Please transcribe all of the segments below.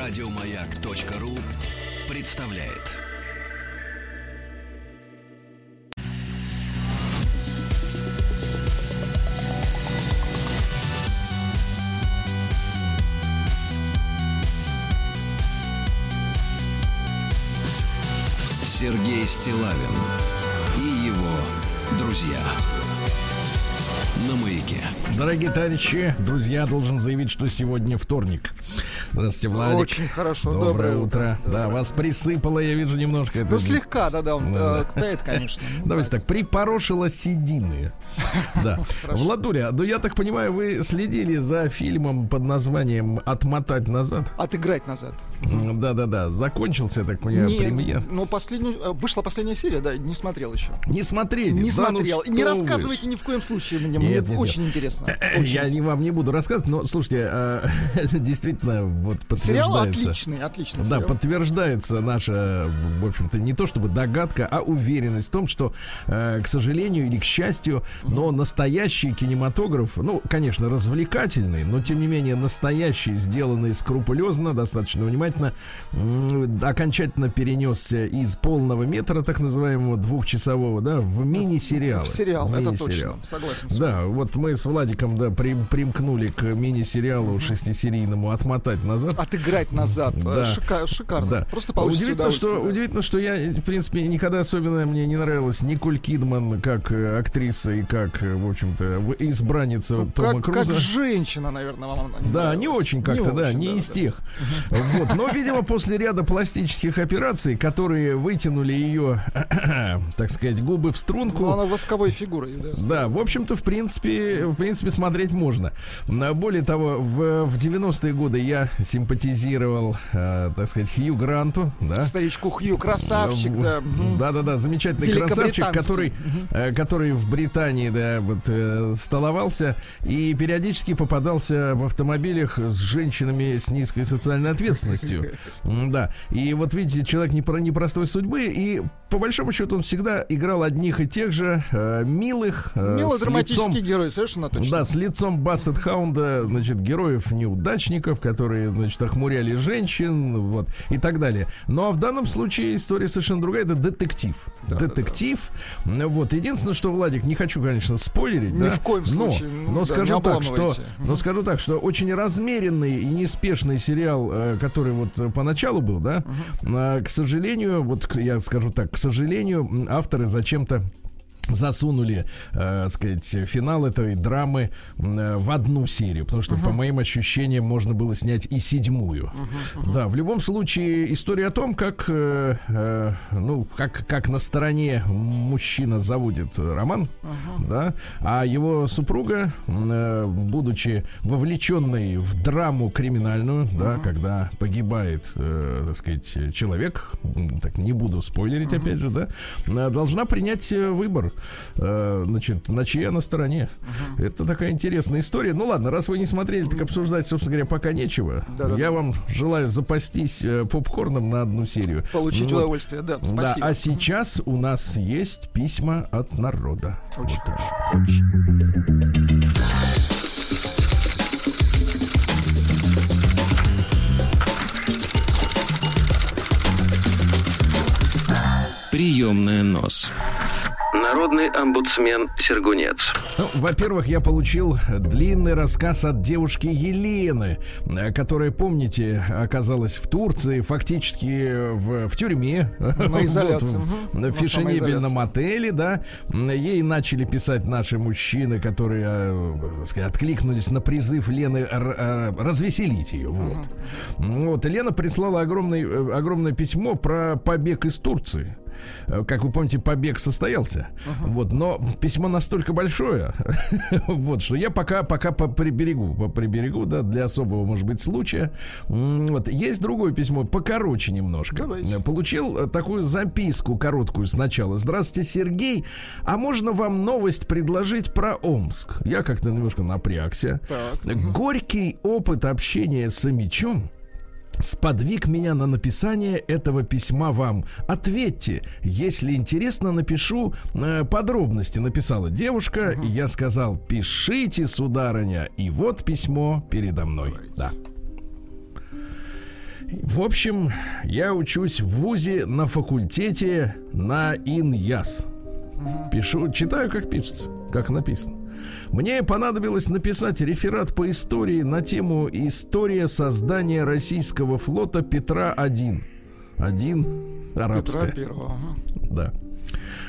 Радиомаяк.ру представляет. Сергей Стилавин и его друзья на маяке. Дорогие товарищи, друзья, должен заявить, что сегодня вторник. Здравствуйте, Владик. Очень хорошо. Доброе, Доброе утро. утро. Да, вас присыпало, я вижу, немножко. Это... Ну, слегка, да-да, он Да. э, тает, конечно. Ну, Давайте так, припорошило седины. Да. Владуля, ну я так понимаю, вы следили за фильмом под названием «Отмотать назад». Отыграть назад. Да-да-да, закончился, так понимаю, премьер. Ну, последнюю... э, Вышла последняя серия, да, не смотрел еще. Не смотрели? Не ну смотрел. не рассказывайте ни в коем случае мне. Мне очень интересно. Э, Я вам не буду рассказывать, но слушайте, э, действительно, вот Сериал подтверждается. отличный, отличный Да, сериал. подтверждается наша, в общем-то, не то чтобы догадка, а уверенность в том, что, э, к сожалению или к счастью, но настоящий кинематограф, ну, конечно, развлекательный, но тем не менее настоящий, сделанный скрупулезно, достаточно внимательно, окончательно перенесся из полного метра, так называемого двухчасового, да, в мини-сериалы. В сериал, В это мини-сериал. точно. Согласен. Да, вот мы с Владиком, да, прим- примкнули к мини-сериалу шестисерийному «Отмотать назад». Отыграть назад. э, Да. шика- шикарно. Да. Просто получите удивительно, что, да. удивительно, что я, в принципе, никогда особенно мне не нравилась Николь Кидман как э, актриса и как, э, в общем-то, избранница Ну, Тома как, Круза. как женщина, наверное, вам она не Да, не очень как-то, да, очень, не из да. тех. Вот. Но, видимо, после ряда пластических операций, которые вытянули ее, так сказать, губы в струнку. Ну, она восковой фигурой, да. Да, в общем-то, в принципе, в принципе, смотреть можно. Более того, в, в 90-е годы я симпатизировал, э, так сказать, Хью Гранту, да. Старичку Хью, красавчик, Э, да. мгм. Да, да, да, замечательный красавчик, который, э, который в Британии, да, вот э, столовался и периодически попадался в автомобилях с женщинами с низкой социальной ответственностью. Да. И вот видите, человек не про непростой судьбы, и по большому счету он всегда играл одних и тех же э, милых, э, Мелодраматический лицом- герой, совершенно точно. да, с лицом Бассет Хаунда, значит, героев-неудачников, которые, значит, охмуряли женщин, вот, и так далее. Ну, а в данном случае история совершенно другая, это детектив. детектив. Ну, Вот, единственное, что, Владик, не хочу, конечно, спойлерить, Ни да, в коем но, случае, ну, но да, скажу так, что, но скажу так, что очень размеренный и неспешный сериал, э, который вот поначалу был, да, э, к сожалению, вот я скажу так, к сожалению, авторы зачем-то засунули, э, сказать, финал этой драмы э, в одну серию, потому что, по моим ощущениям, можно было снять и седьмую. Да, в любом случае, история о том, как, э, э, ну, как, как на стороне мужчина заводит роман, да, а его супруга, э, будучи вовлеченной в драму криминальную, да, когда погибает, э, так сказать, человек, так не буду спойлерить, опять же, да, э, должна принять э, выбор, э, значит, на чьей она стороне. Это такая интересная история. Ну ладно, раз вы не смотрели, так обсуждать, собственно говоря, пока нечего. Да-да-да. Я вам желаю запастись э, попкорном на одну серию. Получить Ну вот. удовольствие, да, Да, спасибо. а сейчас у нас есть письма от народа. Очень Вот хорошо. очень. Приемная нос. Народный омбудсмен Сергунец. Ну, во-первых, я получил длинный рассказ от девушки Елены, э, которая, помните, оказалась в Турции, фактически в, в тюрьме. На изоляции, Вот. На в фешенебельном отеле, да. Ей начали писать наши мужчины, которые, э, так сказать, откликнулись на призыв Лены э, развеселить ее. Вот. М, Вот. Лена прислала огромный, э, огромное письмо про побег из Турции. Э, Как вы помните, побег состоялся. Вот, но письмо настолько большое, вот, что я пока, пока поприберегу, поприберегу, да, для особого, может быть, случая. Вот, есть другое письмо, покороче немножко. Давайте. Э, Получил э, такую записку короткую сначала. Здравствуйте, Сергей. А можно вам новость предложить про Омск? Я как-то немножко напрягся. Так. Горький опыт общения с Амичом сподвиг меня на написание этого письма вам. Ответьте, если интересно, напишу э, подробности. Написала девушка, и я сказал, пишите, сударыня. И вот письмо передо мной. Да. В общем, я учусь в ВУЗе на факультете на ИНЯС. Пишу, читаю, как пишется, как написано. Мне понадобилось написать реферат по истории на тему «История создания российского флота Петра-1». Один арабская. Петра Первого. Да.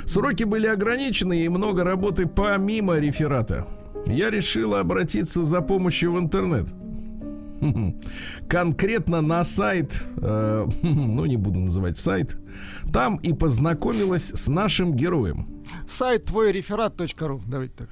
Сроки были ограничены и много работы помимо реферата. Я решила обратиться за помощью в интернет. Конкретно на сайт, э, ну не буду называть сайт, там и познакомилась с нашим героем. Сайт твой реферат.ру. Давайте так.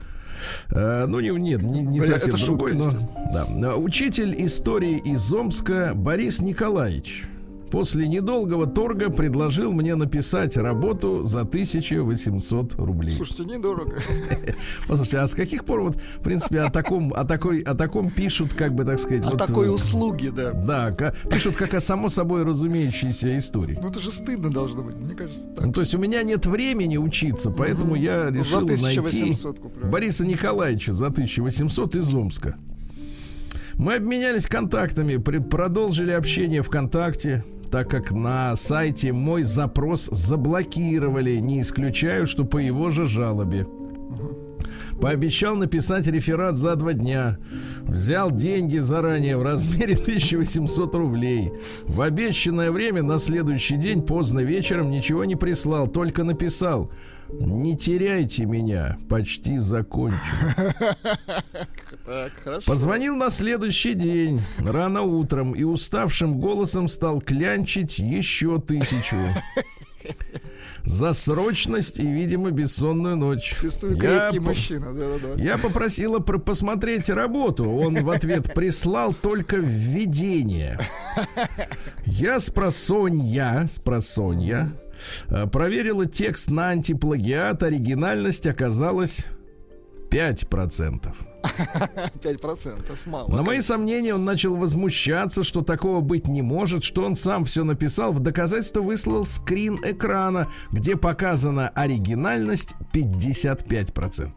Э, ну, не, нет, не, не Это совсем шутка, другой, но... естественно. Да. Учитель истории из Омска Борис Николаевич после недолгого торга предложил мне написать работу за 1800 рублей. Слушайте, недорого. Послушайте, а с каких пор вот, в принципе, о таком, о такой, о таком пишут, как бы так сказать, О вот, такой э, услуге, да. Да, пишут как о само собой разумеющейся истории. Ну это же стыдно должно быть, мне кажется. так. Ну, то есть у меня нет времени учиться, поэтому я Ну, решил за найти 1800 куплю. Бориса Николаевича за 1800 из Омска. Мы обменялись контактами, продолжили общение ВКонтакте, так как на сайте мой запрос заблокировали, не исключаю, что по его же жалобе. Пообещал написать реферат за два дня. Взял деньги заранее в размере 1800 рублей. В обещанное время на следующий день поздно вечером ничего не прислал, только написал. Не теряйте меня, почти закончил. Так, хорошо. Позвонил на следующий день, рано утром, и уставшим голосом стал клянчить еще тысячу. За срочность и, видимо, бессонную ночь. Чувствую Я крепкий по- мужчина. Да-да-да. Я попросила про- посмотреть работу. Он в ответ прислал только введение. Я с просонья, с просонья, э, проверила текст на антиплагиат. Оригинальность оказалась 5%. 5% мало. На мои сомнения он начал возмущаться, что такого быть не может, что он сам все написал. В доказательство выслал скрин экрана, где показана оригинальность 55%.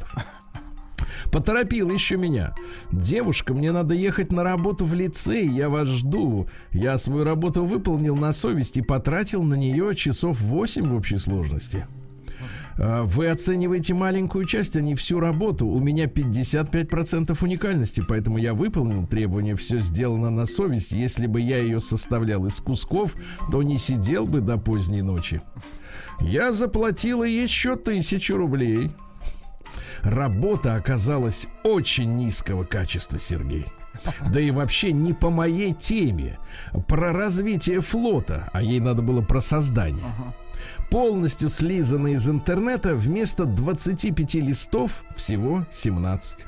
Поторопил еще меня. Девушка, мне надо ехать на работу в лицей, я вас жду. Я свою работу выполнил на совесть и потратил на нее часов 8 в общей сложности. А, Вы оцениваете маленькую часть, а не всю работу. У меня 55% уникальности, поэтому я выполнил требование. Все сделано на совесть. Если бы я ее составлял из кусков, то не сидел бы до поздней ночи. Я заплатила еще тысячу рублей. Работа оказалась очень низкого качества, Сергей. Да и вообще не по моей теме. Про развитие флота, а ей надо было про создание. Полностью слизано из интернета вместо 25 листов всего 17.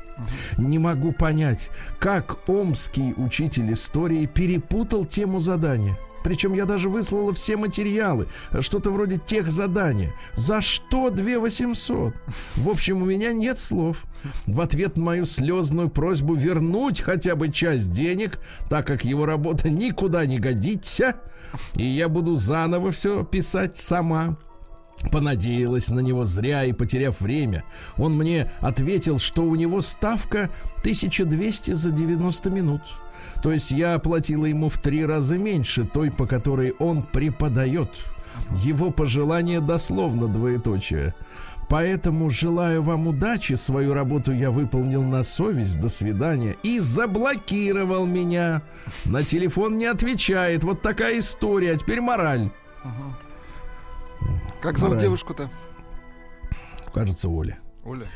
Не могу понять, как омский учитель истории перепутал тему задания. Причем я даже выслала все материалы, что-то вроде тех задания. За что 2 800? В общем, у меня нет слов. В ответ на мою слезную просьбу вернуть хотя бы часть денег, так как его работа никуда не годится, и я буду заново все писать сама. Понадеялась на него зря и потеряв время. Он мне ответил, что у него ставка 1200 за 90 минут. То есть я оплатила ему в три раза меньше той, по которой он преподает. Его пожелание дословно двоеточие. Поэтому желаю вам удачи. Свою работу я выполнил на совесть. До свидания. И заблокировал меня. На телефон не отвечает. Вот такая история. А теперь мораль. Как зовут Мораль. девушку-то? Кажется, Оля. Оля.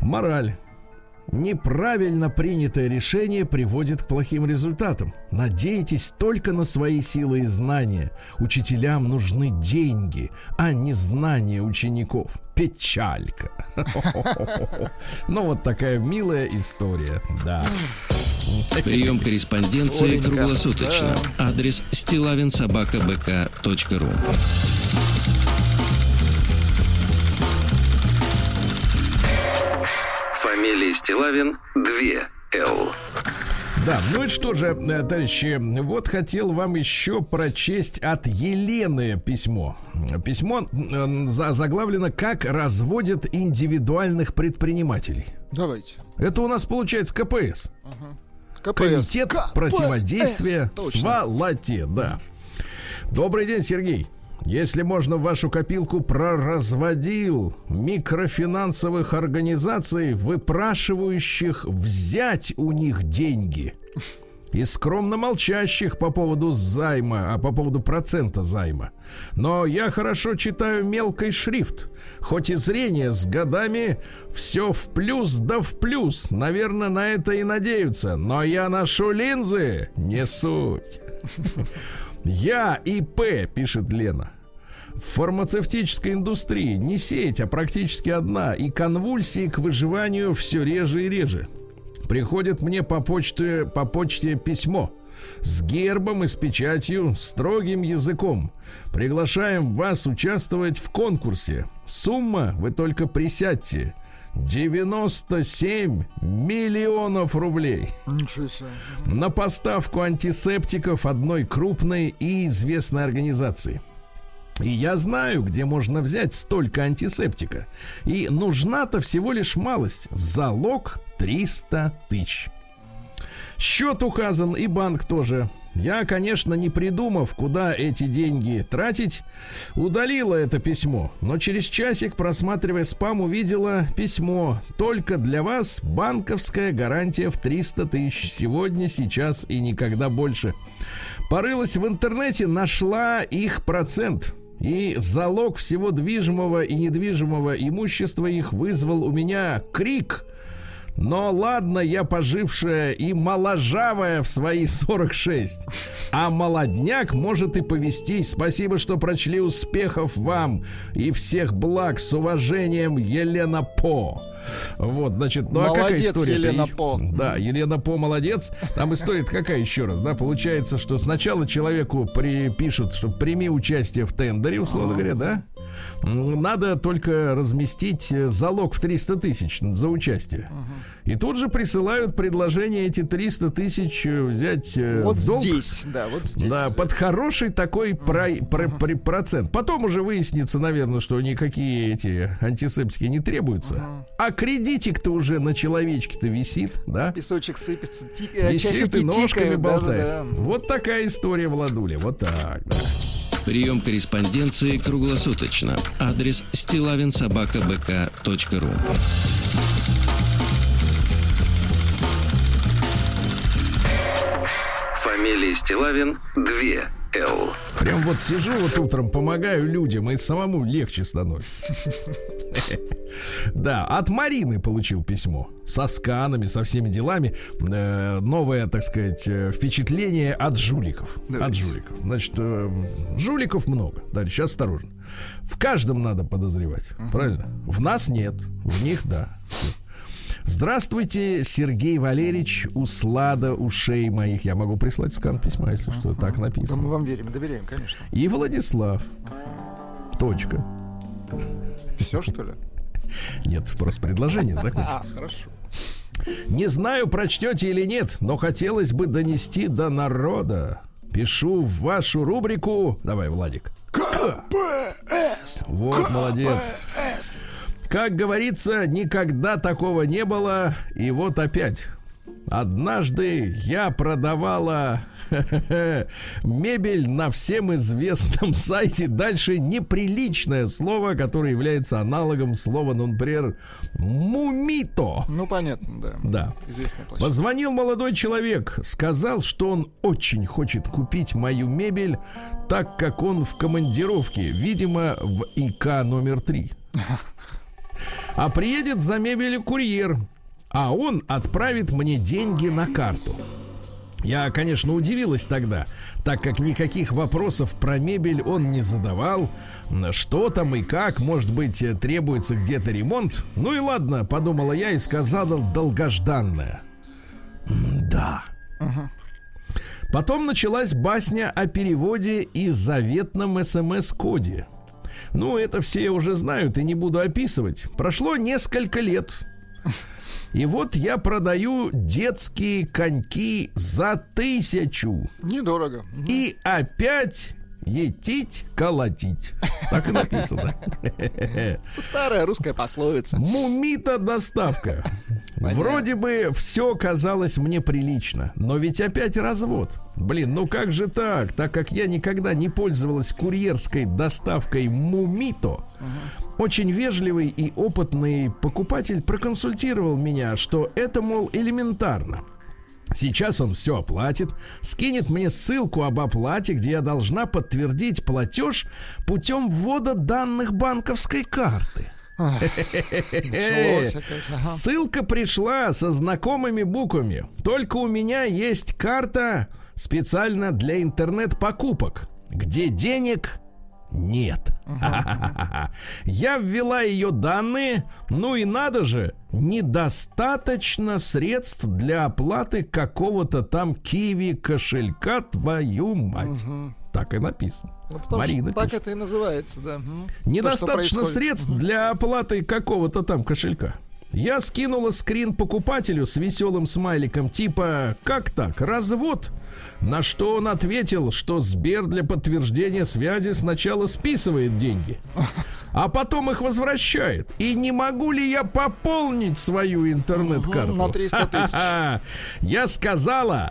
Мораль. Неправильно принятое решение приводит к плохим результатам. Надейтесь только на свои силы и знания. Учителям нужны деньги, а не знания учеников. Печалька. Ну, вот такая милая история, да. Прием корреспонденции круглосуточно. Адрес стилавинсобакабк.ру Фамилия Стилавин 2 Л. Да, ну и что же, э, товарищи, вот хотел вам еще прочесть от Елены письмо. Письмо э, за- заглавлено «Как разводят индивидуальных предпринимателей». Давайте. Это у нас получается КПС. КПС. Комитет КПС, противодействия точно. сволоте, да. Добрый день, Сергей. Если можно, в вашу копилку проразводил микрофинансовых организаций, выпрашивающих взять у них деньги. И скромно молчащих по поводу займа, а по поводу процента займа. Но я хорошо читаю мелкий шрифт. Хоть и зрение с годами все в плюс да в плюс. Наверное, на это и надеются. Но я ношу линзы. Не суть. Я ИП, пишет Лена. В фармацевтической индустрии не сеть, а практически одна. И конвульсии к выживанию все реже и реже. Приходит мне по почте, по почте письмо с гербом и с печатью, строгим языком. Приглашаем вас участвовать в конкурсе. Сумма вы только присядьте. 97 миллионов рублей. На поставку антисептиков одной крупной и известной организации. И я знаю, где можно взять столько антисептика. И нужна-то всего лишь малость. Залог 300 тысяч. Счет указан и банк тоже. Я, конечно, не придумав, куда эти деньги тратить, удалила это письмо. Но через часик, просматривая спам, увидела письмо. Только для вас банковская гарантия в 300 тысяч. Сегодня, сейчас и никогда больше. Порылась в интернете, нашла их процент. И залог всего движимого и недвижимого имущества их вызвал у меня крик – но ладно, я пожившая и моложавая в свои 46. А молодняк может и повестись. Спасибо, что прочли успехов вам и всех благ с уважением Елена По. Вот, значит, ну Молодец, а какая история? Елена По. Да, Елена По молодец. Там история какая еще раз, да? Получается, что сначала человеку припишут, что прими участие в тендере, условно говоря, да? Надо только разместить э, залог в 300 тысяч за участие. И тут же присылают предложение эти 300 тысяч э, взять э, Вот в долг. здесь, да, вот здесь. Да, взять. под хороший такой про- про- про- процент. Потом уже выяснится, наверное, что никакие эти антисептики не требуются. А кредитик-то уже на человечке-то висит, да? Песочек сыпется, ти- Висит и ножками тикают, болтает. да-да-да. Вот такая история, Владуля. Вот так, да. Прием корреспонденции круглосуточно. Адрес стилавинсобакабк.ру Фамилия Стилавин 2 Л. Прям вот сижу вот утром, помогаю людям, и самому легче становится. Да, от Марины получил письмо со сканами, со всеми делами. Э, Новое, так сказать, э, впечатление от жуликов. От Давайте. жуликов. Значит, э, жуликов много. Дальше, сейчас осторожно. В каждом надо подозревать, правильно? В нас нет, в них да. Здравствуйте, Сергей Валерьевич, услада ушей моих. Я могу прислать скан письма, если что, так Да написано. мы вам верим, доверяем, конечно. И Владислав. Точка. Все, что ли? Нет, просто предложение А, закончилось. хорошо. Не знаю, прочтете или нет, но хотелось бы донести до народа. Пишу в вашу рубрику. Давай, Владик. КПС! Вот, молодец. Как говорится, никогда такого не было. И вот опять. Однажды я продавала мебель на всем известном сайте. Dальше неприличное слово, которое является аналогом слова, ну, например, мумито. Ну, понятно, да. Да. Известная площадь. Позвонил молодой человек, сказал, что он очень хочет купить мою мебель, так как он в командировке, видимо, в ИК номер 3. А приедет за мебелью курьер, а он отправит мне деньги на карту. Я, конечно, удивилась тогда, так как никаких вопросов про мебель он не задавал. Что там и как, может быть, требуется где-то ремонт. Ну и ладно, подумала я и сказала долгожданное. Да. Потом началась басня о переводе и заветном СМС-коде. Ну, это все уже знают и не буду описывать. Прошло несколько лет. И вот я продаю детские коньки за тысячу. Недорого. И опять етить, колотить. Так и написано. Старая русская пословица. Мумита доставка. Вроде бы все казалось мне прилично, но ведь опять развод. Блин, ну как же так? Так как я никогда не пользовалась курьерской доставкой Мумито, очень вежливый и опытный покупатель проконсультировал меня, что это, мол, элементарно. Сейчас он все оплатит, скинет мне ссылку об оплате, где я должна подтвердить платеж путем ввода данных банковской карты. Ага. Ссылка пришла со знакомыми буквами. Только у меня есть карта специально для интернет-покупок, где денег нет. Я ввела ее данные, ну и надо же, недостаточно средств для оплаты какого-то там киви кошелька, твою мать. Так и написано. Ну, потому Марина что так пишет. это и называется, да. То, Недостаточно происходит. средств для оплаты какого-то там кошелька. Я скинула скрин покупателю с веселым смайликом типа «Как так? Развод?» На что он ответил, что Сбер для подтверждения связи сначала списывает деньги, а потом их возвращает. И не могу ли я пополнить свою интернет-карту? На 300 тысяч. Я сказала,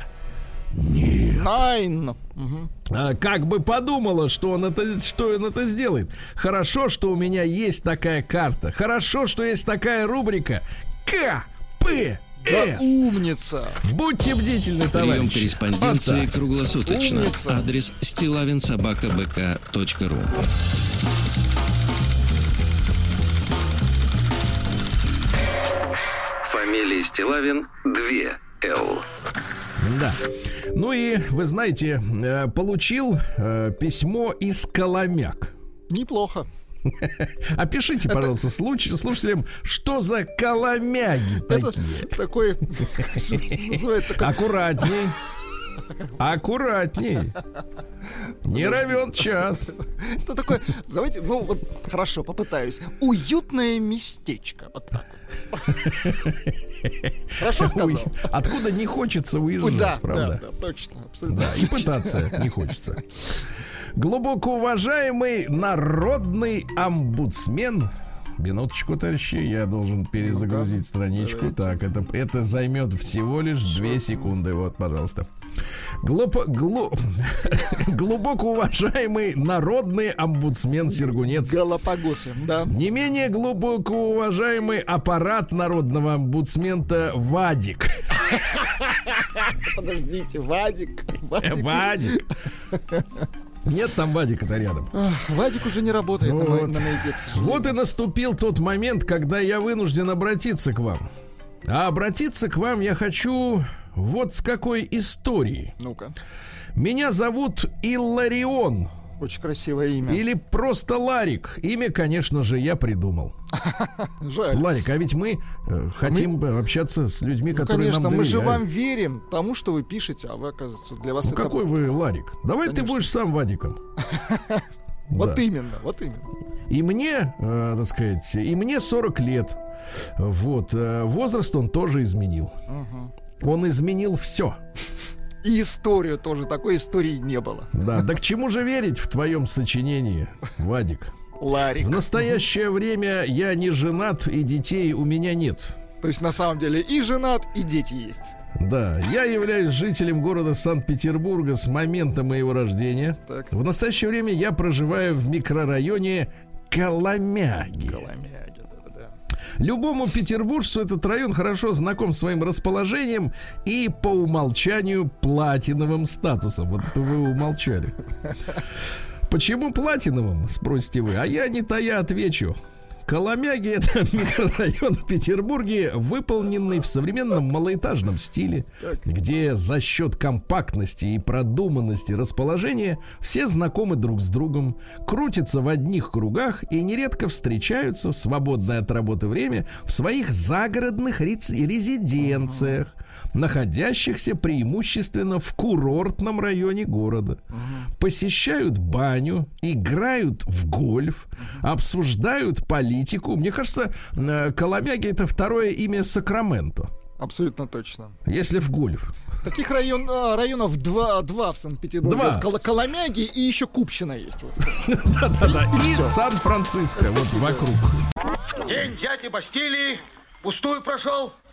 Найн. Мгм. а, как бы подумала, что он это, что он это сделает. Хорошо, что у меня есть такая карта. Хорошо, что есть такая рубрика К П Да умница. Будьте бдительны, Прием товарищи. корреспонденции Вот так. круглосуточно. Умница. Адрес стилавинсобакабк.ру Фамилия Стилавин 2 Л. Да. Ну и вы знаете, э, получил э, письмо из Коломяк. Неплохо. Опишите, пожалуйста, случ- слушателям, что за коломяги Это такие. такой, называют такой, Аккуратней. Аккуратней. Не равен час. это такое, давайте, ну вот, хорошо, попытаюсь. Уютное местечко. Вот так. Хорошо сказал? откуда не хочется выезжать, да, да, правда? да, точно, абсолютно. Да, и пытаться не хочется. Глубоко уважаемый народный омбудсмен. Минуточку, товарищи, я должен перезагрузить страничку. Так, это, это займет всего лишь две секунды. Вот, пожалуйста. Глупо, глу- глубоко уважаемый народный омбудсмен Сергунец. Галапагосы, да. Не менее глубоко уважаемый аппарат народного омбудсмента Вадик. Подождите, Вадик. Вадик. Вадик. Нет там Вадика-то рядом. Ах, Вадик уже не работает на, Вот. на маяке, к сожалению. Вот и наступил тот момент, когда я вынужден обратиться к вам. А обратиться к вам я хочу вот с какой истории. Ну-ка, Меня зовут Илларион. очень красивое имя. Или просто Ларик. Имя, конечно же, я придумал. Жаль. Ларик, а ведь мы э, хотим бы общаться с людьми, Ну, которые конечно, нам мы же доверяют. вам верим тому, что вы пишете, а вы, оказывается, для вас Ну, это... какой вы Ларик? Давай ты Конечно. будешь сам Вадиком. Вот Да. именно, вот именно. И мне, э, так сказать, и мне 40 лет. Вот. э, возраст он тоже изменил. Он изменил все. И историю тоже, такой истории не было. Да, да к чему же верить в твоем сочинении, Вадик? Ларик. В настоящее время я не женат и детей у меня нет. То есть на самом деле и женат, и дети есть. Да, я являюсь жителем города Санкт-Петербурга с момента моего рождения. Так. В настоящее время я проживаю в микрорайоне Коломяги. Коломяги. Любому петербуржцу этот район хорошо знаком своим расположением и по умолчанию платиновым статусом. Вот это вы умолчали. Почему платиновым, спросите вы? А я не тая отвечу. Коломяги это микрорайон в Петербурге, выполненный в современном малоэтажном стиле, где за счет компактности и продуманности расположения все знакомы друг с другом, крутятся в одних кругах и нередко встречаются в свободное от работы время в своих загородных резиденциях, находящихся преимущественно в курортном районе города. Посещают баню, играют в гольф, обсуждают политику. Мне кажется, э, Коломяги это второе имя Сакраменто. Абсолютно точно. Если в гольф. Таких район, а, районов два, два в Санкт-Петербурге. Два. Кол- Коломяги и еще Купчино есть. Да-да-да. И Сан-Франциско вот вокруг. День дяди Бастилии пустую прошел.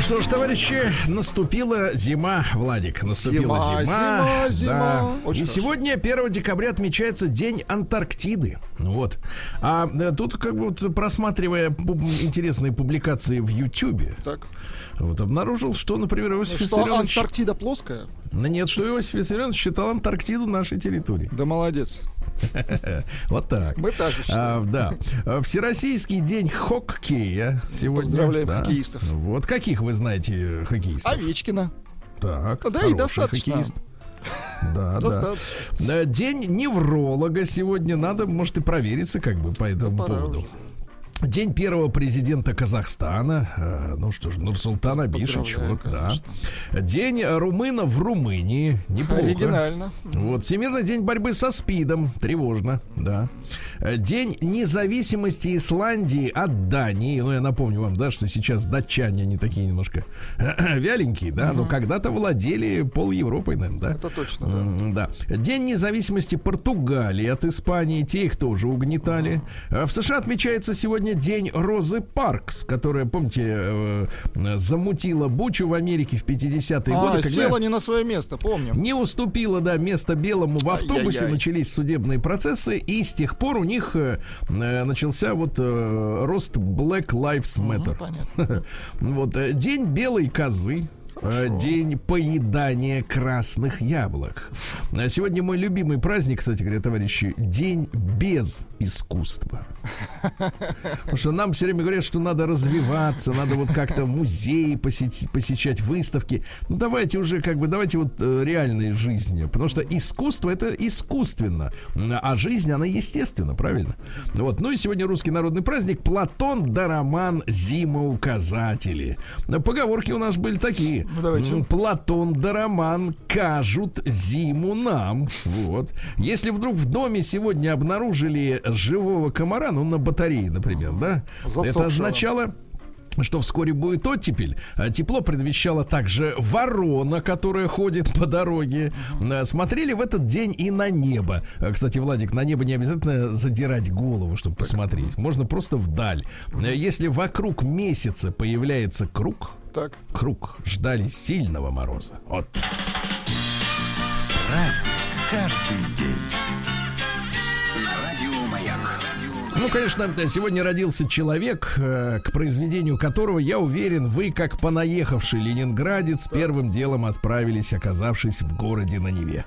Что ж, товарищи, наступила зима, Владик. Наступила Зима, зима. зима, зима. да. Очень И хорошо. сегодня, 1 декабря, отмечается День Антарктиды. Вот. А э, тут, как бы, вот, просматривая интересные публикации в Ютьюбе, вот обнаружил, что, например, Иосиф Что, Виссарионович... Антарктида плоская? Ну, Нет, что Иосиф Виссарионович считал Антарктиду нашей территорией. Да молодец. Вот так. Мы так А, да. Всероссийский день хоккея сегодня. Поздравляем да. хоккеистов. Вот каких вы знаете хоккеистов? Овечкина. Так, Да и достаточно. хоккеист. Да, да. Достаточно. Э, День невролога сегодня. Надо, может, и провериться как бы по этому пора поводу. уже. День первого президента Казахстана. Э, Ну что ж, Нурсултан Абишевич. Поздравляю, Вот, да. День румына в Румынии. Неплохо. Оригинально. Вот, Всемирный день борьбы со СПИДом. Тревожно, да. Э, День независимости Исландии от Дании. Ну, я напомню вам, да, что сейчас датчане, они такие немножко вяленькие, да, но когда-то владели пол Европой, наверное, да? Это точно, да. Да. День независимости Португалии от Испании. Те их тоже угнетали. А В США отмечается сегодня День Розы Паркс, которая, помните, э, замутила бучу в Америке в 50-е А, годы. села не на свое место, помню. не уступила, да, место белому в автобусе, Ай-яй-яй. начались судебные процессы, и с тех пор у них э, э, начался вот э, рост Black Lives Matter. понятно. Вот э, день белой козы. Э, День поедания красных яблок. А Сегодня мой любимый праздник, кстати говоря, товарищи, день без искусства. Потому что нам все время говорят, что надо развиваться, надо вот как-то музеи посетить, посещать выставки. Ну давайте уже как бы, давайте вот э, реальной жизнью. Потому что искусство это искусственно, а жизнь она естественна, правильно? Вот. Ну и сегодня русский народный праздник Платон да роман Зимоуказатели. Поговорки у нас были такие. Ну, давайте. Платон да роман кажут зиму нам. Вот. Если вдруг в доме сегодня обнаружили живого комара, ну, на батарее, например, да, это Засохшего. означало что вскоре будет оттепель. А Тепло предвещало также ворона, которая ходит по дороге. А, Смотрели в этот день и на небо. А, Кстати, Владик, на небо не обязательно задирать голову, чтобы посмотреть. Можно просто вдаль. Если вокруг месяца появляется круг, Так. круг, ждали сильного мороза. Вот. Праздник каждый день. На радио Маяк. Ну, конечно, сегодня родился человек, э, к произведению которого, я уверен, вы, как понаехавший ленинградец, первым делом отправились, оказавшись в городе на Неве.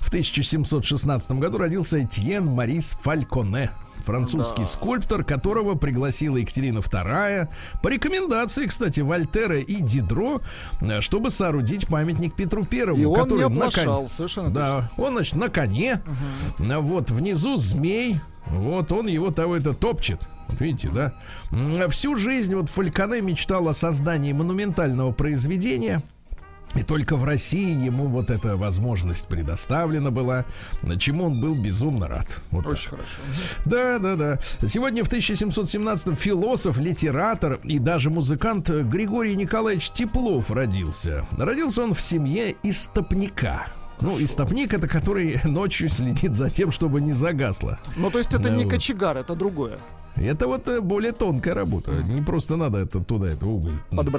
В 1716 году родился Этьен Марис Фальконе. Французский Да. скульптор, которого пригласила Екатерина II по рекомендации, кстати, Вольтера и Дидро, э, чтобы соорудить памятник Петру Первому, И он не который на кон- оплошал, совершенно да, он, значит, на коне. А Вот внизу змей. Вот он его того это топчет. Вот видите, да? Всю жизнь вот Фальконе мечтал о создании монументального произведения. И только в России ему вот эта возможность предоставлена была, на чему он был безумно рад. Вот так. Очень хорошо. Да, да, да. Сегодня в 1717 философ, литератор и даже музыкант Григорий Николаевич Теплов родился. Родился он в семье истопника. Ну, истопник это который ночью следит за тем, чтобы не загасло. Ну, то есть это Да, не вот. кочегар, это другое. Это вот э, более тонкая работа. Не просто надо это туда, это уголь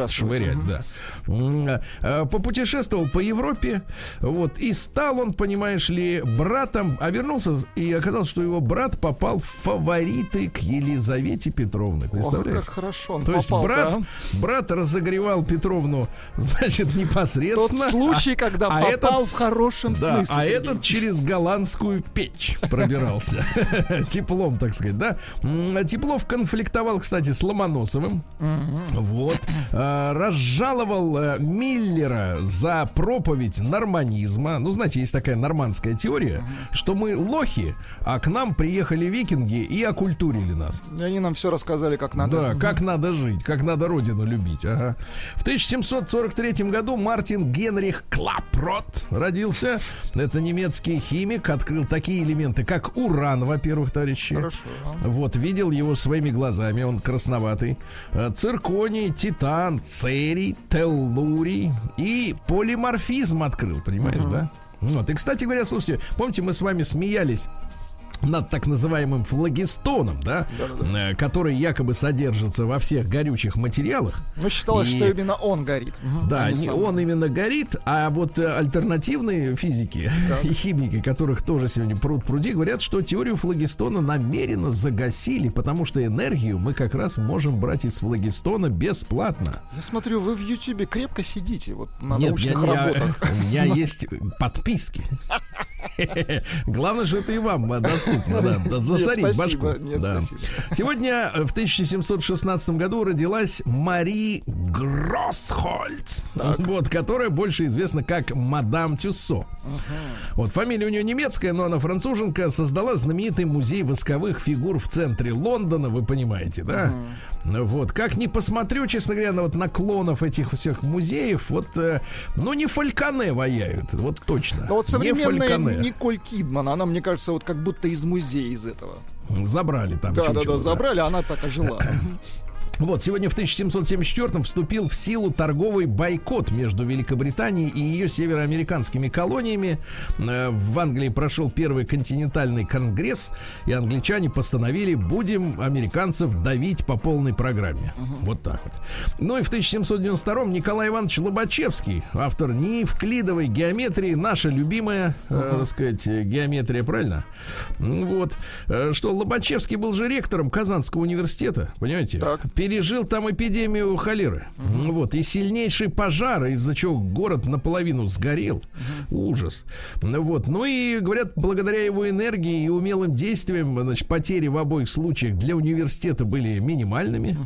швырять, да. М, а, Попутешествовал по Европе, вот, и стал он, понимаешь ли, братом, а вернулся, и оказалось, что его брат попал в фавориты к Елизавете Петровне. Ох, Представляешь? как хорошо он То есть попал брат, брат разогревал Петровну, значит, Тот непосредственно. случай, когда а попал этот- в хорошем Да, смысле. а Сергей. этот через голландскую печь пробирался. Теплом, так сказать, да. Теплов конфликтовал, кстати, с Ломоносовым. Вот. А, Разжаловал э, Миллера за проповедь норманизма. Ну, знаете, есть такая нормандская теория, что мы лохи, а к нам приехали викинги и окультурили нас. И они нам все рассказали, как надо. Да, как надо жить, как надо родину любить. Ага. В 1743 году Мартин Генрих Клапрот родился. Это немецкий химик, открыл такие элементы, как уран, во-первых, товарищи. Хорошо. Вот, видел его своими глазами, он красноватый. Э, Цирконий, титан, церий, теллурий и полиморфизм открыл, понимаешь, да? Вот. И, кстати говоря, слушайте, помните, мы с вами смеялись над так называемым флагистоном, да, э, который якобы содержится во всех горючих материалах. Ну, считалось, И- что именно он горит. Да, а не сам. он именно горит, а вот э, альтернативные физики и химики, которых тоже сегодня пруд пруди, говорят, что теорию флагистона намеренно загасили, потому что энергию мы как раз можем брать из флагистона бесплатно. Я смотрю, вы в Ютьюбе крепко сидите вот на Нет, я, научных не- работах. у меня есть подписки. Главное, что это и вам э, доступно, да, засорить Нет, спасибо, башку. нет, Да. спасибо. Сегодня э, в 1716 году родилась Мари Гроссхольц, вот, которая больше известна как мадам Тюссо. Вот фамилия у нее немецкая, но она француженка, создала знаменитый музей восковых фигур в центре Лондона, вы понимаете, да? Вот, как ни посмотрю, честно говоря, на вот наклонов этих всех музеев, вот, э, ну, не фальконе ваяют, вот точно. Но вот Не современная. Николь Кидман, она, мне кажется, вот как будто из музея из этого. Забрали там Да, да, чучело, да, забрали, а она так ожила. Вот, сегодня в 1774 вступил в силу торговый бойкот между Великобританией и ее североамериканскими колониями. Э, В Англии прошел первый континентальный конгресс, и англичане постановили, будем американцев давить по полной программе. Вот так вот. Ну и в 1792 Николай Иванович Лобачевский, автор неевклидовой геометрии, наша любимая, э, так сказать, геометрия, правильно? Вот. Э, Что Лобачевский был же ректором Казанского университета, понимаете? Так. Пережил там эпидемию холеры. Вот. И сильнейший пожар, из-за чего город наполовину сгорел. Ужас. Ну Вот. Ну и, говорят, благодаря его энергии и умелым действиям, значит, потери в обоих случаях для университета были минимальными.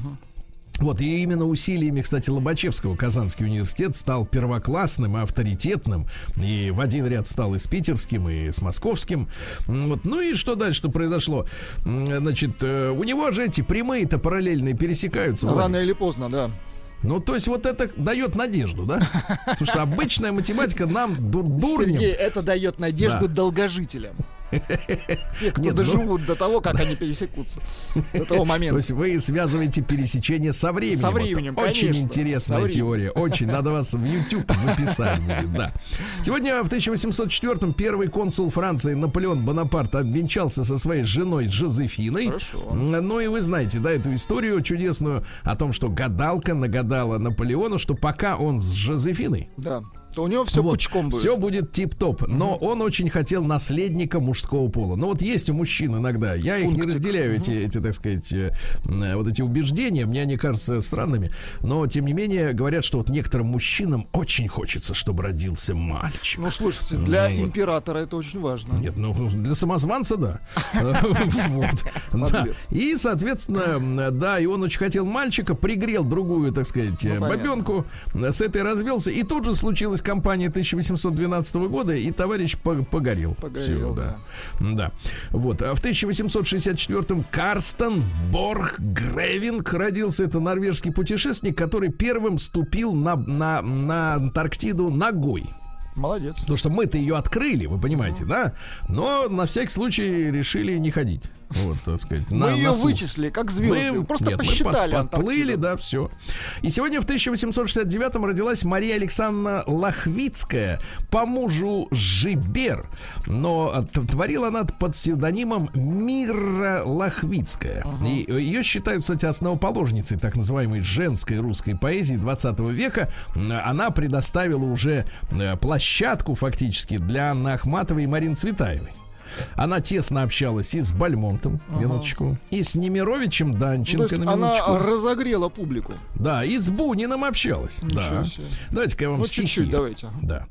Вот, и именно усилиями, кстати, Лобачевского Казанский университет стал первоклассным и авторитетным. И в один ряд стал и с питерским, и с московским. Вот. Ну и что дальше-то произошло? Значит, э, у него же эти прямые-то параллельные пересекаются. Рано или поздно, да. Ну, то есть вот это дает надежду, да? Потому что обычная математика нам, ду- дурням, Сергей, это дает надежду Да. долгожителям. Те, кто Нет, ну- доживут до того, как они пересекутся. До того То момента. есть вы связываете пересечение со временем. Со Вот временем, Очень конечно. интересная Со временем. теория. Очень. Надо вас в YouTube записать будет, да. Сегодня в 1804 первый консул Франции Наполеон Бонапарт обвенчался со своей женой Жозефиной. Хорошо. Ну и вы знаете, да, эту историю чудесную о том, что гадалка нагадала Наполеону, что пока он с Жозефиной, Да. То у него все вот, пучком будет. Все будет тип-топ. Но он очень хотел наследника мужского пола. Но вот есть у мужчин иногда. Я их не Пунктик. разделяю, эти, эти, так сказать, э, э, вот эти убеждения. Мне они кажутся странными. Но, тем не менее, говорят, что вот некоторым мужчинам очень хочется, чтобы родился мальчик. Ну, слушайте, для Ну, императора это очень важно. Нет, ну для самозванца, да. И, соответственно, да, и он очень хотел мальчика, пригрел другую, так сказать, Ну, бабенку, с этой развелся, и тут же случилась кампания 1812 года, и товарищ по- погорел. Погорел, Всё, да. Да. Вот. А в 1864-м Карстен Борг Гревинг родился. Это норвежский путешественник, который первым ступил на, на, на Антарктиду ногой. Молодец. Потому что мы-то ее открыли, вы понимаете, да? Но на всякий случай решили не ходить. Вот, так сказать. Мы на- ее на вычислили, как звезды. Мы- Просто нет, мы посчитали под- подплыли, Антарктиду. да, все. И сегодня в 1869-м родилась Мария Александровна Лохвицкая по мужу Жибер. Но творила она под псевдонимом Мира Лохвицкая. И ее считают, кстати, основоположницей так называемой женской русской поэзии 20 века. Она предоставила уже э, площадку фактически для Анны Ахматовой и Марины Цветаевой. Она тесно общалась и с Бальмонтом, минуточку, и с Немировичем Ну, Данченко, есть на она минуточку. разогрела публику. Да, и с Буниным общалась. Ничего да. себе. Давайте-ка я вам Ну, стихи. чуть-чуть давайте. ага. Да.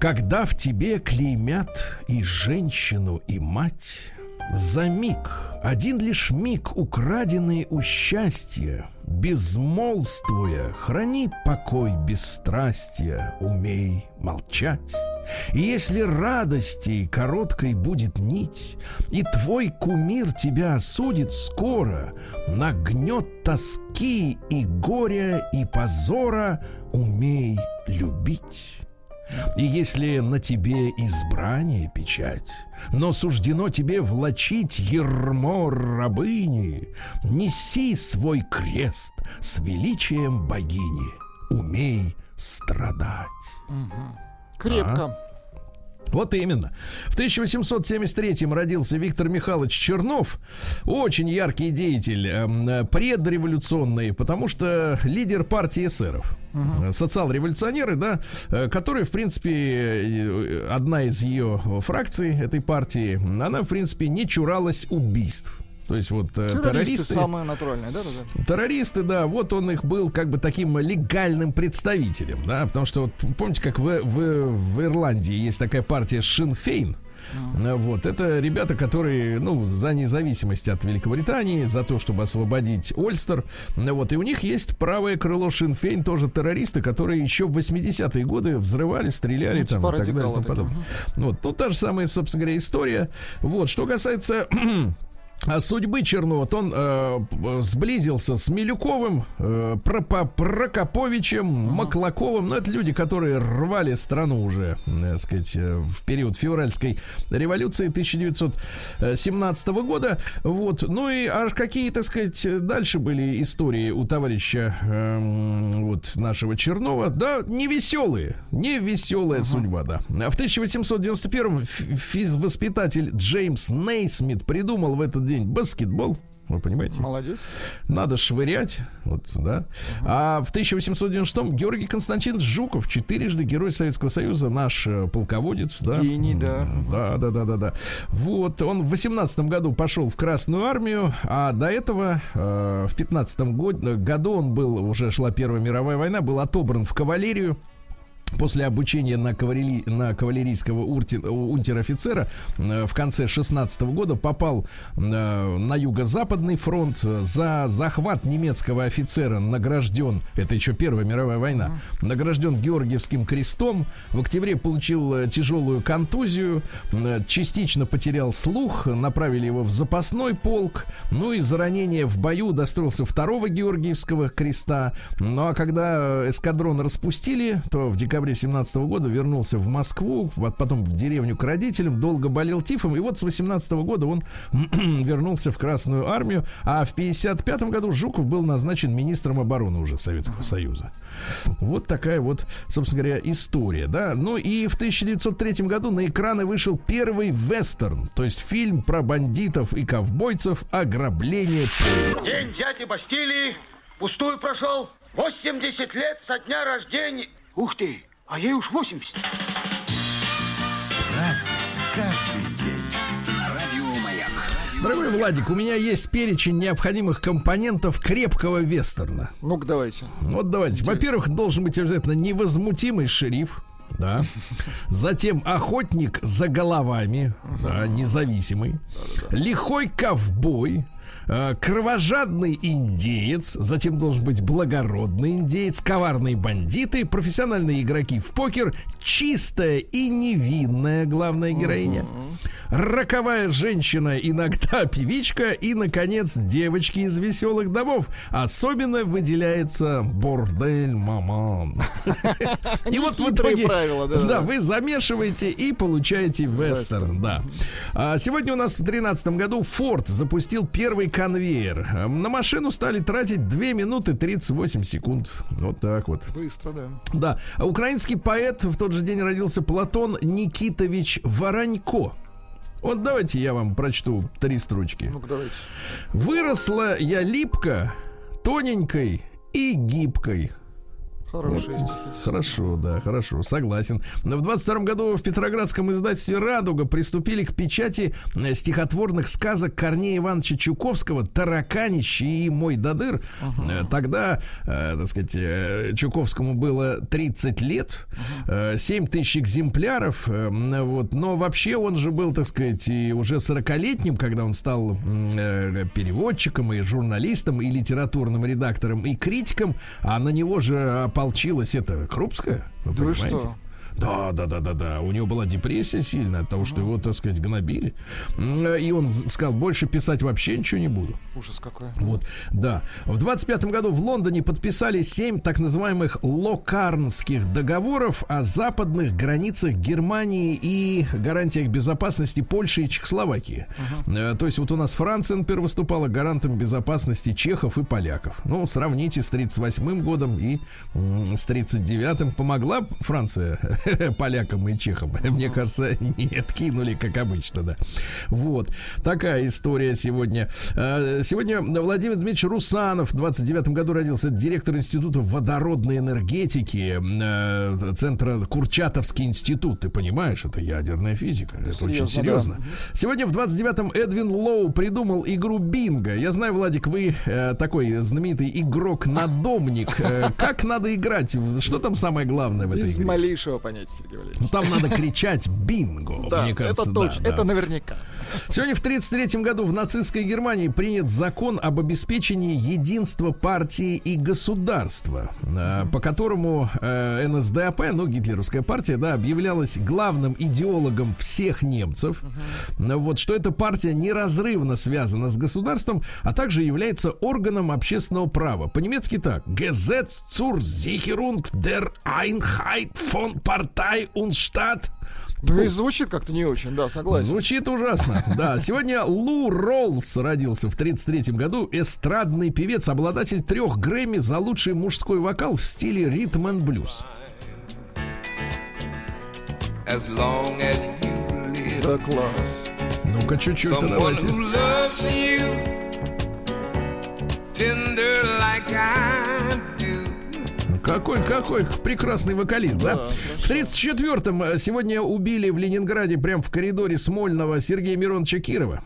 Когда в тебе клеймят и женщину, и мать, за миг, один лишь миг, украденный у счастья, безмолвствуя, храни покой бесстрастия, умей молчать. И если радости короткой будет нить, и твой кумир тебя осудит скоро, нагнет тоски и горя, и позора, умей любить. И если на тебе избрание печать, но суждено тебе влачить ермо рабыни, неси свой крест с величием богини, умей страдать. Крепко. Вот именно. В 1873 родился Виктор Михайлович Чернов, очень яркий деятель, эм, предреволюционный, потому что лидер партии эсеров. Э, Социал-революционеры, да, э, которые, в принципе, э, одна из ее фракций этой партии, она, в принципе, не чуралась убийств. То есть вот э, Террористы террористы, самые натуральные, да, да, террористы, да, вот он их был как бы таким легальным представителем, да, потому что вот помните, как в, в, в Ирландии есть такая партия Шинфейн, вот, это ребята, которые, ну, за независимость от Великобритании, за то, чтобы освободить Ольстер. Вот, и у них есть правое крыло Шинфейн, тоже террористы, которые еще в 80-е годы взрывали, стреляли Ну, там типа и так далее. и тому подобное. Вот, ну, та же самая, собственно говоря, история. Вот, что касается судьбы Чернова, он э, п- сблизился с Милюковым, э, Прокоповичем, Маклаковым. Ну, это люди, которые рвали страну уже, э, так сказать, э, в период февральской революции 1917 года. Вот. Ну и аж какие, так сказать, дальше были истории у товарища эм, вот нашего Чернова. Да, не веселые, не веселая судьба, да. А В 1891 физвоспитатель Джеймс Нейсмит придумал в этот день баскетбол. Вы понимаете? Молодец. Надо швырять. Вот, да. А в 1896 Георгий Константинович Жуков, четырежды Герой Советского Союза, наш э, полководец. Да? Гений, да. Да, да, да, да, да. Вот, он в 18 году пошел в Красную армию, а до этого э, в 15 году он был, уже шла Первая мировая война, был отобран в кавалерию. После обучения на, кавалери- на кавалерийского урти- унтер-офицера э, в конце 16 года попал э, на юго-западный фронт. За захват немецкого офицера награжден, это еще Первая мировая война, награжден Георгиевским крестом, в октябре получил э, тяжелую контузию, частично потерял слух, направили его в запасной полк, ну и за ранение в бою достроился второго Георгиевского креста, ну а когда эскадрон распустили, то в декабре 17 года вернулся в Москву, вот потом в деревню к родителям, долго болел тифом, и вот с 18 года он вернулся в Красную армию, а в 55 году Жуков был назначен министром обороны уже Советского Союза. Вот такая вот, собственно говоря, история, да. Ну и в 1903 году на экраны вышел первый вестерн, то есть фильм про бандитов и ковбойцев «Ограбление поезда». День дяди Бастилии пустую прошел. 80 лет со дня рождения. Ух ты, а ей уж 80. Разный, каждый день. На радио Маяк. Дорогой Владик, у меня есть перечень необходимых компонентов крепкого вестерна. Ну-ка, давайте. Вот давайте. Во-первых, должен быть обязательно невозмутимый шериф. Да. Затем охотник за головами, да, независимый. Лихой ковбой. Э, Кровожадный индеец, затем должен быть благородный индеец, коварные бандиты, профессиональные игроки в покер, чистая и невинная главная героиня, роковая женщина, иногда певичка и, наконец, девочки из веселых домов. Особенно выделяется бордель маман. И вот в итоге, да, вы замешиваете и получаете вестерн, да. А сегодня у нас в 2013 году Ford запустил первый конвейер. А, На машину стали тратить 2 минуты 38 секунд. Вот так вот. Быстро, да. Да. А украинский поэт в тот же день родился Платон Никитович Воронько. Вот давайте я вам прочту три строчки. Ну-ка, давайте. Выросла я липко, тоненькой и гибкой. Хорошие стихи. Хорошо, да, хорошо, согласен. Но в 22 году в Петроградском издательстве «Радуга» приступили к печати э, стихотворных сказок Корнея Ивановича Чуковского «Тараканище» и «Мой Дадыр». Э, Тогда, э, так сказать, э, Чуковскому было 30 лет, э, 7 тысяч экземпляров, э, вот. но вообще он же был, так сказать, и уже 40-летним, когда он стал э, переводчиком и журналистом, и литературным редактором, и критиком, а на него же ополчилась эта Крупская. Вы Да понимаете? что? Да, да, да, да, да. У него была депрессия сильная от того, что его, так сказать, гнобили. И он сказал, больше писать вообще ничего не буду. Ужас какой. Вот, да. В 25 году в Лондоне подписали семь так называемых локарнских договоров о западных границах Германии и гарантиях безопасности Польши и Чехословакии. Э, То есть вот у нас Франция, например, выступала гарантом безопасности чехов и поляков. Ну, сравните с 38 годом и с 39-м. Помогла Франция полякам и чехам. Мне кажется, нет, кинули, как обычно, да. Вот. Такая история сегодня. Э, Сегодня Владимир Дмитриевич Русанов в 29 году родился. Директор Института водородной энергетики э, Центра Курчатовский институт. Ты понимаешь, это ядерная физика. Это очень Серьезно, серьезно. Сегодня в 29-м Эдвин Лоу придумал игру Бинго. Я знаю, Владик, вы э, такой знаменитый игрок-надомник. Э, как надо играть? Что там самое главное в этой игре? малейшего понятия, Сергей Ну, Валерьевич. Там надо кричать бинго, Да, мне кажется. это точно, да. это наверняка. Сегодня в 1933 году в нацистской Германии принят закон об обеспечении единства партии и государства, э, по которому э, НСДАП, ну, гитлеровская партия, да, объявлялась главным идеологом всех немцев. Ну, Вот, что эта партия неразрывно связана с государством, а также является органом общественного права. По-немецки так. Gesetz zur Sicherung der Einheit von Partei und Staat. Ну и звучит как-то не очень, да, согласен. Звучит ужасно. Да, сегодня Лу Роллс родился в 33 году. Эстрадный певец, обладатель трех Грэмми за лучший мужской вокал в стиле ритм and блюз. as long as you live. Да, класс. Ну-ка, чуть-чуть давайте. tender like I. Какой, какой прекрасный вокалист, да? Да, В 34-м э, сегодня убили в Ленинграде прямо в коридоре Смольного Сергея Мироновича Кирова.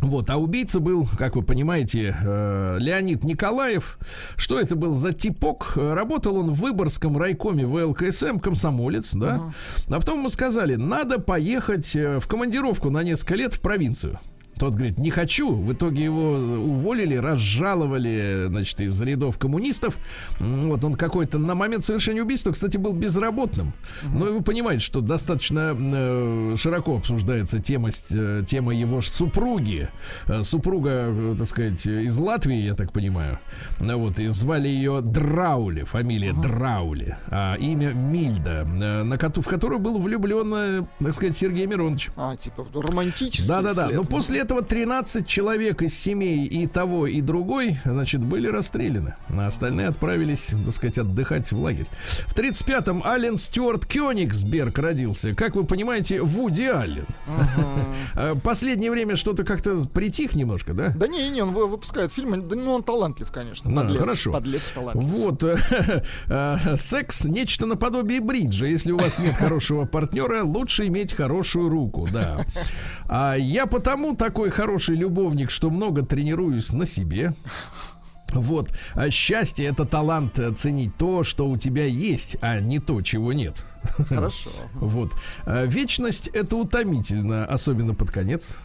Вот, а убийца был, как вы понимаете, э, Леонид Николаев. Что это был за типок? Э, Работал он в Выборгском райкоме ВЛКСМ, комсомолец, да? А потом ему сказали, надо поехать в командировку на несколько лет в провинцию. Тот говорит, не хочу. В итоге его уволили, разжаловали, значит, из рядов коммунистов. Вот он какой-то на момент совершения убийства, кстати, был безработным. Но вы понимаете, что достаточно э, широко обсуждается тема, э, тема его супруги. Э, Супруга, э, так сказать, из Латвии, я так понимаю. Ну Вот, и звали ее Драули, фамилия Драули, а имя Мильда, э, на коту, в которую был влюблен, э, так сказать, Сергей Миронович. А, типа романтический Да-да-да. Но после этого 13 человек из семей и того, и другой, значит, были расстреляны. А остальные отправились, так сказать, отдыхать в лагерь. В 35-м Ален Стюарт Кёнигсберг родился. Как вы понимаете, Вуди Аллен. А, Последнее время что-то как-то притих немножко, да? Да не, не, он вы- выпускает фильмы, да, ну он талантлив, конечно, Да, подлец, хорошо. подлец талантлив. Вот. э, Секс нечто наподобие бриджа. Если у вас нет хорошего партнера, лучше иметь хорошую руку, да. А я потому такой хороший любовник, что много тренируюсь на себе. Вот. А счастье это талант э, ценить то, что у тебя есть, а не то, чего нет. Хорошо. Вот. А Вечность это утомительно, особенно под конец.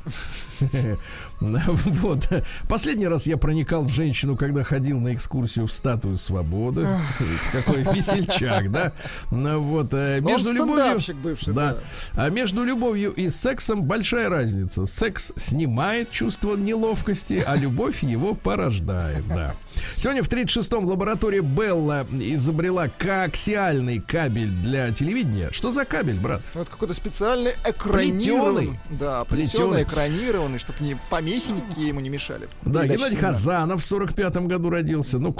Вот. Последний раз я проникал в женщину, когда ходил на экскурсию в статую свободы. Какой весельчак, да? Ну Вот. э, Между любовью... бывший, Да. А между любовью и сексом большая разница. Секс снимает чувство неловкости, а любовь его порождает, да. Сегодня в 36-м лаборатория Белла изобрела коаксиальный кабель для телевидения. Что за кабель, брат? Ну, Это какой-то специальный экранированный. Плетёный. Да, плетеный, экранированный, чтобы не помехи никакие ему не мешали. Да, Передача Геннадий. Хазанов в 45-м году родился. Ну,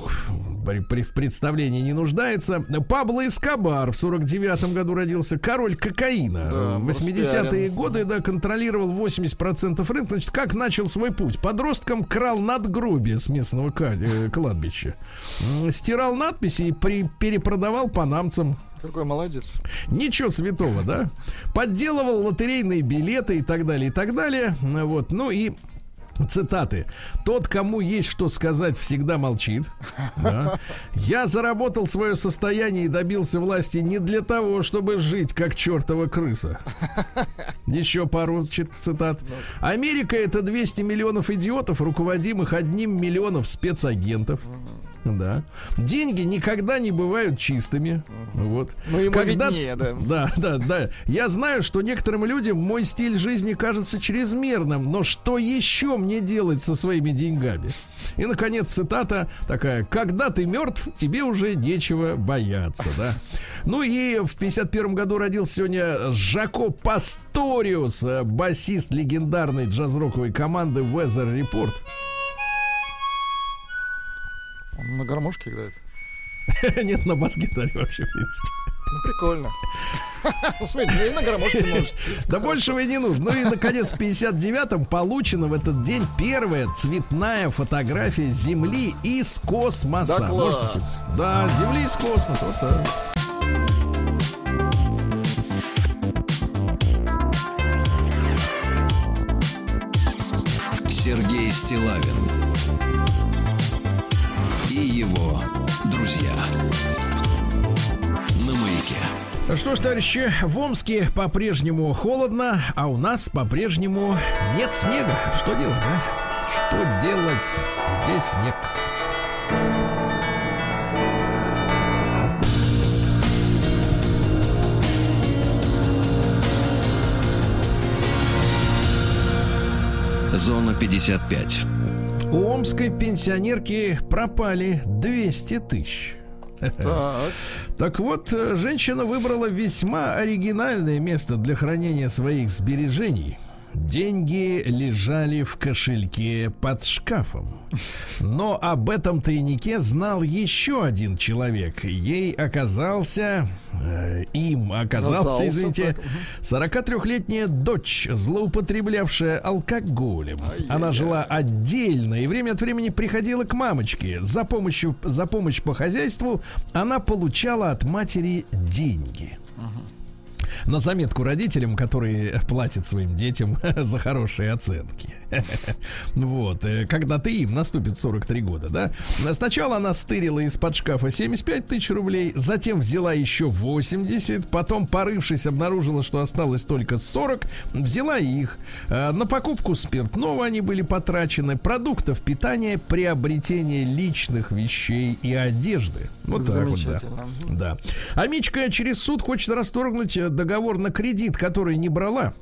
при, при- в представлении не нуждается. Пабло Эскобар в 49-м году родился. Король кокаина. Да, в 80-е распиарен. годы, да, контролировал 80% рынка. Значит, как начал свой путь? Подростком крал надгробие с местного э, кладбища. Стирал надписи и при- перепродавал панамцам. Какой молодец. Ничего святого, да? Подделывал лотерейные билеты и так далее, и так далее. Вот, ну и Цитаты. Тот, кому есть что сказать, всегда молчит. Да. Я заработал свое состояние и добился власти не для того, чтобы жить как чертова крыса. Еще пару цитат. Америка это 200 миллионов идиотов, руководимых одним миллионом спецагентов. Да. Деньги никогда не бывают чистыми. Вот. Ну, ему виднее, да. Да, да, да. Я знаю, что некоторым людям мой стиль жизни кажется чрезмерным, но что еще мне делать со своими деньгами? И, наконец, цитата такая. Когда ты мертв, тебе уже нечего бояться, да? Ну и в 51 году родился сегодня Жако Пасториус, э, басист легендарной джаз-роковой команды Weather Report. Он на гармошке играет. Нет, на бас-гитаре вообще, в принципе. Ну, прикольно. Смотри, ну и на гармошке может. Да большего и не нужно. Ну и, наконец, в 59-м получена в этот день первая цветная фотография Земли из космоса. Да класс. Да, Земли из космоса. Вот так. Сергей Стилавин его друзья на маяке. Что ж, товарищи, в Омске по-прежнему холодно, а у нас по-прежнему нет снега. Что делать, а? Что делать, где снег? Зона 55. У омской пенсионерки пропали 200 тысяч. Так. Так вот, э, женщина выбрала весьма оригинальное место для хранения своих сбережений. Деньги лежали в кошельке под шкафом. Но об этом тайнике знал еще один человек. Ей оказался... э, им оказался, извините, так, 43-летняя дочь, злоупотреблявшая алкоголем. Она жила отдельно и время от времени приходила к мамочке. За, помощью, за помощь по хозяйству она получала от матери деньги. На заметку родителям, которые платят своим детям за хорошие оценки. Вот. э, Когда-то им наступит 43 года, да? Сначала она стырила из-под шкафа 75 тысяч рублей, затем взяла еще 80, потом, порывшись, обнаружила, что осталось только 40, взяла их. Э, На покупку спиртного они были потрачены, продуктов питания, приобретение личных вещей и одежды. Вот так вот, да. Да. А Мичка через суд хочет расторгнуть э, договор на кредит, который не брала.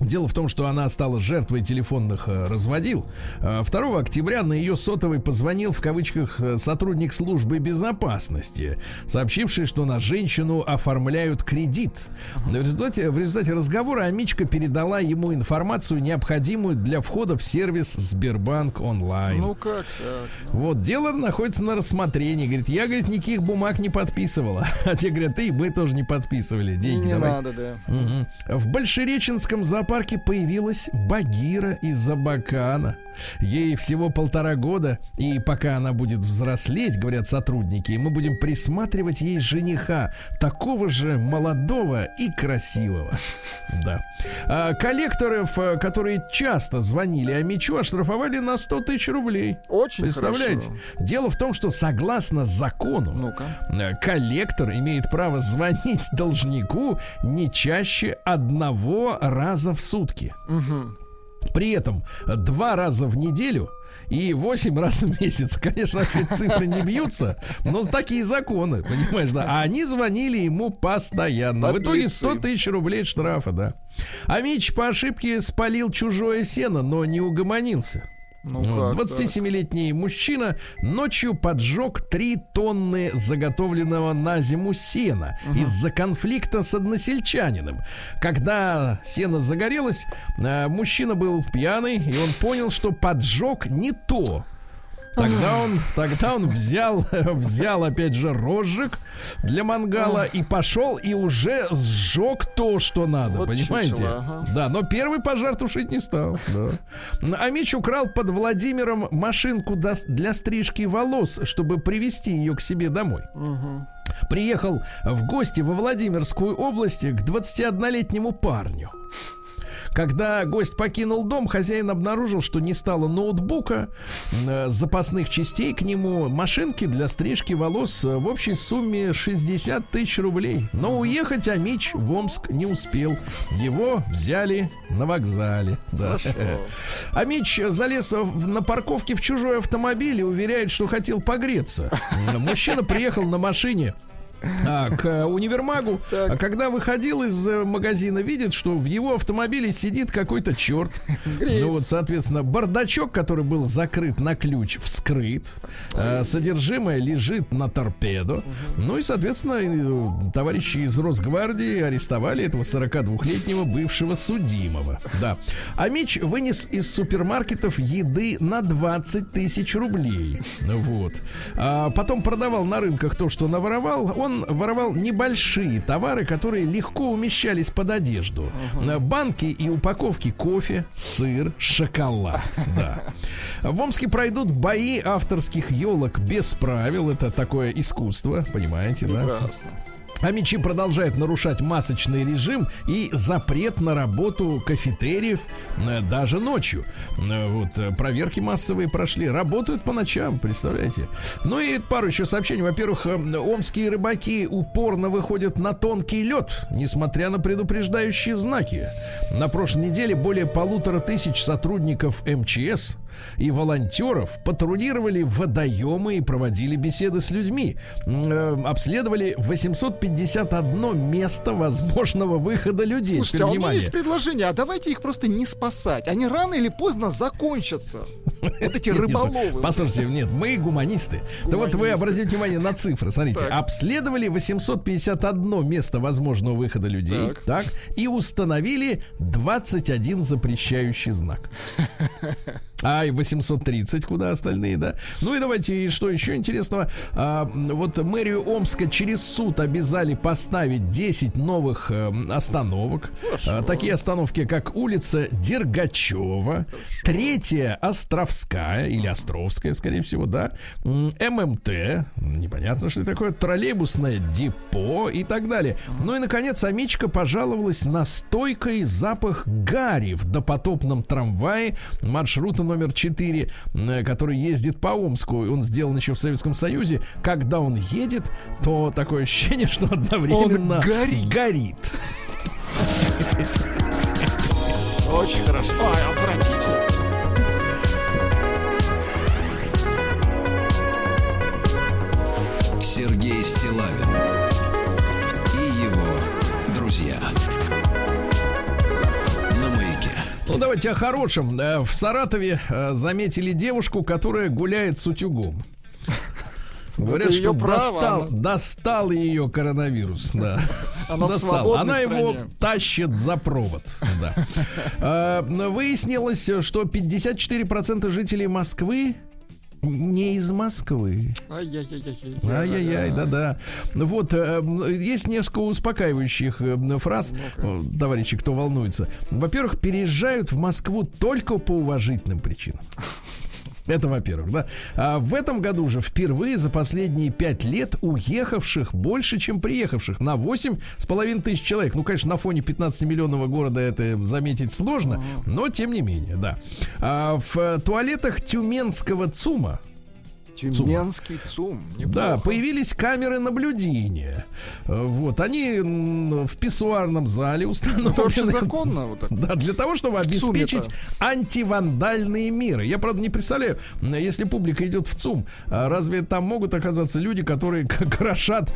Дело в том, что она стала жертвой телефонных э, разводил. Э, 2 октября на ее сотовый позвонил в кавычках э, сотрудник службы безопасности, сообщивший, что на женщину оформляют кредит. В результате, в результате разговора Амичка передала ему информацию, необходимую для входа в сервис Сбербанк онлайн. Ну как так? Вот, дело находится на рассмотрении. Говорит, я, говорит, никаких бумаг не подписывала. А те говорят, и мы тоже не подписывали. Деньги Не давай. надо, да. Мгм. В Большереченском зоопарке появилась Багира из Забакана. Ей всего полтора года, и пока она будет взрослеть, говорят сотрудники, мы будем присматривать ей жениха, такого же молодого и красивого. Да. А коллекторов, э, которые часто звонили Амичу, оштрафовали на 100 тысяч рублей. Очень Представляете? хорошо. Дело в том, что согласно закону. Э, коллектор имеет право звонить должнику не чаще одного раза в сутки. При этом два раза в неделю и восемь раз в месяц. Конечно, цифры не бьются, но такие законы, понимаешь, да. А они звонили ему постоянно. В итоге 100 Подлецы. тысяч рублей штрафа, да. А Мич по ошибке спалил чужое сено, но не угомонился. Ну Вот, как 27-летний мужчина ночью поджег 3 тонны заготовленного на зиму сена из-за конфликта с односельчанином. Когда сено загорелось, э, мужчина был пьяный, и он понял, что поджег не то. Тогда он, тогда он взял, взял опять же розжиг для мангала и пошел и уже сжег то, что надо, Вот понимаете? чучело, ага. Да, но первый пожар тушить не стал. Да. А Мич украл под Владимиром машинку для стрижки волос, чтобы привести ее к себе домой. Приехал в гости во Владимирскую область к 21-летнему парню. Когда гость покинул дом, хозяин обнаружил, что не стало ноутбука, э, запасных частей к нему, машинки для стрижки волос э, в общей сумме 60 тысяч рублей. Но уехать Амич в Омск не успел. Его взяли на вокзале. Да. Амич залез в- на парковке в чужой автомобиль и уверяет, что хотел погреться. Мужчина приехал на машине к э, универмагу, Так. а когда выходил из э, магазина, видит, что в его автомобиле сидит какой-то черт. Греется. Ну вот, соответственно, бардачок, который был закрыт на ключ, вскрыт. А, содержимое лежит на торпедо. Ну и, соответственно, э, товарищи из Росгвардии арестовали этого 42-летнего бывшего судимого. Да. А Мич вынес из супермаркетов еды на 20 тысяч рублей. Вот. А потом продавал на рынках то, что наворовал. Он Он воровал небольшие товары, которые легко умещались под одежду. Э, Банки и упаковки кофе, сыр, шоколад. Да. В Омске пройдут бои авторских елок без правил. Это такое искусство, понимаете? Прекрасно. Мечи продолжают нарушать масочный режим и запрет на работу кафетериев э, даже ночью. Э, Вот э, проверки массовые прошли, работают по ночам, представляете? Ну и пару еще сообщений. Во-первых, омские рыбаки упорно выходят на тонкий лед, несмотря на предупреждающие знаки. На прошлой неделе более полутора тысяч сотрудников МЧС и волонтеров патрулировали водоемы и проводили беседы с людьми. Э, Обследовали 851 место возможного выхода людей. Слушайте, а у меня есть предложение, а давайте их просто не спасать. Они рано или поздно закончатся. Вот эти рыболовы. Послушайте, нет, мы гуманисты. То вот вы обратите внимание на цифры. Смотрите, обследовали 851 место возможного выхода людей. Так. И установили 21 запрещающий знак. А, и 830, куда остальные, да? Ну и давайте, и что еще интересного? А, вот мэрию Омска через суд обязали поставить 10 новых э, остановок. А, такие остановки, как улица Дергачева, третья Островская или Островская, скорее всего, да, ММТ, непонятно, что это такое, троллейбусное депо и так далее. Ну и, наконец, Амичка пожаловалась на стойкий запах гари в допотопном трамвае маршрута номер 4, э, который ездит по Омску. Он сделан еще в Советском Союзе. Когда он едет, то такое ощущение, что одновременно горит. горит. Очень хорошо. Ай, отвратительно. Сергей Стилавин Ну, давайте о хорошем. Э, В Саратове э, заметили девушку, которая гуляет с утюгом. Говорят, что право, достал, она- достал ее коронавирус, да. Она достал. Она его тащит за провод. Да. Э, Выяснилось, что 54% жителей Москвы не из Москвы. Ай-яй-яй, да-да. Вот, э, есть несколько успокаивающих э, фраз, э, товарищи, кто волнуется. Во-первых, переезжают в Москву только по уважительным причинам. Это во-первых, да. А в этом году уже впервые за последние пять лет уехавших больше, чем приехавших. На восемь с половиной тысяч человек. Ну, конечно, на фоне 15-миллионного города это заметить сложно, но тем не менее, да. А в туалетах Тюменского ЦУМа Тюменский ЦУМ. да, Неплохо. появились камеры наблюдения. Э, Вот, они в писсуарном зале Это установлены. законно вот так? Да, для того, чтобы В обеспечить антивандальные меры. Я, правда, не представляю, если публика идет в ЦУМ, а разве там могут оказаться люди, которые крошат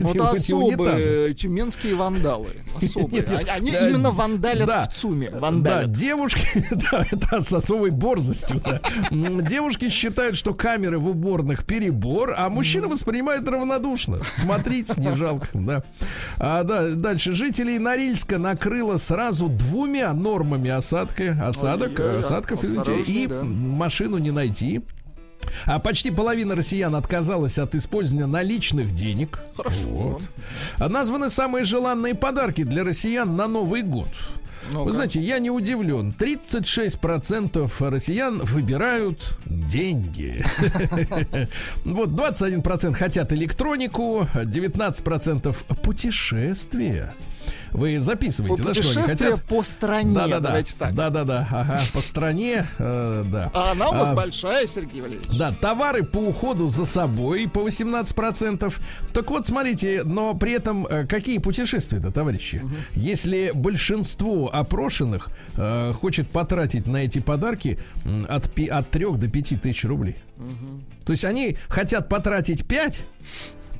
Вот эти особые тюменские вандалы. Особые. Нет, нет, Они да, именно вандалят да. в ЦУМе. Да, Вандалят. девушки, да, это с особой борзостью. да. Девушки считают, что камеры в уборных перебор, а мужчина воспринимает равнодушно. Смотрите, не жалко, да. А, да, дальше. Жителей Норильска накрыло сразу двумя нормами осадка, осадок, Ой-ой-ой, осадков, извините, и да. машину не найти. А почти половина россиян отказалась от использования наличных денег. Хорошо. Вот. Названы самые желанные подарки для россиян на Новый год. Ну-ка. Вы знаете, я не удивлен. 36% россиян выбирают деньги. Вот 21% хотят электронику, 19% путешествия. Вы записываете, да, что они хотят? по стране. Да, да, да. Давайте так. Да, да, да. Ага, по стране, э, да. А она у нас А, большая, Сергей Валерьевич. да, товары по уходу за собой по 18%. Так вот, смотрите, но при этом э, какие путешествия-то, товарищи? Если большинство опрошенных э, хочет потратить на эти подарки от, от 3 до 5 тысяч рублей. То есть они хотят потратить 5,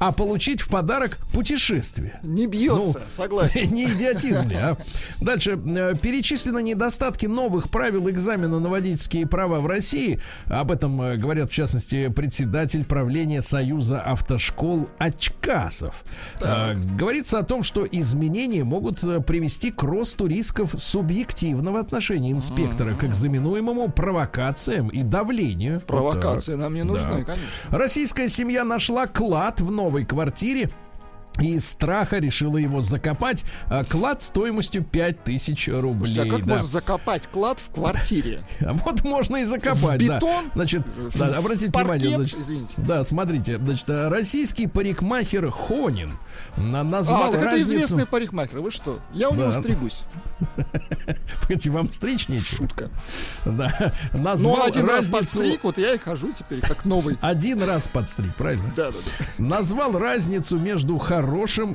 а получить в подарок путешествие. Не бьется, согласен. Не идиотизм ли, а? Дальше. Э, Перечислены недостатки новых правил экзамена на водительские права в России. Об этом э, говорят, в частности, председатель правления Союза автошкол Очкасов. Э, Говорится о том, что изменения могут э, привести к росту рисков субъективного отношения инспектора к экзаменуемому провокациям и давлению. Вот так. Провокации нам не нужны, Да. конечно. Российская семья нашла клад в новой квартире. И из страха решила его закопать. А клад стоимостью 5000 рублей. Слушайте, а как да. можно закопать клад в квартире? А вот можно и закопать, В да. бетон? Значит, да, обратите паркет? внимание, значит, Извините. да, смотрите, значит, э, российский парикмахер Хонин на- назвал А, так это известный парикмахер. Вы что? Я у него стригусь. Погодите, вам стричь нечего? Шутка. Да. Ну, Назвал он один раз разницу... подстриг, вот я и хожу теперь как новый. Один раз подстриг, правильно? Да, да, да. Назвал разницу между хорошим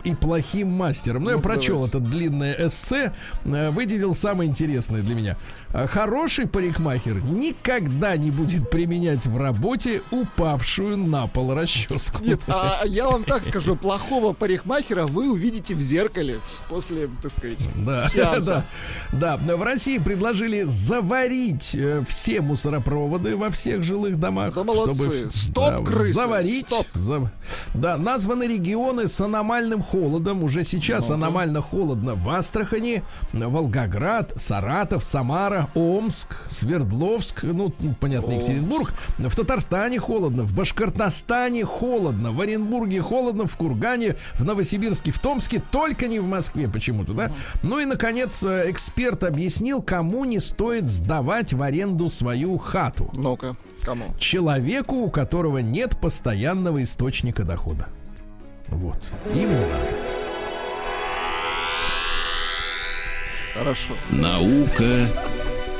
и плохим мастером. Ну, я Ну, прочел давайте. это длинное эссе, э, выделил самое интересное для меня. А Хороший парикмахер никогда не будет применять в работе упавшую на пол расческу. Нет, а я вам так скажу, плохого парикмахера вы увидите в зеркале после, так сказать, Да, сеанса. да, да. В России предложили заварить э, все мусоропроводы во всех жилых домах. Да молодцы. Стоп, крысы, Заварить. стоп. За- Да, названы регионы с аномальным холодом. Уже сейчас аномально холодно в Астрахани, Волгоград, Саратов, Самара, Омск, Свердловск, ну, понятно, Екатеринбург. В Татарстане холодно, в Башкортостане холодно, в Оренбурге холодно, в Кургане, в Новосибирске, в Томске, только не в Москве почему-то, да? Ну и, наконец, э, эксперт объяснил, кому не стоит сдавать в аренду свою хату. Ну-ка, кому? Человеку, у которого нет постоянного источника дохода. Вот. Именно. Хорошо. Наука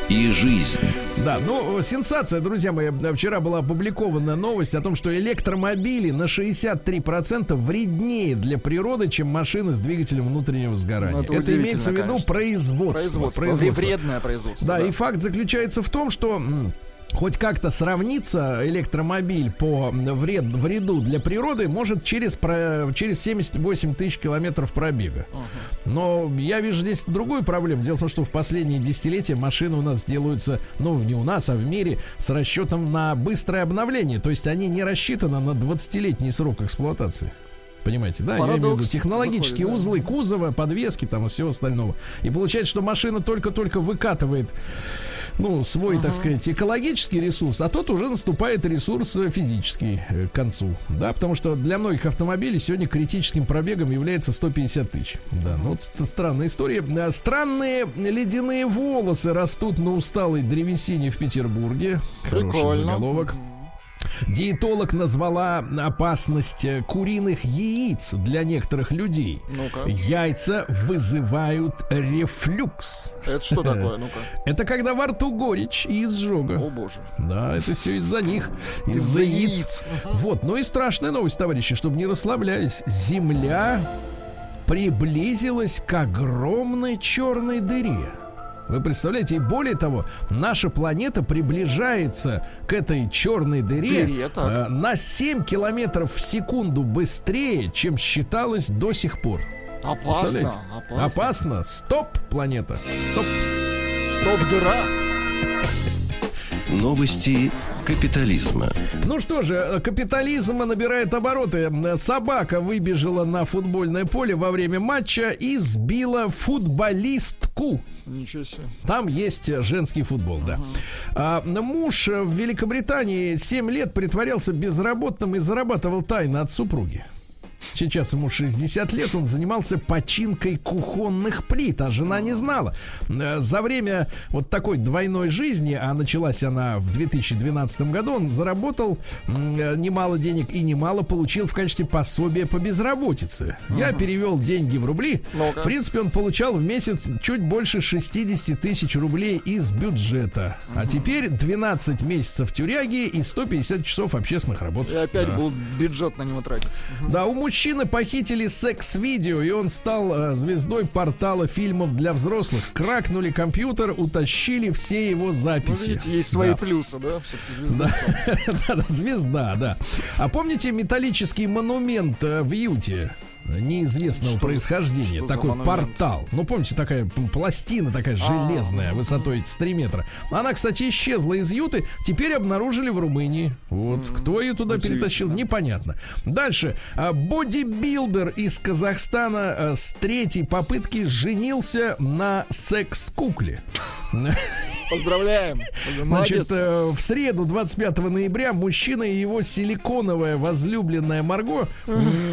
и жизнь. Да, ну, сенсация, друзья мои. Вчера была опубликована новость о том, что электромобили на 63% вреднее для природы, чем машины с двигателем внутреннего сгорания. Ну, это это имеется в виду конечно. производство. Производство. Вредное производство. Да, и факт заключается в том, что хоть как-то сравниться электромобиль по вред, вреду для природы может через, про- через 78 тысяч километров пробега. Но я вижу здесь другую проблему. Дело в том, что в последние десятилетия машины у нас делаются, ну, не у нас, а в мире, с расчетом на быстрое обновление. То есть они не рассчитаны на 20-летний срок эксплуатации. Понимаете, да? Я имею в виду Парадокс технологические выходит, да. узлы кузова, подвески там и всего остального. И получается, что машина только-только выкатывает ну, свой, так сказать, экологический ресурс, а тот уже наступает ресурс э, физический э, к концу. Да, потому что для многих автомобилей сегодня критическим пробегом является 150 тысяч. Да, ну вот ст- странная история. Э, Странные ледяные волосы растут на усталой древесине в Петербурге. Хороший Прикольно. заголовок. Диетолог назвала опасность э, куриных яиц для некоторых людей. Ну-ка. Яйца вызывают рефлюкс. Это что такое? Ну-ка. Это когда во рту горечь и изжога. О боже. Да, это все из-за них, из-за яиц. Вот, ну и страшная новость, товарищи, чтобы не расслаблялись. Земля приблизилась к огромной черной дыре. Вы представляете, и более того, наша планета приближается к этой черной дыре Дыре, э, на 7 километров в секунду быстрее, чем считалось до сих пор. Опасно. Опасно. Опасно. Стоп, планета. Стоп. Стоп, дыра. Новости капитализма. Ну что же, э, капитализм набирает обороты. Собака выбежала на футбольное поле во время матча и сбила футболистку. Ничего себе. Там есть женский футбол, да. А, муж в Великобритании 7 лет притворялся безработным и зарабатывал тайно от супруги. Сейчас ему 60 лет, он занимался починкой кухонных плит, а жена не знала. Э, За время вот такой двойной жизни, а началась она в 2012 году, он заработал э, немало денег и немало получил в качестве пособия по безработице. Я перевел деньги в рубли. В принципе, он получал в месяц чуть больше 60 тысяч рублей из бюджета. А теперь 12 месяцев тюряги и 150 часов общественных работ. И опять Да. был бюджет на него тратить. Да, у мужчины похитили секс-видео, и он стал э, звездой портала фильмов для взрослых. Кракнули компьютер, утащили все его Ну, записи. видите, есть свои Да. плюсы, да? Звезда. Да, да, звезда, да. А помните металлический монумент э, в Юте? Неизвестного происхождения, что такой портал. Ну, помните, такая пластина такая железная, высотой с 3 метра. Она, кстати, исчезла из Юты, теперь обнаружили в Румынии. Вот, кто ее туда перетащил, непонятно. Дальше. А, Бодибилдер из Казахстана а, с третьей попытки женился на секс-кукле. Поздравляем. Молодец. Значит, э, в среду, 25 ноября, мужчина и его силиконовая возлюбленная Марго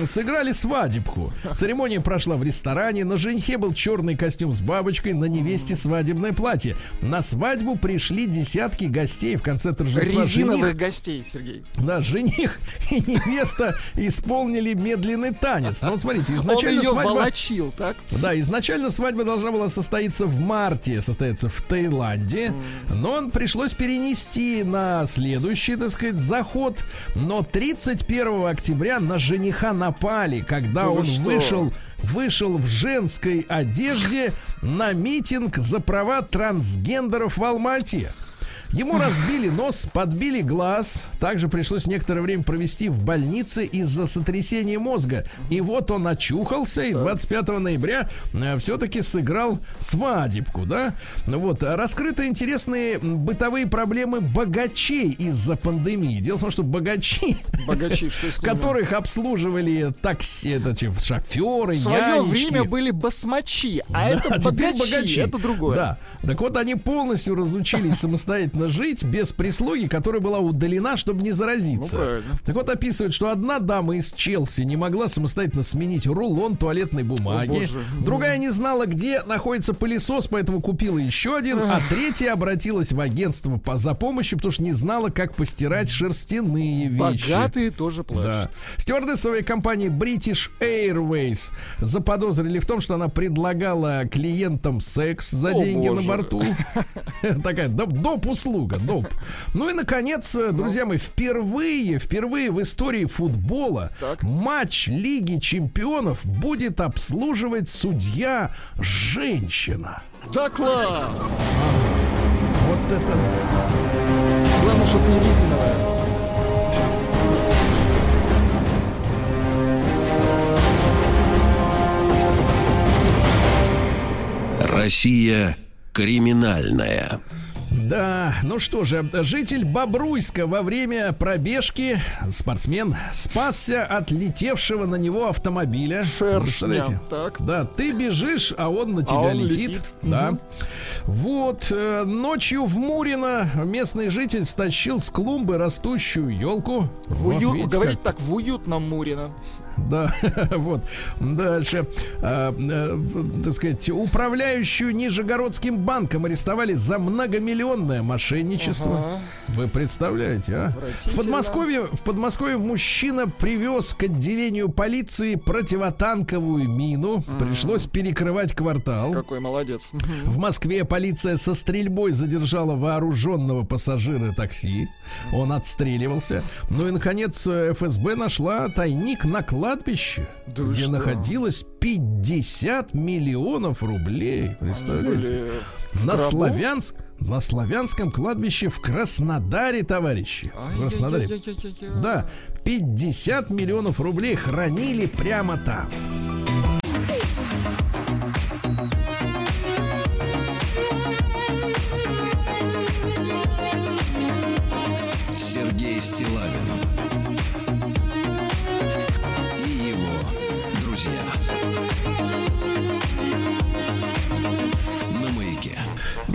сыграли свадебку. Церемония прошла в ресторане. На женихе был черный костюм с бабочкой, на невесте свадебное платье. На свадьбу пришли десятки гостей в конце торжества. Резиновых Жених, гостей, Сергей. да, жених и невеста исполнили медленный танец. Ну, смотрите, Он изначально ее свадьба... волочил, так? Да, изначально свадьба должна была состоиться в марте, состояться в Таиланде, но он пришлось перенести на следующий, так сказать, заход. Но 31 октября на жениха напали, когда Да вы он что? вышел вышел в женской одежде на митинг за права трансгендеров в Алмате. Ему разбили нос, подбили глаз. Также пришлось некоторое время провести в больнице из-за сотрясения мозга. И вот он очухался и 25 ноября все-таки сыграл свадебку, да? Ну Вот, а раскрыты интересные бытовые проблемы богачей из-за пандемии. Дело в том, что богачи, Богачи, что которых обслуживали такси, это, шоферы, В свое нянечки. время были басмачи, а Да, это теперь богачи, это другое. Да. Так вот, они полностью разучились самостоятельно жить без прислуги, которая была удалена, чтобы не заразиться. Ну, правильно. Так вот, описывают, что одна дама из Челси не могла самостоятельно сменить рулон туалетной бумаги. боже. Другая не знала, где находится пылесос, поэтому купила еще один. А третья обратилась в агентство по, за помощью, потому что не знала, как постирать шерстяные вещи. Богатые тоже плачут. Да. Стюардессовой компании British Airways заподозрили в том, что она предлагала клиентам секс за О, деньги боже. на борту. Такая доп, доп услуга, доп. Ну и наконец, э, друзья мои, впервые, впервые в истории футбола Так. матч Лиги Чемпионов будет обслуживать судья женщина. Да класс! Вот это да. Главное, чтобы не резиновая. Россия криминальная. Да, ну что же, житель Бобруйска во время пробежки, спортсмен, спасся от летевшего на него автомобиля. Шершня, так. Да, ты бежишь, а он на тебя он летит. летит. Да. Вот, э, ночью в Мурино местный житель стащил с клумбы растущую елку. В Вот, ую- видите, Говорить как. так, в уютном Мурино. Да, вот. Дальше. А, в- так сказать, управляющую Нижегородским банком арестовали за многомиллионное мошенничество. Ага. Вы представляете, а? В. Подмосковье, в Подмосковье мужчина привез к отделению полиции противотанковую мину. Пришлось перекрывать квартал. Какой молодец. В Москве полиция со стрельбой задержала вооруженного пассажира такси. Он отстреливался. Ну и, наконец, э, ФСБ нашла тайник на кладбище, Да где что? находилось 50 миллионов рублей. Представляете? На, славянск, на славянском кладбище в Краснодаре, товарищи. В Краснодаре. Да, 50 миллионов рублей хранили прямо там.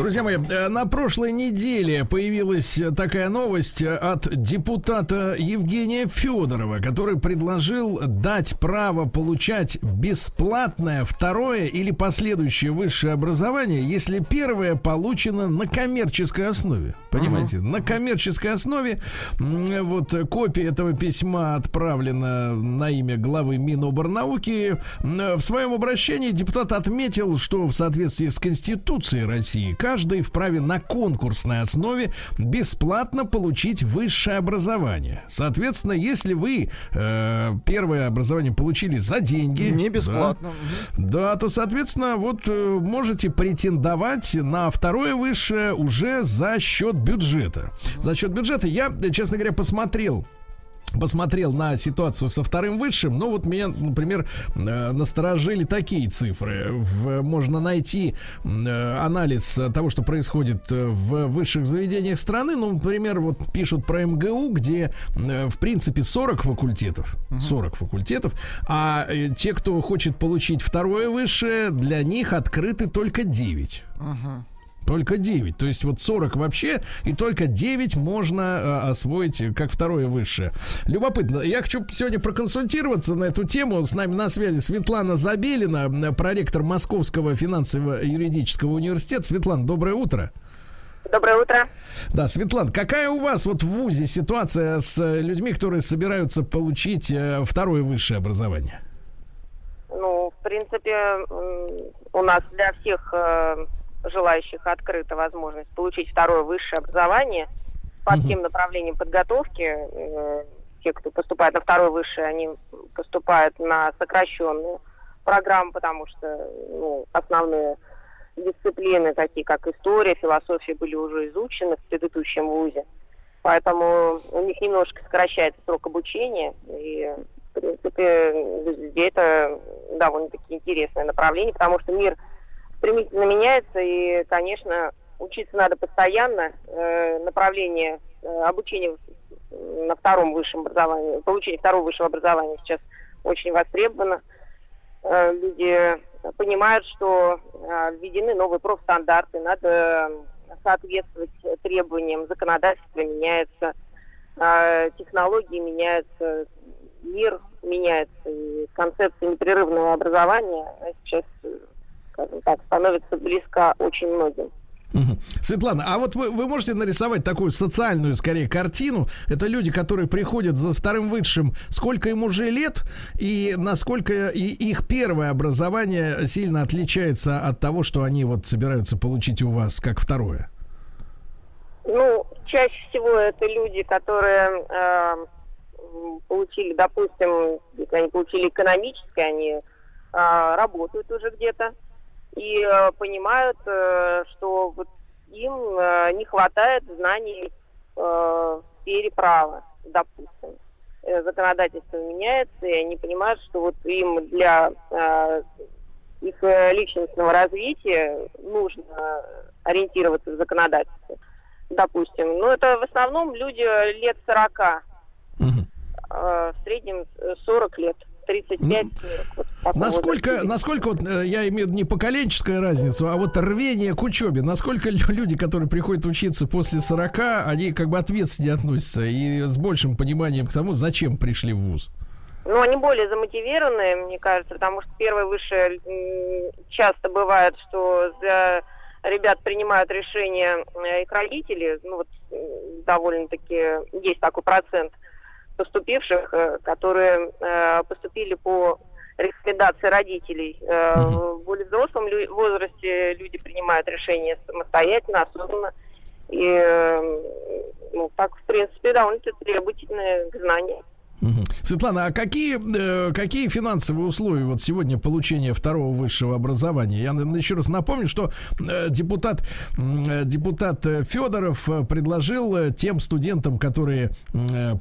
Друзья мои, э, на прошлой неделе появилась э, такая новость э, от депутата Евгения Федорова, который предложил дать право получать бесплатное второе или последующее высшее образование, если первое получено на коммерческой основе. Понимаете? На коммерческой основе вот копия этого письма отправлена на имя главы Миноборнауки. В своем обращении депутат отметил, что в соответствии с Конституцией России каждый вправе на конкурсной основе бесплатно получить высшее образование. Соответственно, если вы э, первое образование получили за деньги, Не да, бесплатно. Мгм. да, то, соответственно, вот э, можете претендовать на второе высшее уже за счет бюджета. За счет бюджета я, честно говоря, посмотрел посмотрел на ситуацию со вторым высшим, но вот меня, например, э, насторожили такие цифры. В- можно найти э, анализ того, что происходит э, в высших заведениях страны. Ну, например, вот пишут про МГУ, где, в принципе, 40 факультетов. 40 факультетов. А те, кто хочет получить второе высшее, для них открыты только 9. Только 9. То есть вот 40 вообще, и только 9 можно э, освоить как второе высшее. Любопытно. Я хочу сегодня проконсультироваться на эту тему. С нами на связи Светлана Забелина, проректор Московского финансово-юридического университета. Светлана, доброе утро. Доброе утро. Да, Светлана, какая у вас вот в ВУЗе ситуация с э, людьми, которые собираются получить э, второе высшее образование? Ну, в принципе, у нас для всех э, желающих открыта возможность получить второе высшее образование по Мгм. всем направлениям подготовки. Э, Те, кто поступает на второе высшее, они поступают на сокращенную программу, потому что ну, основные дисциплины, такие как история, философия, были уже изучены в предыдущем ВУЗе. Поэтому у них немножко сокращается срок обучения. И, в принципе, это довольно-таки интересное направление, потому что мир стремительно меняется, и, конечно, учиться надо постоянно. Э, направление э, обучения на втором высшем образовании, получение второго высшего образования сейчас очень востребовано. Э, люди понимают, что введены новые профстандарты, надо соответствовать требованиям законодательства, меняется, технологии меняются, мир меняется, и концепция непрерывного образования сейчас, скажем так, становится близка очень многим. Светлана, а вот вы, вы можете нарисовать такую социальную, скорее, картину? Это люди, которые приходят за вторым высшим, сколько им уже лет, и насколько и их первое образование сильно отличается от того, что они вот собираются получить у вас как второе? Ну, чаще всего это люди, которые э, получили, допустим, если они получили экономическое, они э, работают уже где-то и э, понимают, э, что вот им э, не хватает знаний э, в сфере права, допустим. Э, Законодательство меняется, и они понимают, что вот им для э, их личностного развития нужно ориентироваться в законодательстве допустим. Ну, это в основном люди лет 40, Мгм. э, в среднем э, 40 лет, 35 вот в таком Насколько, насколько вот, э, я имею не поколенческая разницу, а вот рвение к учебе, насколько лю- люди, которые приходят учиться после 40, они как бы ответственнее относятся и с большим пониманием к тому, зачем пришли в ВУЗ? Ну, они более замотивированные, мне кажется, потому что первое высшее часто бывает, что за ребят принимают решения э, их родители, ну вот довольно-таки есть такой процент поступивших, э, которые э, поступили по рекомендации родителей. Э. В более взрослом возрасте люди принимают решения самостоятельно, осознанно. И ну, так, в принципе, довольно-таки требовательные к знаниям. Светлана, а какие, э, какие финансовые условия вот сегодня получения второго высшего образования? Я еще раз напомню, что э, депутат, э, депутат Федоров предложил тем студентам, которые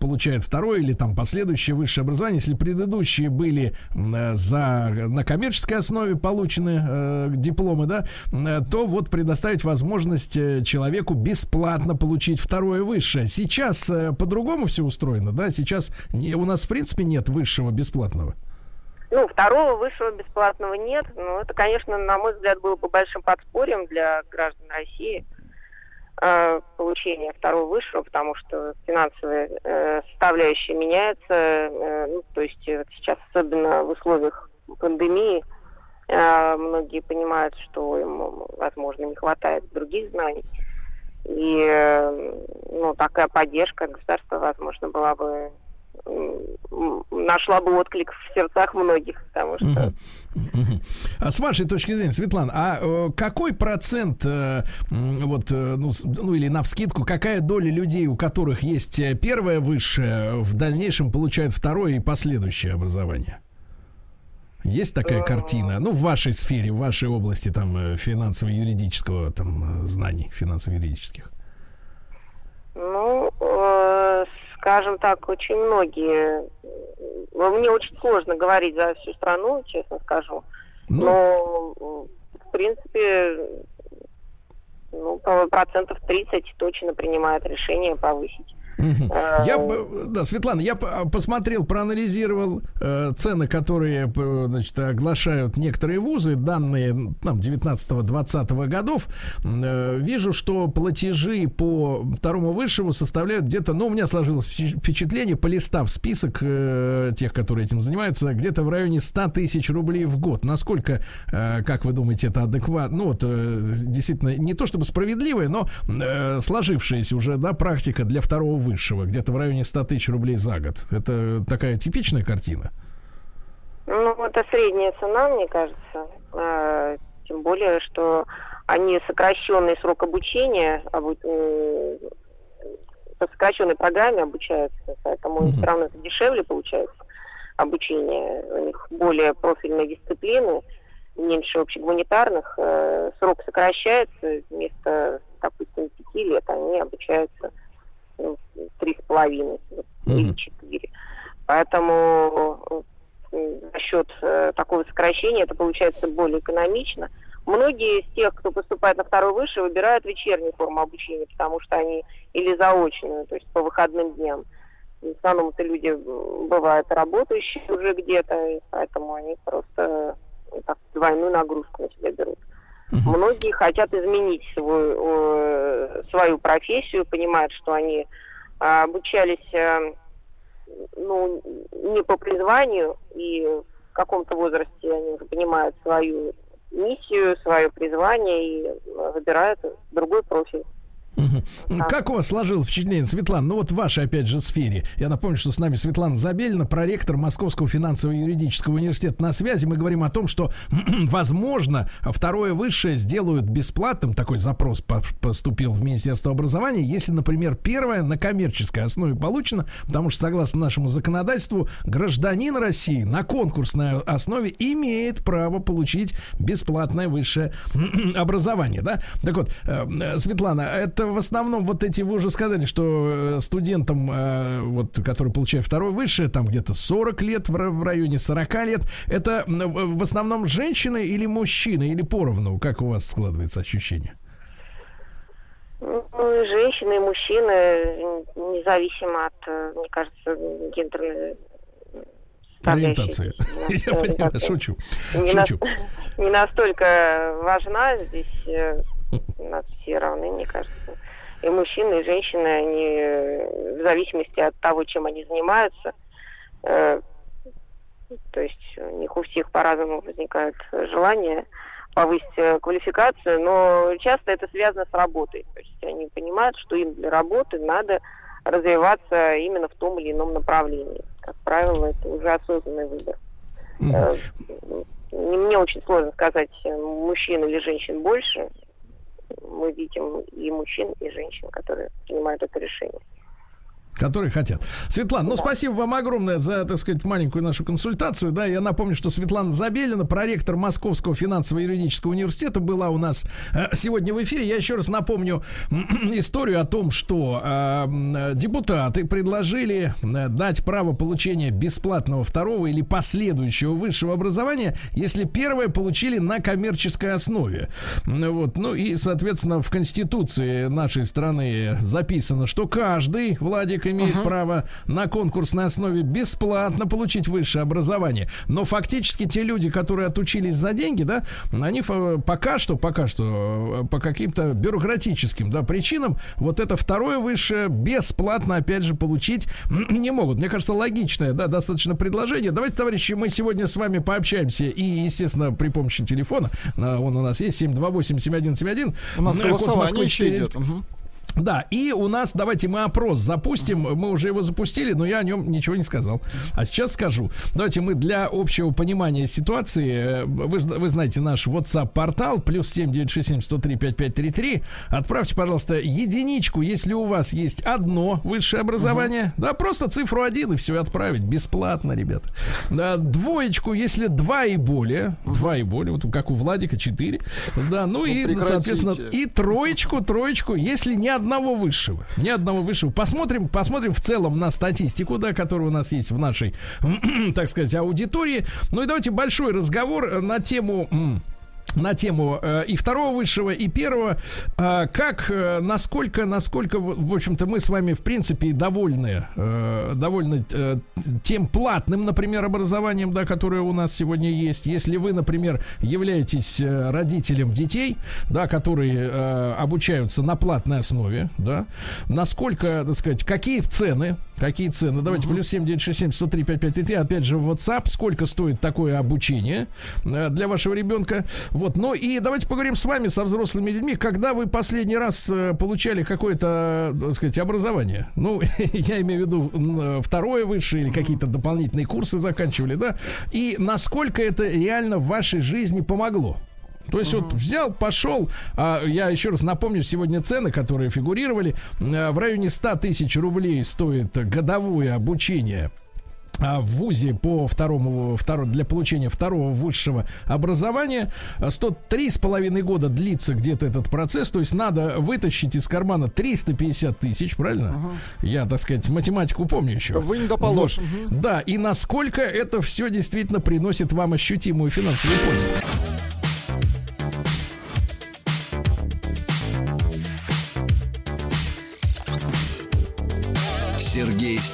получают второе или там последующее высшее образование, если предыдущие были за, на коммерческой основе получены дипломы, да, то вот предоставить возможность человеку бесплатно получить второе высшее. Сейчас по-другому все устроено, да? Сейчас не, у нас в принципе нет высшего бесплатного. Ну, второго высшего бесплатного нет. Но это, конечно, на мой взгляд, было бы большим подспорьем для граждан России э, получение второго высшего, потому что финансовая э, составляющая меняется. э, ну, то есть э, сейчас, особенно в условиях пандемии, э, многие понимают, что им, возможно, не хватает других знаний. И э, ну, такая поддержка государства, возможно, была бы нашла бы отклик в сердцах многих, потому что. А с вашей точки зрения, Светлана, а э, какой процент, э, вот, э, ну, ну или на вскидку, какая доля людей, у которых есть первое высшее, в дальнейшем получают второе и последующее образование? Есть такая картина? Ну, в вашей сфере, в вашей области там финансово-юридического там знаний, финансово-юридических. Ну, скажем так, очень многие. э, Мне очень сложно говорить за всю страну, честно скажу. Ну, Но, э, в принципе, ну, процентов 30 точно принимают решение повысить Я, бы- да, Светлана, я по- посмотрел, проанализировал э, цены, которые э, значит, оглашают некоторые вузы, данные там 19-20 годов. Э, вижу, что платежи по второму высшему составляют где-то, ну, у меня сложилось впечат- впечатление, полистав список э, тех, которые этим занимаются, где-то в районе 100 тысяч рублей в год. Насколько, э, как вы думаете, это адекватно? Ну, вот, э, действительно, не то чтобы справедливая, но э, сложившаяся уже, да, практика для второго высшего, где-то в районе 100 тысяч рублей за год. Это такая типичная картина? Ну, это средняя цена, мне кажется. Э, Тем более, что они сокращенный срок обучения, обу- по сокращенной программе обучаются, поэтому Мгм. все равно это дешевле получается обучение. У них более профильные дисциплины, меньше общегуманитарных. Э, Срок сокращается, вместо, допустим, пяти лет они обучаются три с половиной или четыре. Поэтому э, за счет э, такого сокращения это получается более экономично. Многие из тех, кто поступает на второй высший, выбирают вечернюю форму обучения, потому что они или заочную, то есть по выходным дням. В основном это люди м, бывают работающие уже где-то, и поэтому они просто э, так, двойную нагрузку на себя берут. Многие хотят изменить свою, свою профессию, понимают, что они а, обучались э, ну, не по призванию, и в каком-то возрасте они уже понимают свою миссию, свое призвание и выбирают другой профиль. Мгм. Как у вас сложилось впечатление, Светлана? Ну вот в вашей, опять же, сфере. Я напомню, что с нами Светлана Забелина, проректор Московского финансово-юридического университета на связи. Мы говорим о том, что, возможно, второе высшее сделают бесплатным. Такой запрос по- поступил в Министерство образования. Если, например, первое на коммерческой основе получено, потому что, согласно нашему законодательству, гражданин России на конкурсной основе имеет право получить бесплатное высшее образование, да? Так вот, э, э, Светлана, это в основном вот эти, вы уже сказали, что э, студентам, э, вот, которые получают второе высшее, там где-то 40 лет, в ра- в районе 40 лет, это в основном женщины или мужчины, или поровну? Как у вас складывается ощущение? Ну, и женщины, и мужчины, независимо от, э, мне кажется, гендерной Ориентация. составляющей. Я понимаю, Ориентации. шучу. не, на- Шучу. не настолько важна здесь у нас все равны, мне кажется. И мужчины, и женщины, они э, в зависимости от того, чем они занимаются, э, то есть у них у всех по-разному возникают э, желания повысить э, квалификацию, но часто это связано с работой. То есть они понимают, что им для работы надо развиваться именно в том или ином направлении. Как правило, это уже осознанный выбор. Не- Мне очень сложно сказать, мужчин или женщин больше. Мы видим и мужчин, и женщин, которые принимают это решение. Которые хотят. Светлана, ну спасибо вам огромное за, так сказать, маленькую нашу консультацию. Да, я напомню, что Светлана Забелина, проректор Московского финансово-юридического университета, была у нас э, сегодня в эфире. Я еще раз напомню историю о том, что э, депутаты предложили э, дать право получения бесплатного второго или последующего высшего образования, если первое получили на коммерческой основе. Ну Вот. Ну и, соответственно, в Конституции нашей страны записано, что каждый, Владик, имеет право на конкурсной основе бесплатно получить высшее образование. Но фактически те люди, которые отучились за деньги, да, они пока что, пока что, э, по каким-то бюрократическим да, причинам, вот это второе высшее бесплатно, опять же, получить не могут. Мне кажется, логичное, да, достаточно предложение. Давайте, товарищи, мы сегодня с вами пообщаемся и, естественно, при помощи телефона, а, он у нас есть, 728-7171. У нас код голосование еще 4. идет. Да, и у нас, давайте мы опрос запустим. Мы уже его запустили, но я о нем ничего не сказал. А сейчас скажу. Давайте мы для общего понимания ситуации, э, вы, вы знаете наш WhatsApp-портал, плюс 7967-103-5533. Отправьте, пожалуйста, единичку, если у вас есть одно высшее образование. Да, просто цифру один и все отправить. Бесплатно, ребята. Да, двоечку, если два и более. Два и более, вот как у Владика, четыре. Да, ну, и, прекратите. соответственно, и троечку, троечку, если ни одного высшего. Ни одного высшего. Посмотрим, посмотрим в целом на статистику, да, которая у нас есть в нашей, так сказать, аудитории. Ну и давайте большой разговор на тему на тему э, и второго высшего, и первого. Э, как, э, насколько, насколько, в, общем-то, мы с вами, в принципе, довольны, э, довольны э, тем платным, например, образованием, да, которое у нас сегодня есть. Если вы, например, являетесь э, родителем детей, да, которые э, обучаются на платной основе, да, насколько, так сказать, какие цены, какие цены, давайте плюс 7967 103 5533, опять же, в WhatsApp, сколько стоит такое обучение э, для вашего ребенка. Вот, ну и давайте поговорим с вами, со взрослыми людьми, когда вы последний раз э, получали какое-то, так сказать, образование. Ну, я имею в виду э, второе высшее или какие-то дополнительные курсы заканчивали, да? И насколько это реально в вашей жизни помогло? То есть вот взял, пошел, а, я еще раз напомню, сегодня цены, которые фигурировали, а, в районе 100 тысяч рублей стоит годовое обучение а, в ВУЗе по второму, второ, для получения второго высшего образования. А, 103 с половиной года длится где-то этот процесс, то есть надо вытащить из кармана 350 тысяч, правильно? Я, так сказать, математику помню еще. Вы не доположь. Вот. Да, и насколько это все действительно приносит вам ощутимую финансовую пользу.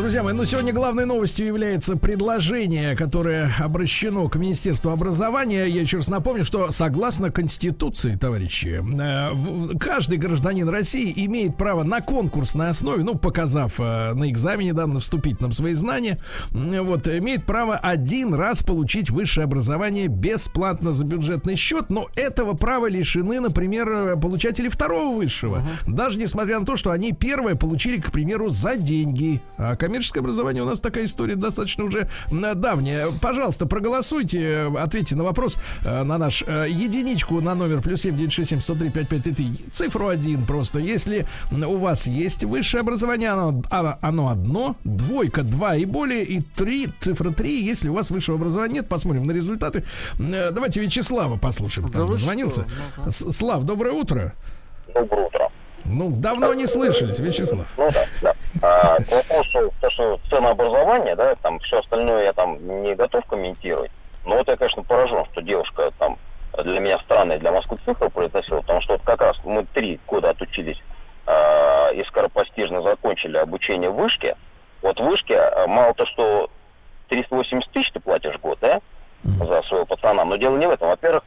Друзья мои, ну сегодня главной новостью является предложение, которое обращено к Министерству образования. Я еще раз напомню, что согласно Конституции, товарищи, э, каждый гражданин России имеет право на конкурсной основе, ну, показав э, на экзамене, да, на вступительном свои знания, вот, имеет право один раз получить высшее образование бесплатно за бюджетный счет, но этого права лишены, например, получатели второго высшего. Даже несмотря на то, что они первое получили, к примеру, за деньги. А коммерческое образование у нас такая история достаточно уже давняя. Пожалуйста, проголосуйте, э, ответьте на вопрос э, на наш э, единичку на номер плюс семь девять шесть семь сто три пять пять три три. Цифру один просто. Если у вас есть высшее образование, оно, оно, одно, двойка, два и более, и три, цифра три, если у вас высшего образования нет, посмотрим на результаты. Давайте Вячеслава послушаем. Да Там что? С- Слав, доброе утро. Доброе утро. Ну, давно не слышались, Вячеслав. Ну да, да. А, к вопросу, то, что ценообразование, да, там все остальное я там не готов комментировать. Но вот я, конечно, поражен, что девушка там для меня странная, для Москвы цифры произносила, потому что вот как раз мы три года отучились а, и скоропостижно закончили обучение в вышке. Вот в вышке а, мало то, что 380 тысяч ты платишь в год, да, за своего пацана. Но дело не в этом. Во-первых,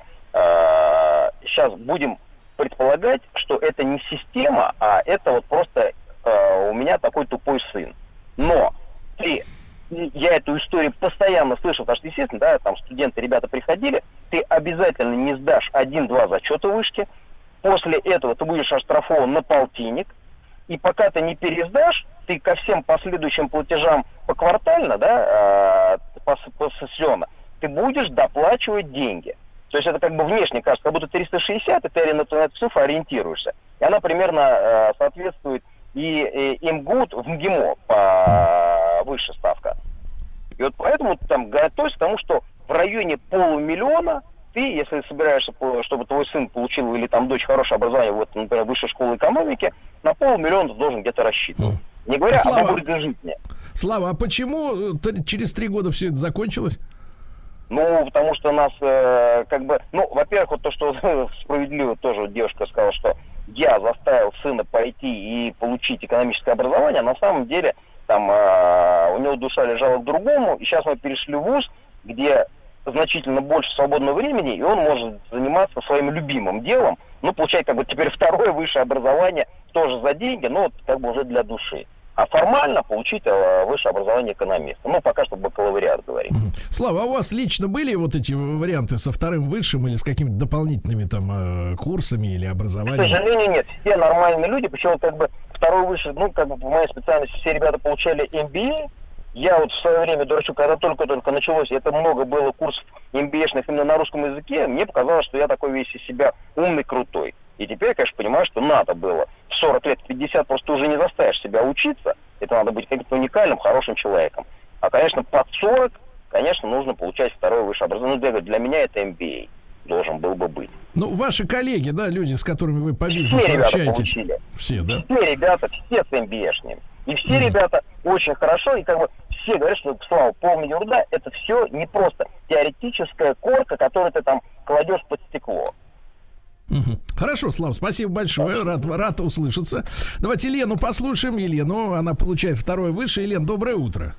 сейчас будем предполагать, что это не система, а это вот просто э, у меня такой тупой сын. Но ты, я эту историю постоянно слышал, потому что, естественно, да, там студенты, ребята приходили, ты обязательно не сдашь один-два зачета вышки, после этого ты будешь оштрафован на полтинник, и пока ты не пересдашь, ты ко всем последующим платежам поквартально, да, э, пос- посессионно, ты будешь доплачивать деньги. То есть это как бы внешне кажется, как будто 360, и ты на эту, на эту цифру ориентируешься. И она примерно э, соответствует и, и МГУТ в МГИМО по выше ставка. И вот поэтому там готовься к тому, что в районе полумиллиона ты, если собираешься, чтобы твой сын получил или там дочь хорошее образование, вот, например, высшей школы экономики, на полмиллиона ты должен где-то рассчитывать. Не говоря Слава. об образе жизни. Слава, а почему э, через три года все это закончилось? Ну, потому что нас, э, как бы, ну, во-первых, вот то, что справедливо тоже девушка сказала, что я заставил сына пойти и получить экономическое образование, а на самом деле там э, у него душа лежала к другому, и сейчас мы перешли в ВУЗ, где значительно больше свободного времени, и он может заниматься своим любимым делом, ну, получать как бы теперь второе высшее образование тоже за деньги, но вот как бы уже для души. А формально получить э, высшее образование экономиста. Ну, пока что бакалавриат говорим. Слава, а у вас лично были вот эти варианты со вторым высшим или с какими-то дополнительными там э, курсами или К образованием? сожалению, нет. Все нормальные люди, причем как бы второй высший, ну, как бы по моей специальности все ребята получали MBA. Я вот в свое время, дурачок, когда только-только началось, это много было курсов MBA-шных именно на русском языке, мне показалось, что я такой весь из себя умный, крутой. И теперь я, конечно, понимаю, что надо было. В 40 лет, в 50 просто уже не заставишь себя учиться. Это надо быть каким-то уникальным, хорошим человеком. А, конечно, под 40, конечно, нужно получать второе высшее образование. Ну, я говорю, для меня это MBA должен был бы быть. Ну, ваши коллеги, да, люди, с которыми вы по Все бизнесу ребята общаетесь. получили. Все, да? Все ребята, все с MBA-шными. И все ребята очень хорошо, и как бы все говорят, что слава ерунда, это все не просто теоретическая корка, которую ты там кладешь под стекло. Мгм. Хорошо, Слав, спасибо большое. Рад, рад услышаться. Давайте Лену послушаем. Елену, она получает второе высшее. Лен, доброе утро.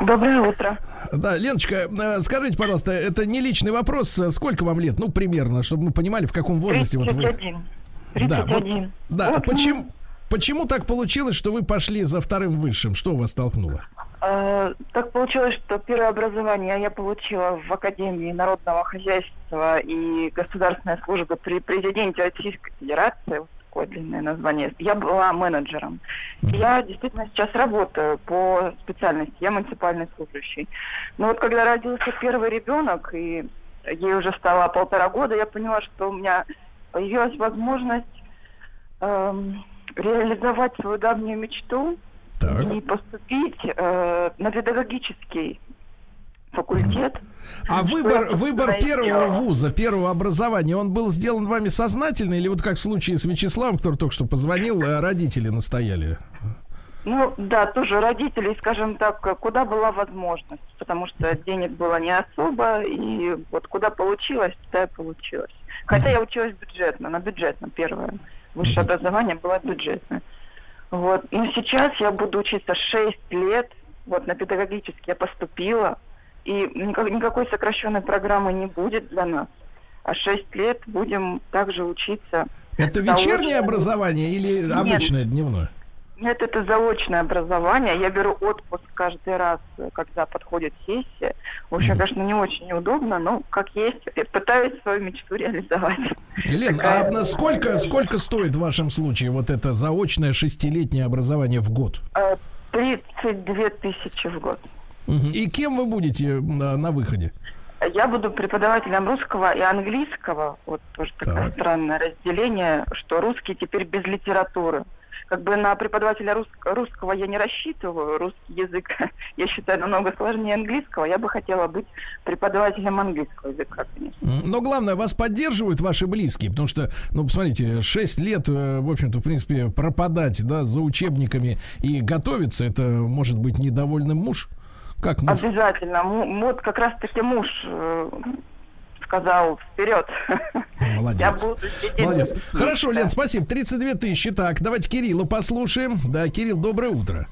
Доброе утро. Да, Леночка, э, скажите, пожалуйста, это не личный вопрос. Сколько вам лет? Ну, примерно, чтобы мы понимали, в каком возрасте вот вы. 31. Да, вот- 31. Да, Вот, почему, почему так получилось, что вы пошли за вторым высшим? Что вас толкнуло? Э, так получилось, что первое образование я получила в Академии народного хозяйства и государственной службы при президенте Российской Федерации. Вот такое длинное название. Я была менеджером. И Я действительно сейчас работаю по специальности. Я муниципальный служащий. Но вот когда родился первый ребенок, и ей уже стало полтора года, я поняла, что у меня появилась возможность эм, реализовать свою давнюю мечту Так. и поступить э, на педагогический факультет. А выбор, выбор первого вуза, первого образования, он был сделан вами сознательно или вот как в случае с Вячеславом, который только что позвонил, э, родители настояли? Ну, да, тоже родителей, скажем так, куда была возможность, потому что денег было не особо, и вот куда получилось, туда и получилось. Хотя я училась бюджетно, на бюджетном первое. Высшее образование было бюджетное. Вот. Но сейчас я буду учиться 6 лет, вот на педагогический я поступила, и никак- никакой сокращенной программы не будет для нас. А 6 лет будем также учиться. Это вечернее образование или Нет. обычное дневное? Нет, это заочное образование. Я беру отпуск каждый раз, э, когда подходит сессия. В общем, конечно, не очень удобно, но как есть, пытаюсь свою мечту реализовать. Лен, Такая- а сколько, сколько стоит в вашем случае вот это заочное шестилетнее образование в год? Э, 32 тысячи в год. Мгм. И кем вы будете на, на выходе? Я буду преподавателем русского и английского. Вот тоже такое Так. странное разделение, что русский теперь без литературы. Как бы на преподавателя рус- русского я не рассчитываю. Русский язык, я считаю, намного сложнее английского. Я бы хотела быть преподавателем английского языка, конечно. Но главное, вас поддерживают ваши близкие, потому что, ну, посмотрите, 6 лет, э, в общем-то, в принципе, пропадать, да, за учебниками и готовиться, это может быть недовольным муж. Как муж? Обязательно. Вот как раз-таки муж э, сказал вперед. Молодец. Я буду сидеть. Молодец. Хорошо, Лен, спасибо. 32 тысячи. Так, давайте Кирилла послушаем. Да, Кирилл, доброе утро.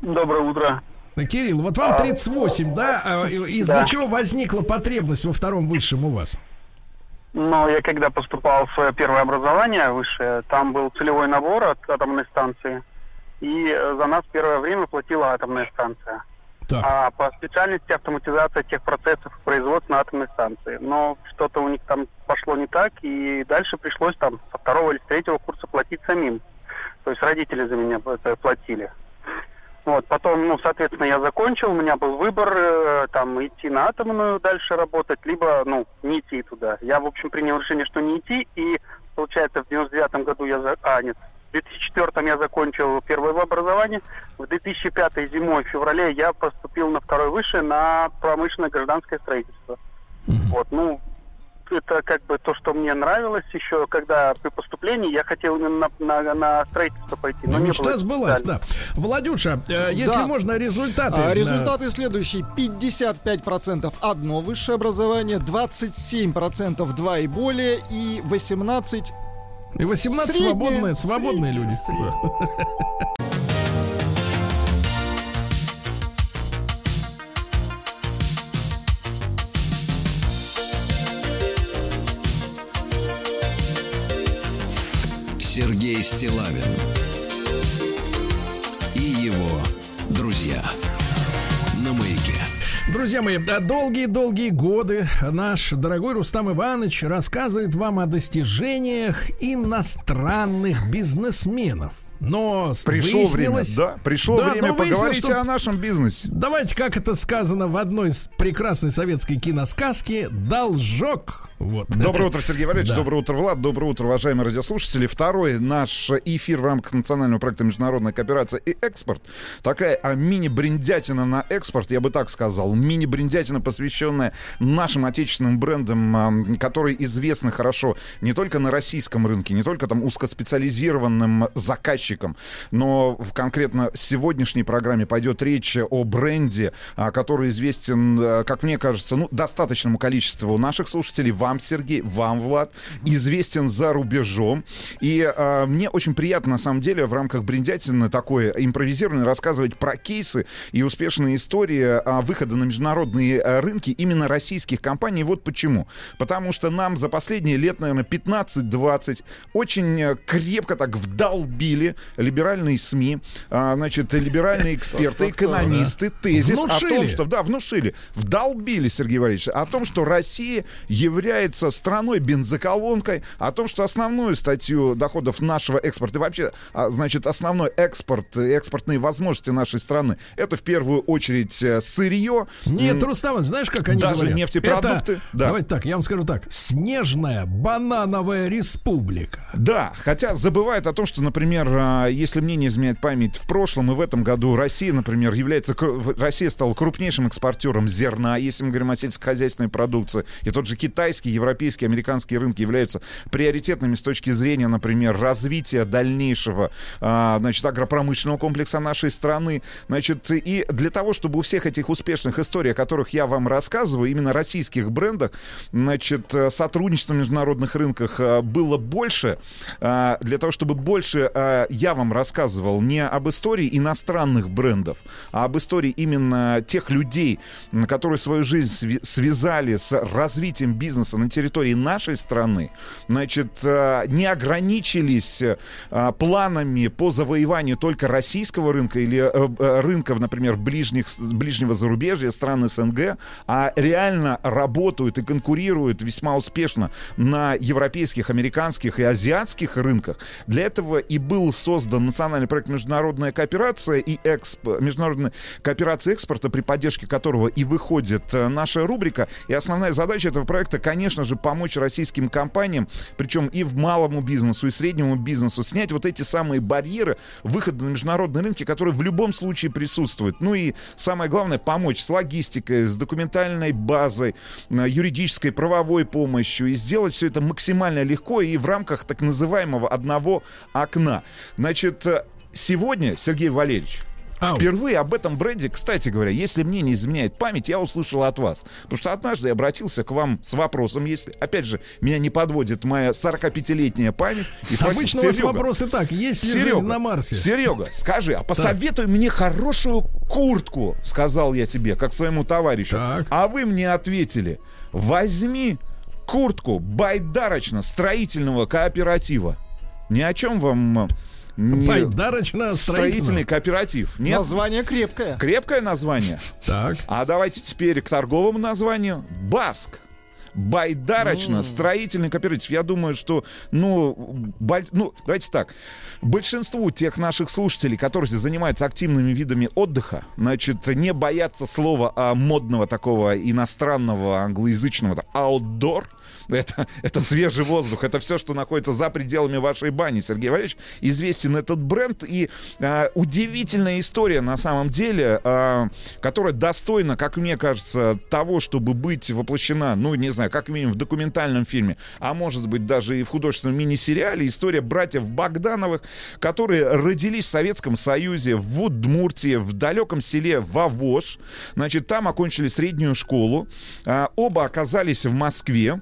Доброе утро. Да, Кирилл, вот вам 38, да? А, Из-за Да. чего возникла потребность во втором высшем у вас? Но я когда поступал в свое первое образование высшее, там был целевой набор от атомной станции, и э, за нас первое время платила атомная станция. Так. А по специальности автоматизация тех процессов производства на атомной станции. Но что-то у них там пошло не так, и дальше пришлось там со второго или с третьего курса платить самим. То есть родители за меня это платили. Вот, потом, ну, соответственно, я закончил, у меня был выбор, э, там, идти на атомную дальше работать, либо, ну, не идти туда. Я, в общем, принял решение, что не идти, и, получается, в 99 году я, за... а, нет, в 2004 я закончил первое образование, в 2005 зимой, в феврале я поступил на второе высшее на промышленное гражданское строительство. Вот, ну, это как бы то, что мне нравилось еще, когда при поступлении я хотел именно на, на, на строительство пойти. Но не Мечта было сбылась, да. Владюша, э, если Да. можно, результаты. А результаты следующие. 55% одно высшее образование, 27% два и более и 18 И 18 Среднее, свободные, свободные среднее, люди. среднее. Сергей Стилавин и его друзья. Друзья мои, долгие-долгие годы наш дорогой Рустам Иванович рассказывает вам о достижениях иностранных бизнесменов. Но Пришло время, да, пришло Да, время поговорить что- о нашем бизнесе. Давайте, как это сказано в одной из прекрасной советской киносказки, должок Вот. Доброе утро, Сергей Валерьевич. Да. Доброе утро, Влад. Доброе утро, уважаемые радиослушатели. Второй наш эфир в рамках национального проекта «Международная кооперация и экспорт». Такая а, мини-бриндятина на экспорт, я бы так сказал. Мини-бриндятина, посвященная нашим отечественным брендам, а, которые известны хорошо не только на российском рынке, не только там узкоспециализированным заказчикам, но в конкретно сегодняшней программе пойдет речь о бренде, а, который известен, а, как мне кажется, ну, достаточному количеству наших слушателей, вам, Сергей, вам, Влад, известен за рубежом. И а, мне очень приятно, на самом деле, в рамках бриндятины такое импровизированное рассказывать про кейсы и успешные истории а, выхода на международные а, рынки именно российских компаний. Вот почему. Потому что нам за последние лет, наверное, 15-20 очень э, крепко так вдолбили либеральные СМИ, а, значит, либеральные эксперты, экономисты, тезис о том, что да, внушили, вдолбили, Сергей Валерьевич, о том, что Россия является страной бензоколонкой, о том, что основную статью доходов нашего экспорта и вообще, а, значит, основной экспорт, и экспортные возможности нашей страны, это в первую очередь э, сырье. Нет, Рустам, знаешь, как они Даже говорят? нефтепродукты, Это, да. Давайте так, я вам скажу так. Снежная банановая республика. Да, хотя забывает о том, что, например, а, если мне не изменяет память, в прошлом и в этом году Россия, например, является... Россия стала крупнейшим экспортером зерна, если мы говорим о сельскохозяйственной продукции. И тот же китайский, европейский, американские рынки являются приоритетными с точки зрения, например, развития дальнейшего, а, значит, агропромышленного комплекса нашей страны. Значит, и для того, чтобы у всех этих успешных историй, о которых я вам рассказываю, именно российских брендах, значит, э, сотрудничество на международных рынках э, было больше, э, для того, чтобы больше э, я вам рассказывал не об истории иностранных брендов, а об истории именно тех людей, которые свою жизнь связали с развитием бизнеса на территории нашей страны, значит, э, не ограничились э, планами по завоеванию только российского рынка или э, рынков, например, ближних, ближнего зарубежья, стран СНГ, а реально работают и конкурируют весьма успешно на европейских, американских и азиатских рынках. Для этого и был создан национальный проект «Международная кооперация» и эксп... международная кооперация экспорта, при поддержке которого и выходит наша рубрика. И основная задача этого проекта, конечно же, помочь российским компаниям, причем и в малому бизнесу, и среднему бизнесу, снять вот эти самые барьеры выхода на международные рынки, которые в любом случае присутствуют. Ну и самое главное, помочь с логистикой, с документальной базой, э, юридической, правовой помощью и сделать все это максимально легко и в рамках так называемого одного окна. Значит, э, сегодня, Сергей Валерьевич, Ау. Впервые об этом бренде, кстати говоря, если мне не изменяет память, я услышал от вас. Потому что однажды я обратился к вам с вопросом, если, опять же, меня не подводит моя 45-летняя память. и спросил, Обычно у вас «Серега, вопросы так. Есть ли Серега, жизнь на Марсе? Серега, скажи, а посоветуй мне хорошую куртку, сказал я тебе, как своему товарищу. А вы мне ответили, возьми куртку байдарочно строительного кооператива. Ни о чем вам... не- Байдарочно строительный кооператив. Нет? Название крепкое. Крепкое название. Так. А давайте теперь к торговому названию. Баск. Байдарочно, строительный кооператив. Я думаю, что, ну, боль- ну, давайте так. Большинству тех наших слушателей, которые занимаются активными видами отдыха, значит, не боятся слова а, модного такого иностранного англоязычного outdoor. Это, это свежий воздух, это все, что находится за пределами вашей бани, Сергей Валерьевич. Известен этот бренд и а, удивительная история на самом деле, а, которая достойна, как мне кажется, того, чтобы быть воплощена, ну, не знаю, как минимум в документальном фильме, а может быть даже и в художественном мини-сериале. История братьев Богдановых, которые родились в Советском Союзе, в Удмуртии, в далеком селе Вавош. Значит, там окончили среднюю школу. А, Оба оказались в Москве.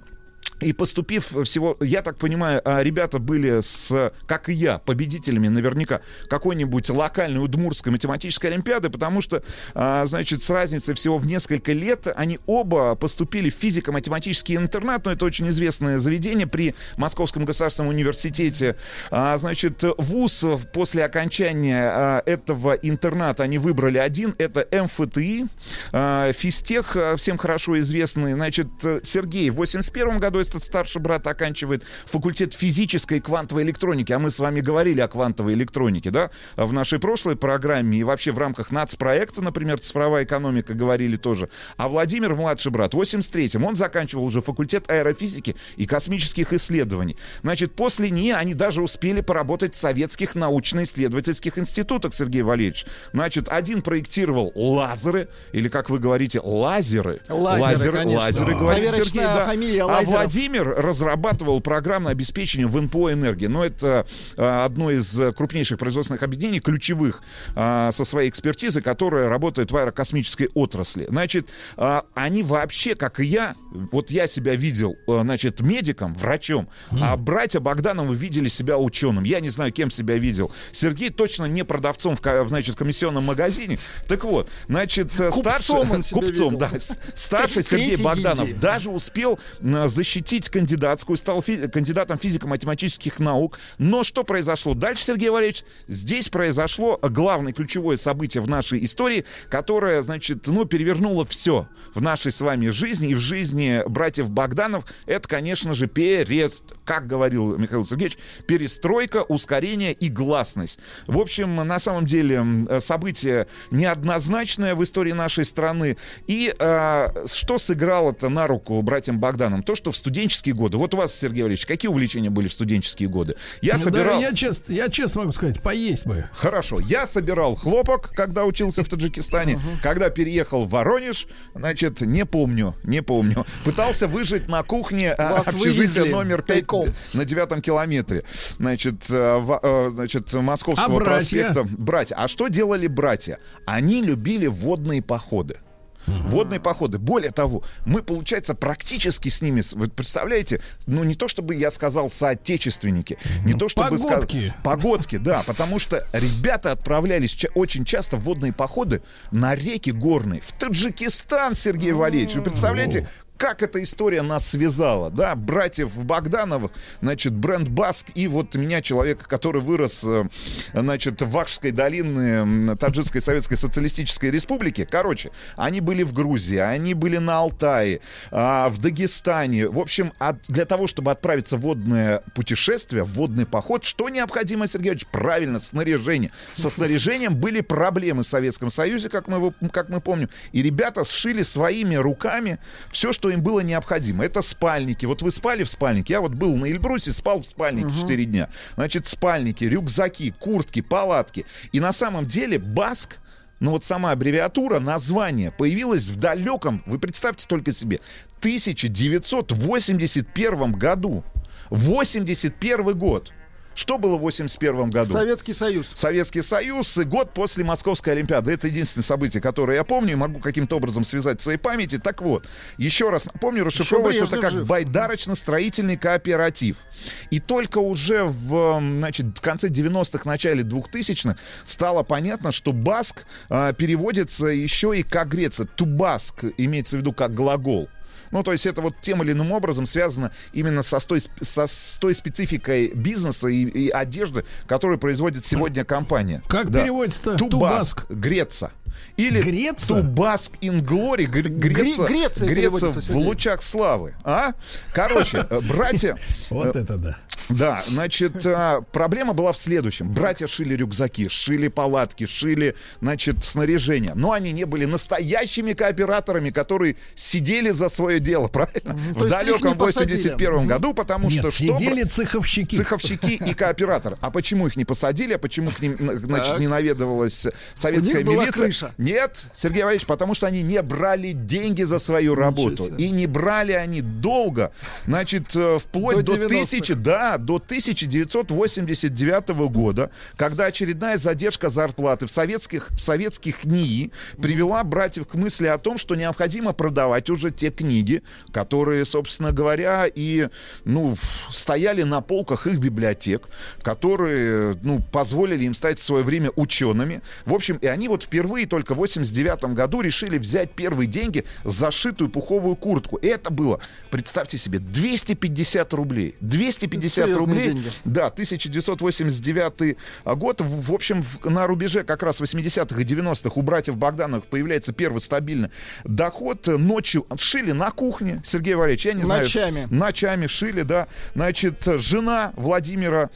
И поступив всего, я так понимаю, а, ребята были с, как и я, победителями наверняка какой-нибудь локальной удмуртской математической олимпиады, потому что, а, значит, с разницей всего в несколько лет они оба поступили в физико-математический интернат, но это очень известное заведение при Московском государственном университете. А, значит, вуз после окончания этого интерната они выбрали один, это МФТИ, физтех, всем хорошо известный. Значит, Сергей в 81 году, этот старший брат оканчивает факультет физической и квантовой электроники, а мы с вами говорили о квантовой электронике, да, в нашей прошлой программе и вообще в рамках нацпроекта, например, цифровая экономика говорили тоже. А Владимир, младший брат, в 83-м, он заканчивал уже факультет аэрофизики и космических исследований. Значит, после НИИ они даже успели поработать в советских научно-исследовательских институтах, Сергей Валерьевич. Значит, один проектировал лазеры, или, как вы говорите, лазеры. Лазеры, конечно. лазеры, Да. говорит Сергей, да. фамилия А Лазеров. Владимир разрабатывал программное обеспечение в НПО «Энергия». Но это а, одно из крупнейших производственных объединений, ключевых а, со своей экспертизой, которое работает в аэрокосмической отрасли. Значит, а, они вообще, как и я, вот я себя видел, значит, медиком, врачом, а братья Богдановы видели себя ученым. Я не знаю, кем себя видел. Сергей точно не продавцом в, значит, комиссионном магазине. Так вот, значит, э, Купцом старший... Купцом, видел. да. Старший Сергей Богданов гильдии. даже успел м, защитить кандидатскую, стал фи- кандидатом физико-математических наук. Но что произошло дальше, Сергей Валерьевич? Здесь произошло главное ключевое событие в нашей истории, которое, значит, ну, перевернуло все в нашей с вами жизни и в жизни братьев Богданов. Это, конечно же, перест, как говорил Михаил Сергеевич, перестройка, ускорение и гласность. В общем, на самом деле событие неоднозначное в истории нашей страны. И э, что сыграло-то на руку братьям Богданам? То, что в студенческие годы... Вот у вас, Сергей Валерьевич, какие увлечения были в студенческие годы? Я Да, собирал... я честно, я честно могу сказать, поесть бы. Хорошо, я собирал хлопок, когда учился в Таджикистане, когда переехал в Воронеж, значит, не помню, не помню. Пытался выжить на кухне а, Вас общежития номер 5 тайком. на девятом километре. Значит, э, в- э, значит, Московского А братья? проспекта. Братья. А что делали братья? Они любили водные походы. Водные походы. Более того, мы, получается, практически с ними, вы представляете, ну не то чтобы я сказал соотечественники, не то чтобы Погодки. Погодки, да, потому что ребята отправлялись ча- очень часто в водные походы на реки горные. В Таджикистан, Сергей Валерьевич. Вы представляете, как эта история нас связала, да, братьев Богдановых, значит, бренд Баск и вот меня, человека, который вырос, э, значит, в Вахшской долине Таджикской Советской Социалистической Республики. Короче, они были в Грузии, они были на Алтае, а, в Дагестане. В общем, от- для того, чтобы отправиться в водное путешествие, в водный поход, что необходимо, Сергей Ильич? Правильно, снаряжение. Со снаряжением были проблемы в Советском Союзе, как мы, как мы помним. И ребята сшили своими руками все, что им было необходимо. Это спальники. Вот вы спали в спальнике. Я вот был на Эльбрусе, спал в спальнике 4 дня. Значит, спальники, рюкзаки, куртки, палатки. И на самом деле Баск ну вот сама аббревиатура, название появилась в далеком, вы представьте только себе, 1981 году. 81 год. Что было в 81 году? Советский Союз. Советский Союз и год после Московской Олимпиады. Это единственное событие, которое я помню, и могу каким-то образом связать в своей памяти. Так вот, еще раз напомню, расшифровывается это как жив. байдарочно-строительный кооператив. И только уже в, значит, в конце 90-х, начале 2000-х стало понятно, что баск а, переводится еще и как греция. Тубаск имеется в виду как глагол. Ну, то есть это вот тем или иным образом связано именно со, с той, сп- со, с той спецификой бизнеса и, и одежды, которую производит сегодня компания. Как переводится-то? Тубаск. Греца. Или Греца? Тубаск glory. гр- Греция Греца переводится, в Сергей. лучах славы. А? Короче, э, братья... Вот э, это да. да, значит, а, проблема была в следующем. Братья шили рюкзаки, шили палатки, шили, значит, снаряжение. Но они не были настоящими кооператорами, которые сидели за свое дело, правильно? то В далеком не посадили. 81 году, потому Нет, что... что сидели бра- цеховщики. Цеховщики и кооператор. А почему их не посадили? А почему к ним, значит, не наведывалась советская У них была милиция? Крыша. Нет, Сергей Валерьевич, потому что они не брали деньги за свою работу. И не брали они долго. Значит, э, вплоть До до, 90-х. тысячи, да, до 1989 года, когда очередная задержка зарплаты в советских, в советских НИИ привела братьев к мысли о том, что необходимо продавать уже те книги, которые, собственно говоря, и, ну, стояли на полках их библиотек, которые, ну, позволили им стать в свое время учеными. В общем, и они вот впервые только в 89 году решили взять первые деньги за шитую пуховую куртку. И это было, представьте себе, 250 рублей. 250 Серьезные рублей. деньги. Да, 1989 год. В общем, на рубеже как раз 80-х и 90-х у братьев Богдановых появляется первый стабильный доход. Ночью шили на кухне, Сергей Валерьевич, я не знаю. Ночами. Ночами шили, да. Значит, жена Владимира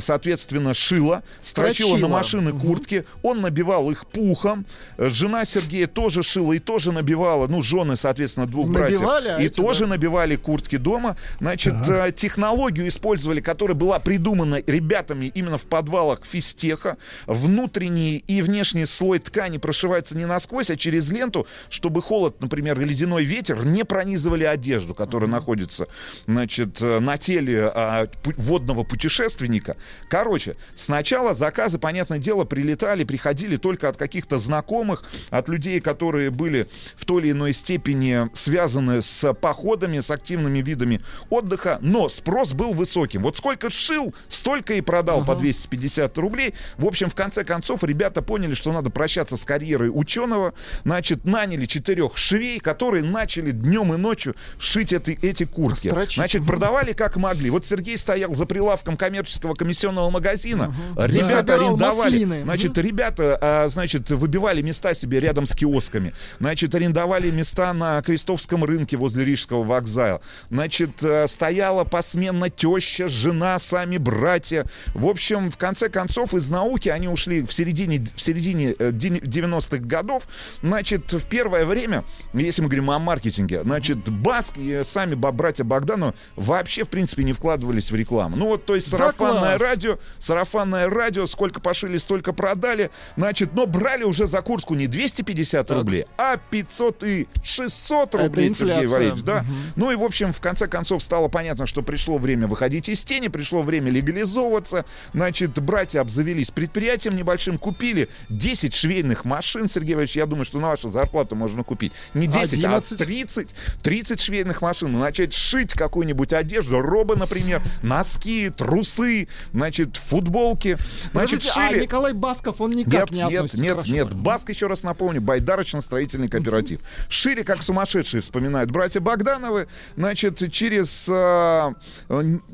соответственно, шила, строчила Строчила. на машины куртки, он набивал их пухом, Э, жена Сергея тоже шила и тоже набивала, ну, жены, соответственно, двух Набивали, а братьев, и эти, тоже да? набивали куртки дома. Значит, э, технологию использовали, которая была придумана ребятами именно в подвалах физтеха. Внутренний и внешний слой ткани прошивается не насквозь, а через ленту, чтобы холод, например, и ледяной ветер не пронизывали одежду, которая находится, значит, э, на теле а, водного путешественника. Короче, сначала заказы, понятное дело, прилетали, приходили только от каких-то знакомых, от людей, которые были в той или иной степени связаны с походами, с активными видами отдыха, но спрос был высоким. Вот сколько шил, столько и продал по 250 рублей. В общем, в конце концов, ребята поняли, что надо прощаться с карьерой ученого, значит, наняли четырех швей, которые начали днем и ночью шить эти, эти куртки. Строчить. Значит, продавали как могли. Вот Сергей стоял за прилавком коммерческого комиссионного магазина. Ребята Собирал арендовали. маслины. Значит, ребята, а, значит, выбивали места себе рядом с киосками. Значит, арендовали места на Крестовском рынке возле Рижского вокзала. Значит, э, стояла посменно теща, жена, сами братья. В общем, в конце концов, из науки они ушли в середине, в середине э, ден- 90-х годов. Значит, в первое время, если мы говорим о маркетинге, значит, Баск и сами братья Богдану вообще, в принципе, не вкладывались в рекламу. Ну вот, то есть Да сарафанное радио, сарафанное радио, сколько пошили, столько продали. Значит, но брали уже за куртку не 250 рублей, а 500 и 600 Это рублей, Сергей. Валерьевич, да. Ну и, в общем, в конце концов стало понятно, что пришло время выходить из тени, пришло время легализовываться. Значит, братья обзавелись предприятием небольшим, купили 10 швейных машин, Сергей Валерьевич, я думаю, что на вашу зарплату можно купить не 10, 11. а 30, 30 швейных машин, начать шить какую-нибудь одежду, робы, например, носки, трусы, значит, футболки. Значит, Подождите, а шили... Николай Басков, он никак Нет, не нет, относится нет, нет. Рашиду? Баск, еще раз напомню, байдарочно-строительный кооператив. Шили как сумасшедшие, вспоминают братья Богдановы. Значит, через э,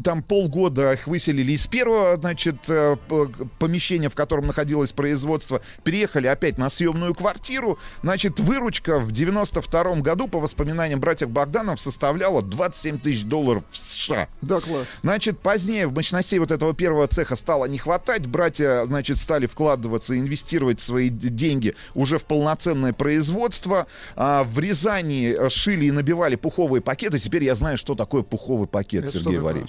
там полгода их выселили из первого, значит, э, помещения, в котором находилось производство. Переехали опять на съемную квартиру. Значит, выручка в 92 году, по воспоминаниям братьев Богданов, составляла 27 тысяч долларов США. Да, класс. Значит, позднее в мощностей вот этого первого цеха стало не хватать. Братья, значит, стали вкладываться, инвестировать свои деньги уже в полноценное производство. А, в Рязани э, шили и набивали пуховые пакеты. Теперь я знаю, что такое пуховый пакет, Это Сергей такое?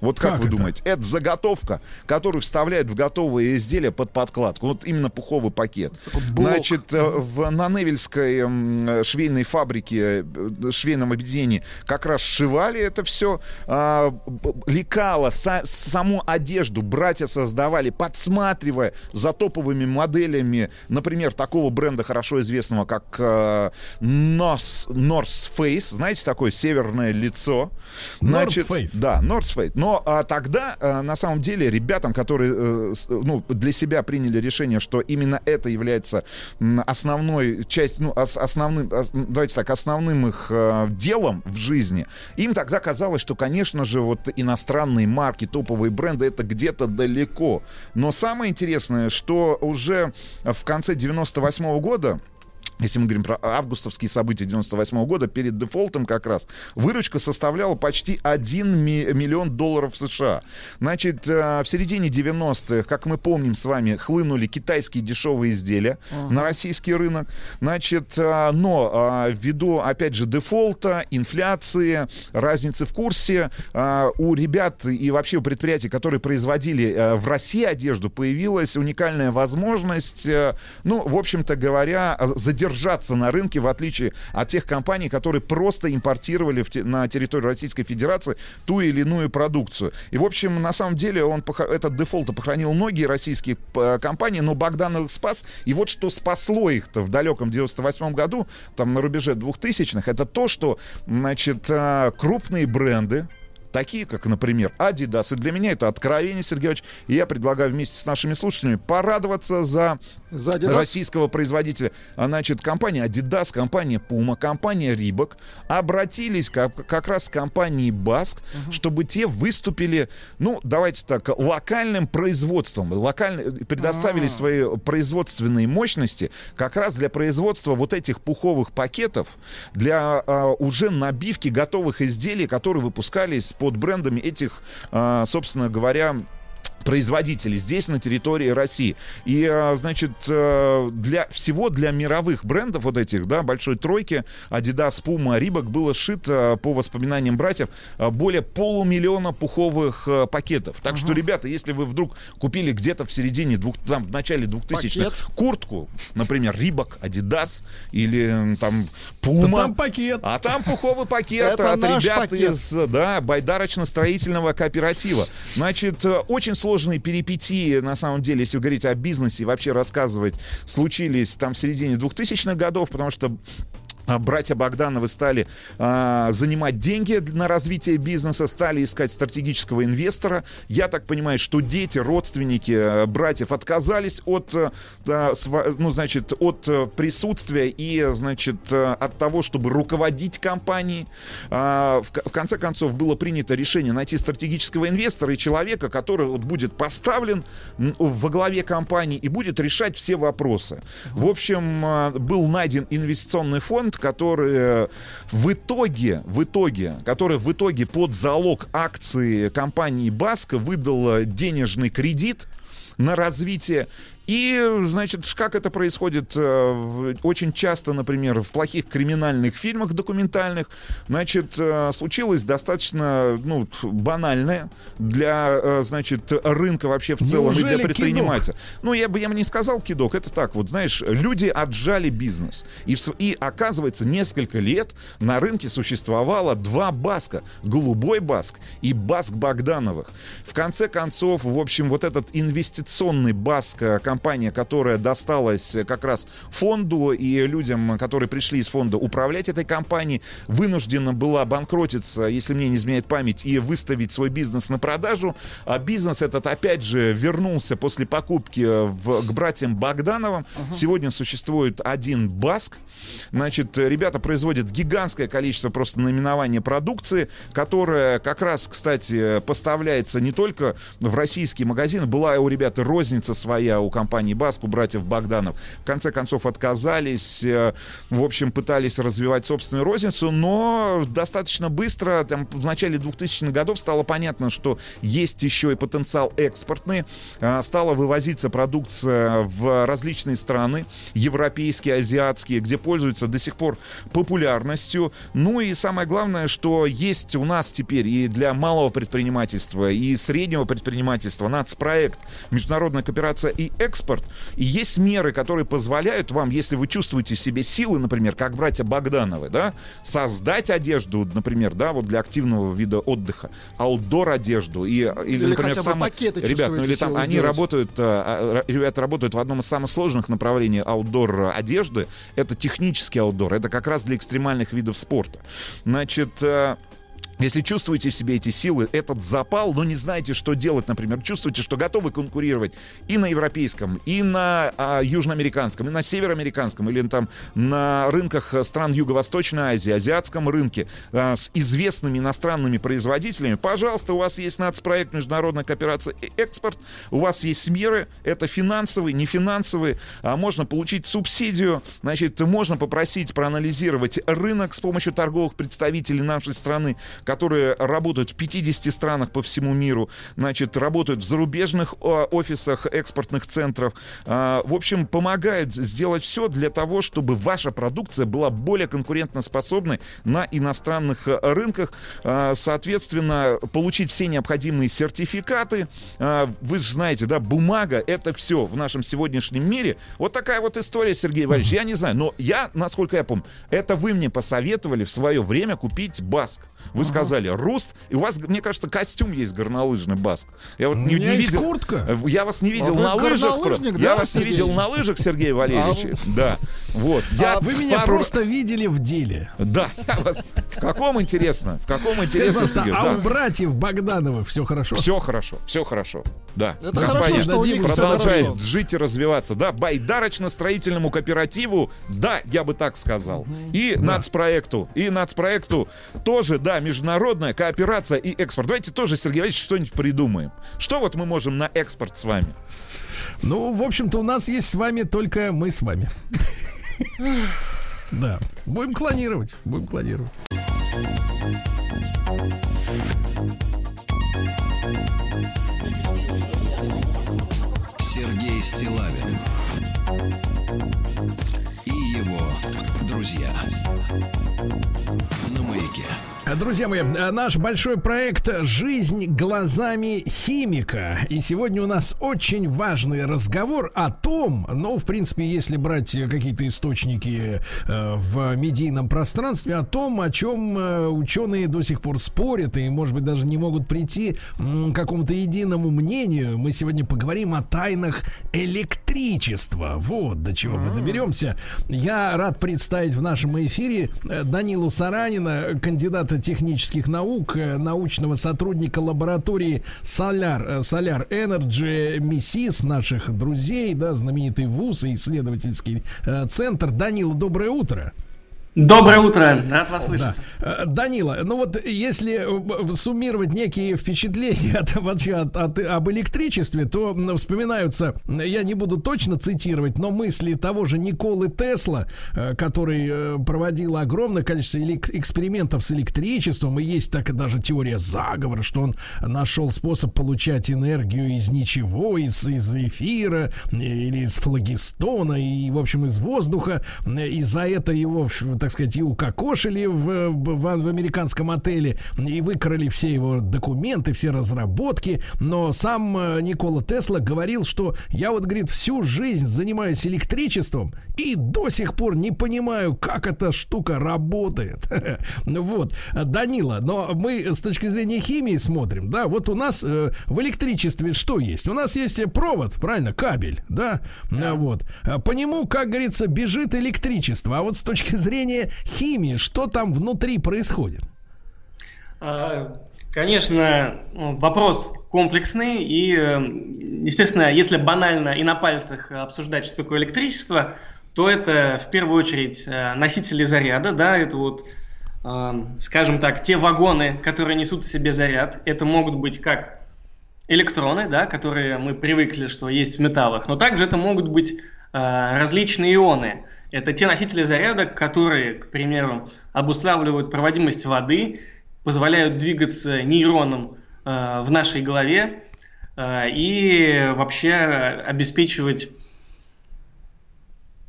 Вот как, Как вы это? думаете? Это заготовка, которую вставляют в готовые изделия под подкладку. Вот именно пуховый пакет. блок. Значит, э, в, на Невельской швейной фабрике, э, швейном объединении как раз сшивали это все. лекало, са- саму одежду братья создавали, подсматривая за топовыми моделями, например, такого бренда хорошо известного, как э, North, North Face. Знаете, такое северное лицо. North Face. Да, North Face. Но а, тогда, а, на самом деле, ребятам, которые э, ну, для себя приняли решение, что именно это является основной часть, ну, ос- основным, ос- давайте так, основным их э, делом в жизни, им тогда казалось, что, конечно же, вот иностранные марки, топовые бренды, это где-то далеко. Но самое интересное, что уже в конце 98 года если мы говорим про августовские события 98 года, перед дефолтом как раз, выручка составляла почти 1 ми- миллион долларов США. Значит, э, в середине 90-х, как мы помним с вами, хлынули китайские дешевые изделия на российский рынок. Значит, э, но э, ввиду, опять же, дефолта, инфляции, разницы в курсе, у ребят и вообще у предприятий, которые производили в России одежду, появилась уникальная возможность, ну, в общем-то говоря, э, задержаться на рынке, в отличие от тех компаний, которые просто импортировали те- на территорию Российской Федерации ту или иную продукцию. И, в общем, на самом деле он этот дефолт похоронил многие российские э, компании, но Богданов их спас. И вот что спасло их-то в далеком 98 году, там на рубеже 2000-х, это то, что, значит, э, крупные бренды, такие как, например, Adidas. И для меня это откровение, Сергей Иванович. И я предлагаю вместе с нашими слушателями порадоваться за За Adidas? российского производителя. А, Значит, компания Adidas, компания Puma, компания Reebok обратились как, как раз к компании Баск, чтобы те выступили, ну, давайте так, локальным производством, локально, предоставили А. свои производственные мощности как раз для производства вот этих пуховых пакетов, для а, уже набивки готовых изделий, которые выпускались под брендами этих, а, собственно говоря, производителей здесь, на территории России. И, а, значит, э, для всего для мировых брендов вот этих, да, большой тройки, Adidas, Puma, Reebok было сшито, по воспоминаниям братьев, более полумиллиона пуховых э, пакетов. Так что, ребята, если вы вдруг купили где-то в середине, двух, там, в начале 2000-х Пакет. куртку, например, Reebok, Adidas или там Puma, там пакет. а там пуховый пакет от ребят пакет. из да, байдарочно-строительного кооператива. Значит, э, очень сложные перипетии, на самом деле, если говорить о бизнесе и вообще рассказывать, случились там в середине 2000-х годов, потому что Братья Богдановы стали а, занимать деньги на развитие бизнеса, стали искать стратегического инвестора. Я так понимаю, что дети, родственники э, братьев отказались от, э, сва- ну, значит, от э, присутствия и, значит, э, от того, чтобы руководить компанией. А, в, в конце концов, было принято решение найти стратегического инвестора и человека, который вот будет поставлен во главе компании и будет решать все вопросы. В общем, э, был найден инвестиционный фонд, который э, в итоге, в итоге, который в итоге под залог акции компании Баска выдал э, денежный кредит на развитие. И, значит, как это происходит э, очень часто, например, в плохих криминальных фильмах документальных, значит, э, случилось достаточно, ну, банальное для, э, значит, рынка вообще в целом и Неужели для предпринимателя. кидок? Ну, я бы, я бы не сказал кидок, это так, вот, знаешь, люди отжали бизнес. И, и оказывается, несколько лет на рынке существовало два баска. Голубой баск и баск Богдановых. В конце концов, в общем, вот этот инвестиционный баск, э, компания, которая досталась э, как раз фонду и людям, которые пришли из фонда управлять этой компанией, вынуждена была банкротиться, если мне не изменяет память, и выставить свой бизнес на продажу. А бизнес этот, опять же, вернулся после покупки э, в, к братьям Богдановым. Сегодня существует один Баск. Значит, ребята производят гигантское количество просто наименования продукции, которая как раз, кстати, поставляется не только в российские магазины. Была у ребят розница своя у компании Баск, у братьев Богданов. В конце концов отказались, э, в общем, пытались развивать собственную розницу, но достаточно быстро, там, в начале 2000-х годов стало понятно, что есть еще и потенциал экспортный. А, Стала вывозиться продукция в различные страны, европейские, азиатские, где пользуются до сих пор популярностью. Ну и самое главное, что есть у нас теперь и для малого предпринимательства, и среднего предпринимательства нацпроект «Международная кооперация и экспорт». И есть меры, которые позволяют вам, если вы чувствуете в себе силы, например, как братья Богдановы, да, создать одежду, например, да, вот для активного вида отдыха, аутдор одежду и или, Или например, самые- ребят, ну или там они сделать. работают, а, ребята работают в одном из самых сложных направлений аутдор одежды. Это технический аутдор, это как раз для экстремальных видов спорта. Значит, э, если чувствуете в себе эти силы, этот запал, но не знаете, что делать, например, чувствуете, что готовы конкурировать и на европейском, и на а, южноамериканском, и на североамериканском, или там на рынках э, стран Юго-Восточной Азии, азиатском рынке а, с известными иностранными производителями, пожалуйста, у вас есть нацпроект международная кооперация и экспорт, у вас есть меры, это финансовые, не финансовые, а можно получить субсидию, значит, можно попросить проанализировать рынок с помощью торговых представителей нашей страны, которые работают в 50 странах по всему миру, значит, работают в зарубежных э, офисах экспортных центров. А, В общем, помогают сделать все для того, чтобы ваша продукция была более конкурентоспособной на иностранных э, рынках. А, Соответственно, получить все необходимые сертификаты. А, Вы же знаете, да, бумага — это все в нашем сегодняшнем мире. Вот такая вот история, Сергей Валерьевич. Я не знаю, но я, насколько я помню, это вы мне посоветовали в свое время купить Баск. Вы сказали Руст, и у вас, мне кажется, костюм есть горнолыжный Баск. Я вот У не, меня не есть видел. куртка. Э, Я вас не видел А на лыжах. горнолыжник, Я да, вас не Сергей? видел на лыжах, Сергей Валерьевич. Да. Вот. Я А Вы меня пару- просто видели в деле. Да, я вас... В каком интересно? В каком интересно, Сергей? а Да. у братьев Богдановых все хорошо? Все хорошо, все хорошо. Да. Это Господин хорошо, что у них продолжает хорошо. жить и развиваться. Да, байдарочно-строительному кооперативу, да, я бы так сказал. И нацпроекту, и нацпроекту тоже, да, международная кооперация и экспорт. Давайте тоже, Сергей Валерьевич, что-нибудь придумаем. Что вот мы можем на экспорт с вами? Ну, в общем-то, у нас есть с вами только мы с вами. Да. Будем клонировать. Будем клонировать. Сергей Стилавин и его друзья на маяке. Друзья мои, наш большой проект «Жизнь глазами химика». И сегодня у нас очень важный разговор о том, ну, в принципе, если брать какие-то источники э, в медийном пространстве, о том, о чем э, ученые до сих пор спорят и, может быть, даже не могут прийти к какому-то единому мнению. Мы сегодня поговорим о тайнах электричества. Вот до чего мы доберемся. Я рад представить в нашем эфире э, Данилу Саранина, кандидата технических наук, э, научного сотрудника лаборатории Solar, э, Solar Energy МИСИС, наших друзей, да, знаменитый ВУЗ и исследовательский э, центр. Данила, доброе утро. Доброе утро, рад вас слышать. Да. Э, Данила, ну вот если э, суммировать некие впечатления от, вообще от, от- об электричестве, то вспоминаются, я не буду точно цитировать, но мысли того же Николы Тесла, э, который проводил огромное количество экспериментов с электричеством, и есть так и даже теория заговора, что он нашел способ получать энергию из ничего, из, из эфира или из флагистона и, в общем, из воздуха, и за это его, так сказать, и укокошили в, в, в американском отеле, и выкрали все его документы, все разработки, но сам э, Никола Тесла говорил, что я вот, говорит, всю жизнь занимаюсь электричеством и до сих пор не понимаю, как эта штука работает. Ну Вот, Данила, но мы с точки зрения химии смотрим, да, вот у нас э, в электричестве что есть? У нас есть э, провод, правильно, кабель, да, Э, вот. По нему, как говорится, бежит электричество, а вот с точки зрения химии, что там внутри происходит? А, Конечно, вопрос комплексный, и, э, естественно, если банально и на пальцах обсуждать, что такое электричество, то это в первую очередь э, носители заряда, да, это вот, э, скажем так, те вагоны, которые несут в себе заряд, это могут быть как электроны, да, которые мы привыкли, что есть в металлах, но также это могут быть различные ионы. Это те носители заряда, которые, к примеру, обуславливают проводимость воды, позволяют двигаться нейронам э, в нашей голове э, и вообще обеспечивать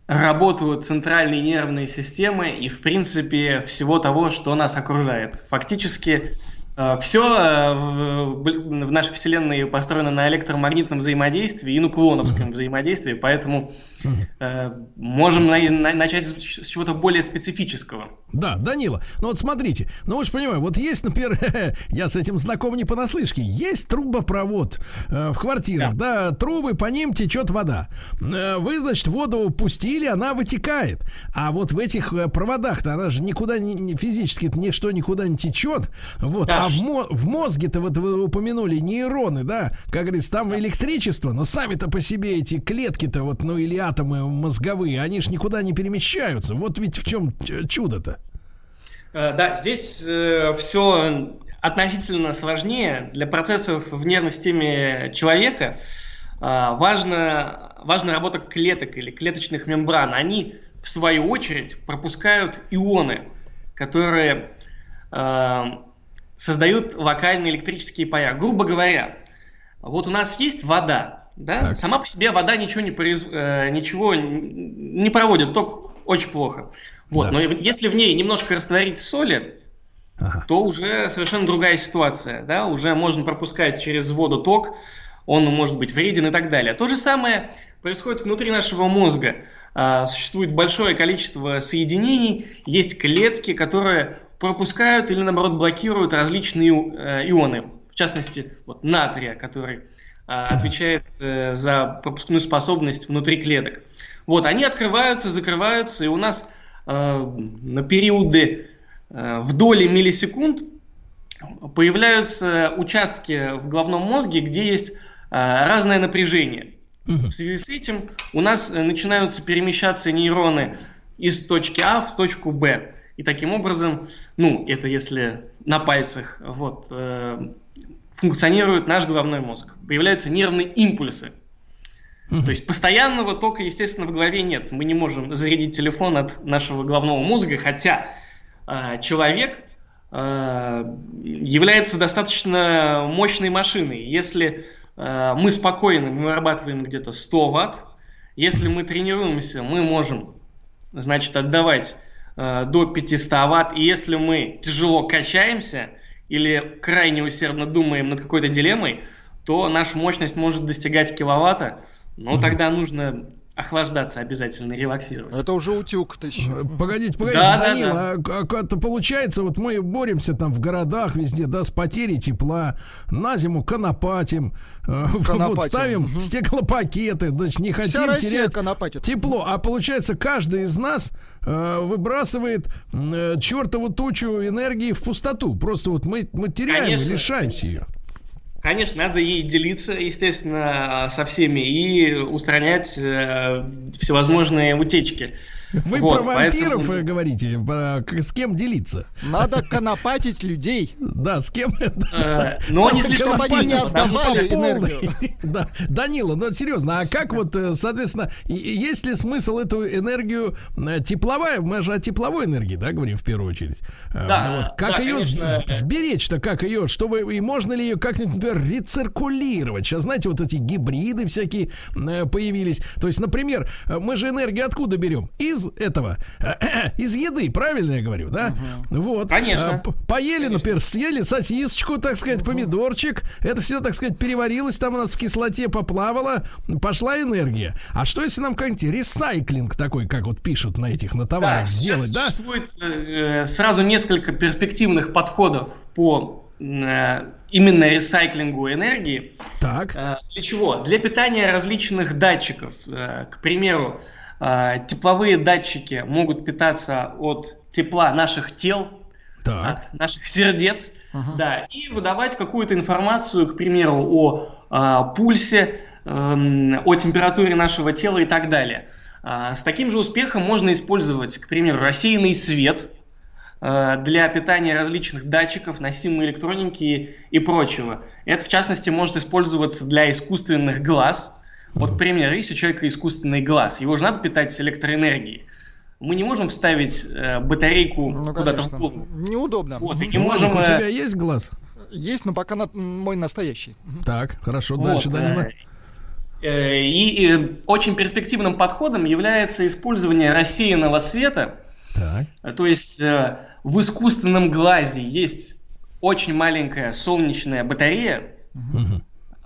работу центральной нервной системы и, в принципе, всего того, что нас окружает. Фактически все в, нашей Вселенной построено на электромагнитном взаимодействии и нуклоновском взаимодействии, поэтому э, можем на- на- начать с чего-то более специфического. Да, Данила, ну вот смотрите, ну вы же понимаете, вот есть, например, я с этим знаком не понаслышке, есть трубопровод э, в квартирах, да. трубы, по ним течет вода. Э, вы, значит, воду пустили, она вытекает. А вот в этих э, проводах-то она же никуда не, не- физически ничто никуда не течет. Вот, Да. а в, мо- в мозге-то вот вы упомянули нейроны, да, как говорится, там электричество, но сами-то по себе эти клетки-то вот, ну или атомы мозговые, они ж никуда не перемещаются. Вот ведь в чем чудо-то. Э, Да, здесь все относительно сложнее. Для процессов в нервной системе человека э, важна, важна работа клеток или клеточных мембран. Они, в свою очередь, пропускают ионы, которые э, создают локальные электрические поля. Грубо говоря, вот у нас есть вода, да? Сама по себе вода ничего не, произ- э, ничего не проводит, ток очень плохо. Вот, но если в ней немножко растворить соли, то уже совершенно другая ситуация, да? Уже можно пропускать через воду ток, он может быть вреден и так далее. То же самое происходит внутри нашего мозга. А, Существует большое количество соединений, есть клетки, которые пропускают или наоборот блокируют различные э, ионы. В частности, вот натрия, который отвечает э, за пропускную способность внутри клеток. Вот, они открываются, закрываются, и у нас э, на периоды э, в доли миллисекунд появляются участки в головном мозге, где есть разное напряжение. В связи с этим у нас начинаются перемещаться нейроны из точки А в точку Б. И таким образом, ну, это если на пальцах, вот, э, функционирует наш головной мозг. Появляются нервные импульсы. То есть постоянного тока, естественно, в голове нет. Мы не можем зарядить телефон от нашего головного мозга, хотя э, человек э, является достаточно мощной машиной. Если э, мы спокойны, мы вырабатываем где-то 100 ватт. Если мы тренируемся, мы можем, значит, отдавать до 500 ватт. И если мы тяжело качаемся или крайне усердно думаем над какой-то дилеммой, то наша мощность может достигать киловатта. Но тогда нужно охлаждаться обязательно, релаксировать. Это уже утюг ты еще. Погодите, погодите, Да, да, Данил, да. а как это получается, вот мы боремся там в городах везде, да, с потерей тепла, на зиму конопатим, э, вот Конопатим, ставим мгм. стеклопакеты, значит, не Вся хотим Россия терять конопатит. тепло, а получается каждый из нас э, выбрасывает э, чертову тучу энергии в пустоту, просто вот мы, мы теряем, Конечно, лишаемся ее. Конечно, надо ей делиться, естественно, со всеми и устранять э, всевозможные утечки. Вы Вот, про вампиров поэтому- говорите, про- к- с кем делиться? Надо конопатить людей. Да, с кем? Э, но не слишком они не сильно, отдавали энергию. Да, Данила, ну серьезно, а как вот, э, соответственно, есть ли смысл эту энергию э, тепловая, мы же о тепловой энергии, да, говорим в первую очередь. Да, вот, как да, ее сберечь-то, как ее, чтобы, и можно ли ее как-нибудь, например, рециркулировать? Сейчас, знаете, вот эти гибриды всякие появились. То есть, например, мы же энергию откуда берем? Из этого, из еды, правильно я говорю, да? Вот. Конечно. П- Поели, например, съели сосисочку, так сказать, помидорчик. Это все, так сказать, переварилось там у нас в кислоте, поплавало, пошла энергия. А что если нам как-нибудь ресайклинг такой, как вот пишут на этих, на товарах, Да, сделать, да? Существует э, сразу несколько перспективных подходов по э, именно ресайклингу энергии. Так. Э, для чего? Для питания различных датчиков. Э, к примеру, тепловые датчики могут питаться от тепла наших тел, Так. от наших сердец, да, и выдавать какую-то информацию, к примеру, о а, пульсе, эм, о температуре нашего тела и так далее. А, с таким же успехом можно использовать, к примеру, рассеянный свет э, для питания различных датчиков, носимой электроники и, и прочего. Это, в частности, может использоваться для искусственных глаз. Вот, к примеру, есть у человека искусственный глаз, его же надо питать электроэнергией. Мы не можем вставить э, батарейку Ну, куда-то в голову. Неудобно. Вот, и не Владик, можем... у э, тебя есть глаз? Есть, но пока на- мой настоящий. Так, хорошо, вот, дальше, Данила. э, э, И э, очень перспективным подходом является использование рассеянного света. Так. То есть э, в искусственном глазе есть очень маленькая солнечная батарея,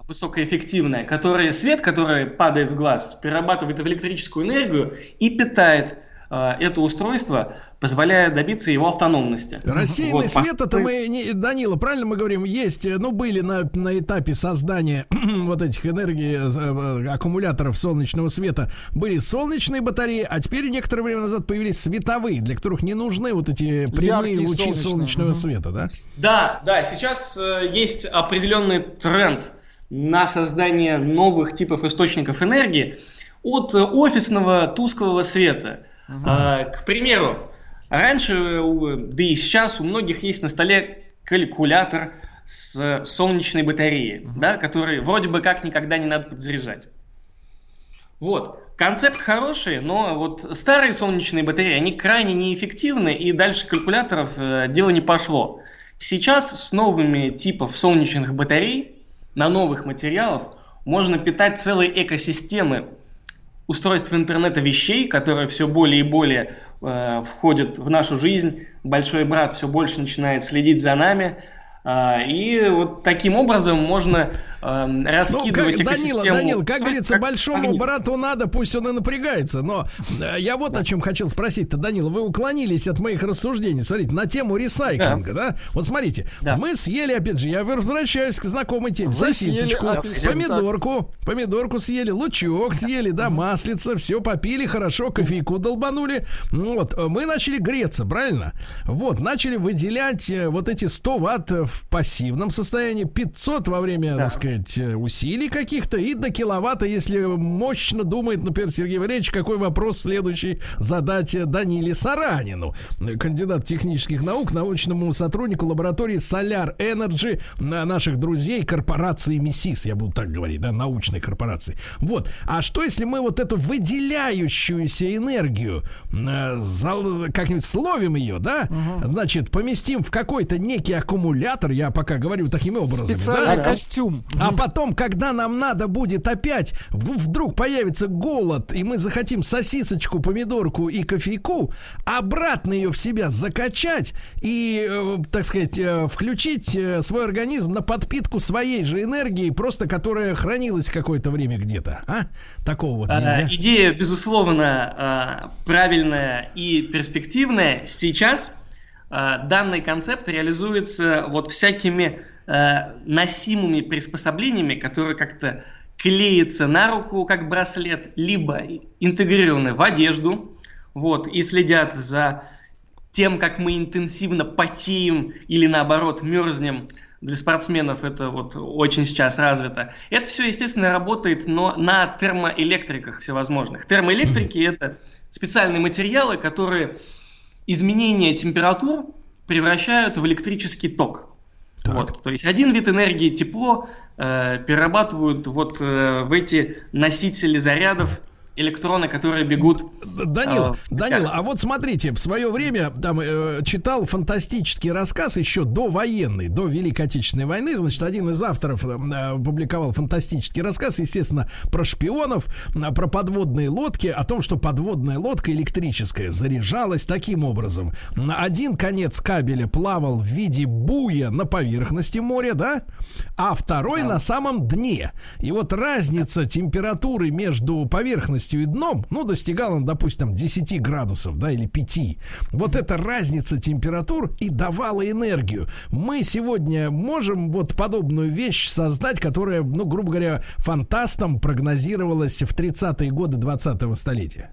высокоэффективная, которая свет, который падает в глаз, перерабатывает в электрическую энергию и питает э, это устройство, позволяя добиться его автономности. Рассеянный Вот, свет, это мы, не, Данила, правильно мы говорим, есть, э, ну, были на, на этапе создания вот этих энергий, э, аккумуляторов солнечного света, были солнечные батареи, а теперь некоторое время назад появились световые, для которых не нужны вот эти прямые Яркие лучи солнечные. солнечного Мгм. света, да? Да, да, сейчас э, есть определенный тренд на создание новых типов источников энергии от э, офисного тусклого света. Э, к примеру, раньше, да и сейчас у многих есть на столе калькулятор с солнечной батареей, да, который вроде бы как никогда не надо подзаряжать. Вот. Концепт хороший, но вот старые солнечные батареи, они крайне неэффективны, и дальше калькуляторов э, дело не пошло. Сейчас с новыми типов солнечных батарей на новых материалах можно питать целые экосистемы устройств интернета вещей, которые все более и более э, входят в нашу жизнь. Большой брат все больше начинает следить за нами. А, И вот таким образом можно Ну, раскидывать как, Данила, экосистему. Данила, как говорится, как большому магнит. брату надо, пусть он и напрягается. Но э, я вот о чем хотел спросить-то, Данила. Вы уклонились от моих рассуждений. Смотрите, на тему ресайклинга, да? Вот смотрите, мы съели, опять же, я возвращаюсь к знакомой теме. Вы Сосисочку, помидорку, помидорку съели, лучок съели, да, маслица, все попили, хорошо, кофейку долбанули. Ну Вот, э, мы начали греться, правильно? Вот, начали выделять э, вот эти 100 ватт э, в пассивном состоянии, 500 во время, так сказать, э, усилий каких-то, и до киловатта, если мощно думает, например, Сергей Валерьевич, какой вопрос следующий задать э, Даниле Саранину, э, кандидат технических наук, научному сотруднику лаборатории Solar Energy на наших друзей корпорации МИСИС, я буду так говорить, да, научной корпорации. Вот. А что если мы вот эту выделяющуюся энергию э, как-нибудь словим ее, да? Значит, поместим в какой-то некий аккумулятор, я пока говорю такими образами, Специальный да? костюм. А потом, когда нам надо будет опять, вдруг появится голод, и мы захотим сосисочку, помидорку и кофейку, обратно ее в себя закачать и, э, так сказать, э, включить э, свой организм на подпитку своей же энергии, просто которая хранилась какое-то время где-то. А? Такого вот А, нельзя. Идея, безусловно, а, правильная и перспективная. Сейчас данный концепт реализуется вот всякими а, носимыми приспособлениями, которые как-то клеятся на руку, как браслет, либо интегрированы в одежду, вот, и следят за тем, как мы интенсивно потеем или наоборот мерзнем. Для спортсменов это вот очень сейчас развито. Это все, естественно, работает, но на термоэлектриках всевозможных. Термоэлектрики это специальные материалы, которые изменение температур превращают в электрический ток. Вот, то есть один вид энергии тепло э, перерабатывают вот э, в эти носители зарядов электроны, которые бегут. Данил, э. Данил, а вот смотрите, в свое время там э, читал фантастический рассказ еще до военной, до Великой Отечественной войны. Значит, один из авторов э, публиковал фантастический рассказ, естественно, про шпионов, э, про подводные лодки, о том, что подводная лодка электрическая заряжалась таким образом. Один конец кабеля плавал в виде буя на поверхности моря, да, а второй на самом дне. И вот разница температуры между поверхностью и дном, ну, достигала, допустим, 10 градусов, да, или 5. Вот эта разница температур и давала энергию. Мы сегодня можем вот подобную вещь создать, которая, ну, грубо говоря, фантастам прогнозировалась в 30-е годы 20-го столетия.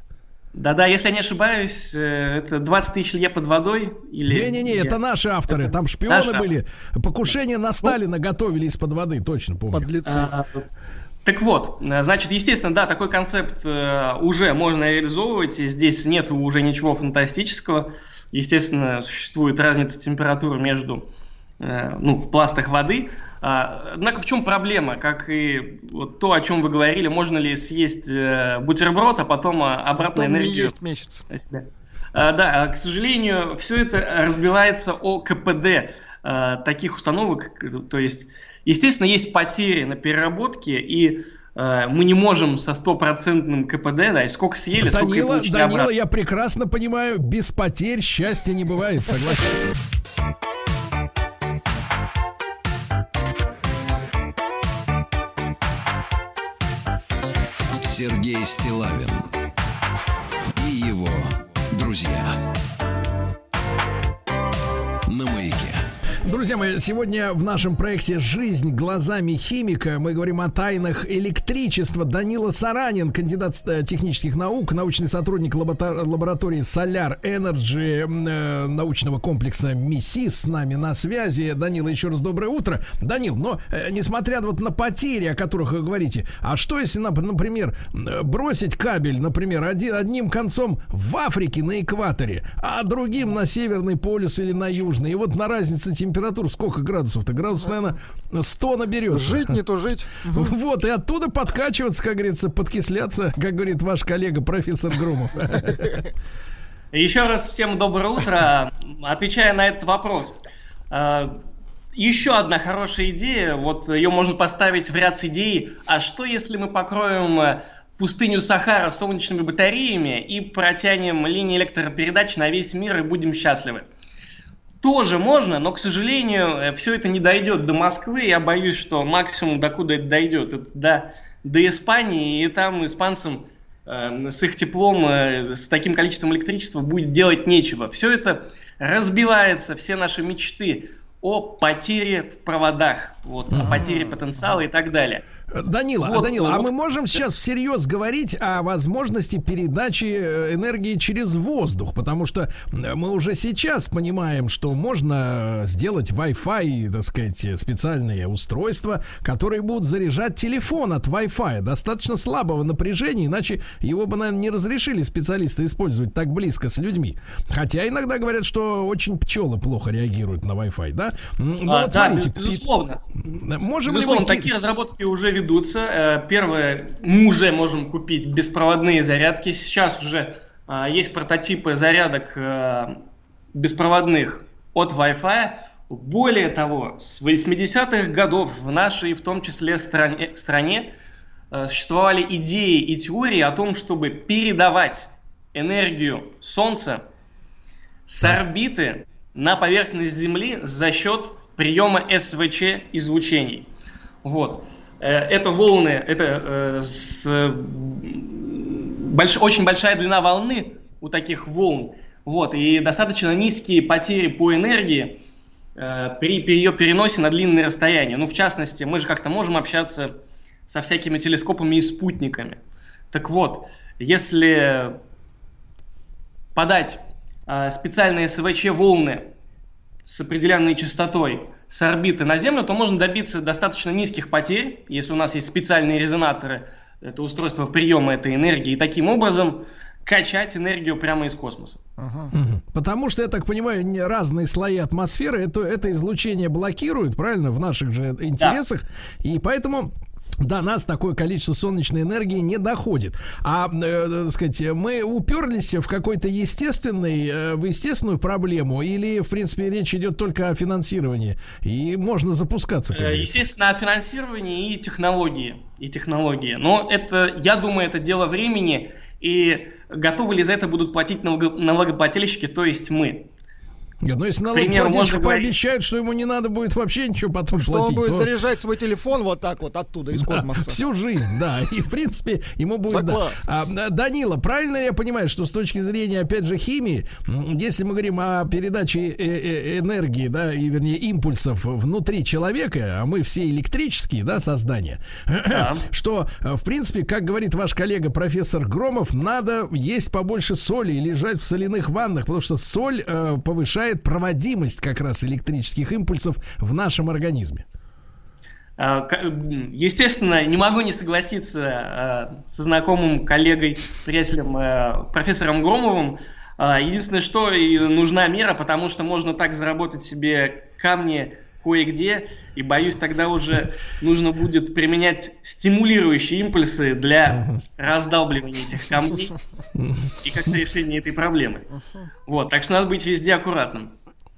Да-да, если я не ошибаюсь, э, это 20 тысяч лье под водой или... Не-не-не, это наши авторы. Там Наши шпионы авторы. были. Покушение на Сталина готовили из-под воды, точно помню. А, Так вот, э, значит, естественно, да, такой концепт э, уже можно реализовывать, и здесь нет уже ничего фантастического. Естественно, существует разница температуры между, э, ну, в пластах воды. А, Однако в чем проблема? Как и вот то, о чем вы говорили, можно ли съесть бутерброд, а потом а, обратно Потом энергию есть месяц. А, да, к сожалению, все это разбивается о КПД а, таких установок. То есть, естественно, есть потери на переработке, и а, мы не можем со стопроцентным КПД, да, и сколько съели, сколько и Данила, получили Данила, обратно. я прекрасно понимаю, без потерь счастья не бывает, согласен. Сергей Стилавин Друзья мои, сегодня в нашем проекте «Жизнь глазами химика» мы говорим о тайнах электричества. Данила Саранин, кандидат э, технических наук, научный сотрудник лаборатории Solar Energy э, научного комплекса МИСИС с нами на связи. Данила, еще раз доброе утро. Данил, но э, несмотря вот на потери, о которых вы говорите, а что если, нап- например, бросить кабель, например, одним концом в Африке на экваторе, а другим на Северный полюс или на Южный, и вот на разнице температур сколько градусов-то? Градусов, наверное, 100 наберется. Жить не то жить. Вот, и оттуда подкачиваться, как говорится, подкисляться, как говорит ваш коллега профессор Громов. Еще раз всем доброе утро. Отвечая на этот вопрос. э, Еще одна хорошая идея, вот ее можно поставить в ряд с идей. А что если мы покроем э, пустыню Сахара солнечными батареями и протянем линии электропередач на весь мир и будем счастливы? Тоже можно, но, к сожалению, все это не дойдет до Москвы. Я боюсь, что максимум, докуда это дойдет, это до, до Испании, и там испанцам э, с их теплом, э, с таким количеством электричества будет делать нечего. Все это разбивается, все наши мечты о потере в проводах, вот, о потере потенциала и так далее. Данила, Вот, Данила, а вот. мы можем сейчас всерьез говорить о возможности передачи э, энергии через воздух, потому что э, мы уже сейчас понимаем, что можно сделать Wi-Fi, так сказать, специальные устройства, которые будут заряжать телефон от Wi-Fi. Достаточно слабого напряжения, иначе его бы, наверное, не разрешили специалисты использовать так близко с людьми. Хотя иногда говорят, что очень пчелы плохо реагируют на Wi-Fi, да? М, ну А, вот да, смотрите, безусловно. Можем Безусловно, ли мы... ки- такие разработки уже ведутся. Э, Первое, мы уже можем купить беспроводные зарядки. Сейчас уже а, есть прототипы зарядок э, беспроводных от Wi-Fi. Более того, с 80-х годов в нашей, в том числе, стране, стране э, существовали идеи и теории о том, чтобы передавать энергию Солнца с орбиты на поверхность Земли за счет приема СВЧ излучений. Вот. Э, Это волны, это э, с, больш- очень большая длина волны у таких волн. Вот, и достаточно низкие потери по энергии э, при, при ее переносе на длинные расстояния. Ну, в частности, мы же как-то можем общаться со всякими телескопами и спутниками. Так вот, если подать специальные СВЧ волны с определенной частотой с орбиты на Землю, то можно добиться достаточно низких потерь, если у нас есть специальные резонаторы, это устройство приема этой энергии, и таким образом качать энергию прямо из космоса. Мгм. Потому что, я так понимаю, не- разные слои атмосферы это, это излучение блокируют, правильно, в наших же интересах. И поэтому до нас такое количество солнечной энергии не доходит. А, э, так сказать, мы уперлись в какой-то естественный, э, в естественную проблему, или, в принципе, речь идет только о финансировании, и можно запускаться. как Э. Естественно, о финансировании и технологии. И технологии. Но это, я думаю, это дело времени, и готовы ли за это будут платить налого- налогоплательщики, то есть мы. Нет, ну, если налогоплательщик пообещает, что ему не надо будет вообще ничего потом Что платить, он будет то- заряжать свой телефон вот так вот оттуда, из Да, космоса. всю жизнь, да. И, в принципе, ему будет... Да да. А, Данила, правильно я понимаю, что с точки зрения, опять же, химии, если мы говорим о передаче э, э, энергии, да, и, вернее, импульсов внутри человека, а мы все электрические, да, создания, что, э, в принципе, как говорит ваш коллега профессор Громов, надо есть побольше соли и лежать в соляных ваннах, потому что соль э, повышает проводимость как раз электрических импульсов в нашем организме. А, Естественно, не могу не согласиться а, со знакомым коллегой, приятелем, а, профессором Громовым. Единственное, что и нужна мера, потому что можно так заработать себе камни кое-где, и боюсь, тогда уже нужно будет применять стимулирующие импульсы для раздалбливания этих камней и как-то решения этой проблемы. Вот, так что надо быть везде аккуратным.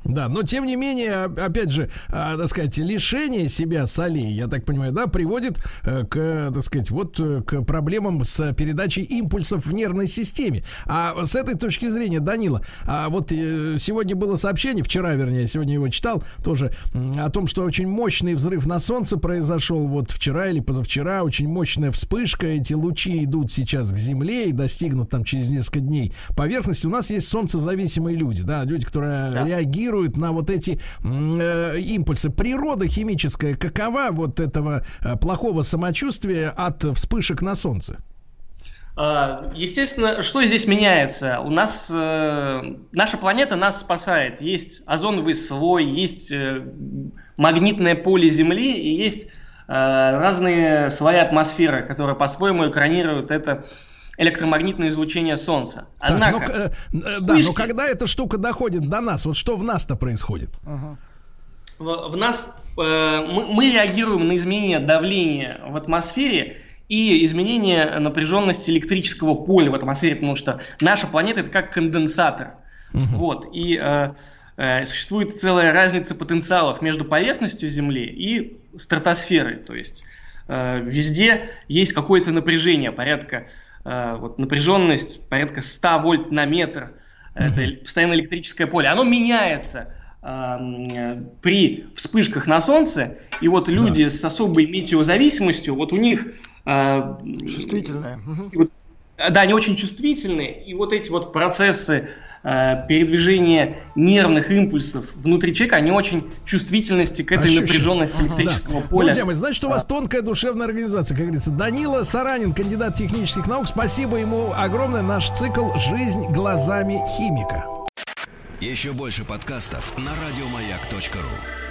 Да, но тем не менее, о- опять же, а, так сказать, лишение себя солей, я так понимаю, да, приводит э, к, так сказать, вот э, к проблемам с передачей импульсов в нервной системе. А с этой точки зрения, Данила, а вот э, сегодня было сообщение, вчера, вернее, сегодня его читал, тоже о том, что очень мощный взрыв на Солнце произошел вот вчера или позавчера, очень мощная вспышка, эти лучи идут сейчас к Земле и достигнут там через несколько дней поверхности. У нас есть солнцезависимые люди, да, люди, которые реагируют на вот эти э, импульсы. Природа химическая какова вот этого э, плохого самочувствия от вспышек на Солнце? А, Естественно, что здесь меняется? У нас э, наша планета нас спасает. Есть озоновый слой, есть э, магнитное поле Земли и есть э, разные слои атмосферы, которые по-своему экранируют это электромагнитное излучение Солнца. Так, Однако, ну, э, э, да, вспышки- но когда эта штука доходит до нас, вот что в нас-то происходит? в, в нас э, мы, мы реагируем на изменение давления в атмосфере и изменение напряженности электрического поля в атмосфере, потому что наша планета это как конденсатор. Вот. И э, э, существует целая разница потенциалов между поверхностью Земли и стратосферой. То есть э, везде есть какое-то напряжение, порядка э, вот, напряженность порядка 100 вольт на метр. Это постоянно электрическое поле. Оно меняется эм, при вспышках на солнце, и вот люди с особой метеозависимостью, вот у них... э, Чувствительная. и вот, э, да, они очень чувствительны, и вот эти вот процессы э, передвижения нервных импульсов внутри человека, они очень чувствительности к этой Ощущ- напряженности Ага. электрического Да. поля. Друзья мои, значит, у вас тонкая душевная организация, как говорится. Данила Саранин, кандидат технических наук. Спасибо ему огромное. Наш цикл «Жизнь глазами химика». Еще больше подкастов на радиомаяк.ру.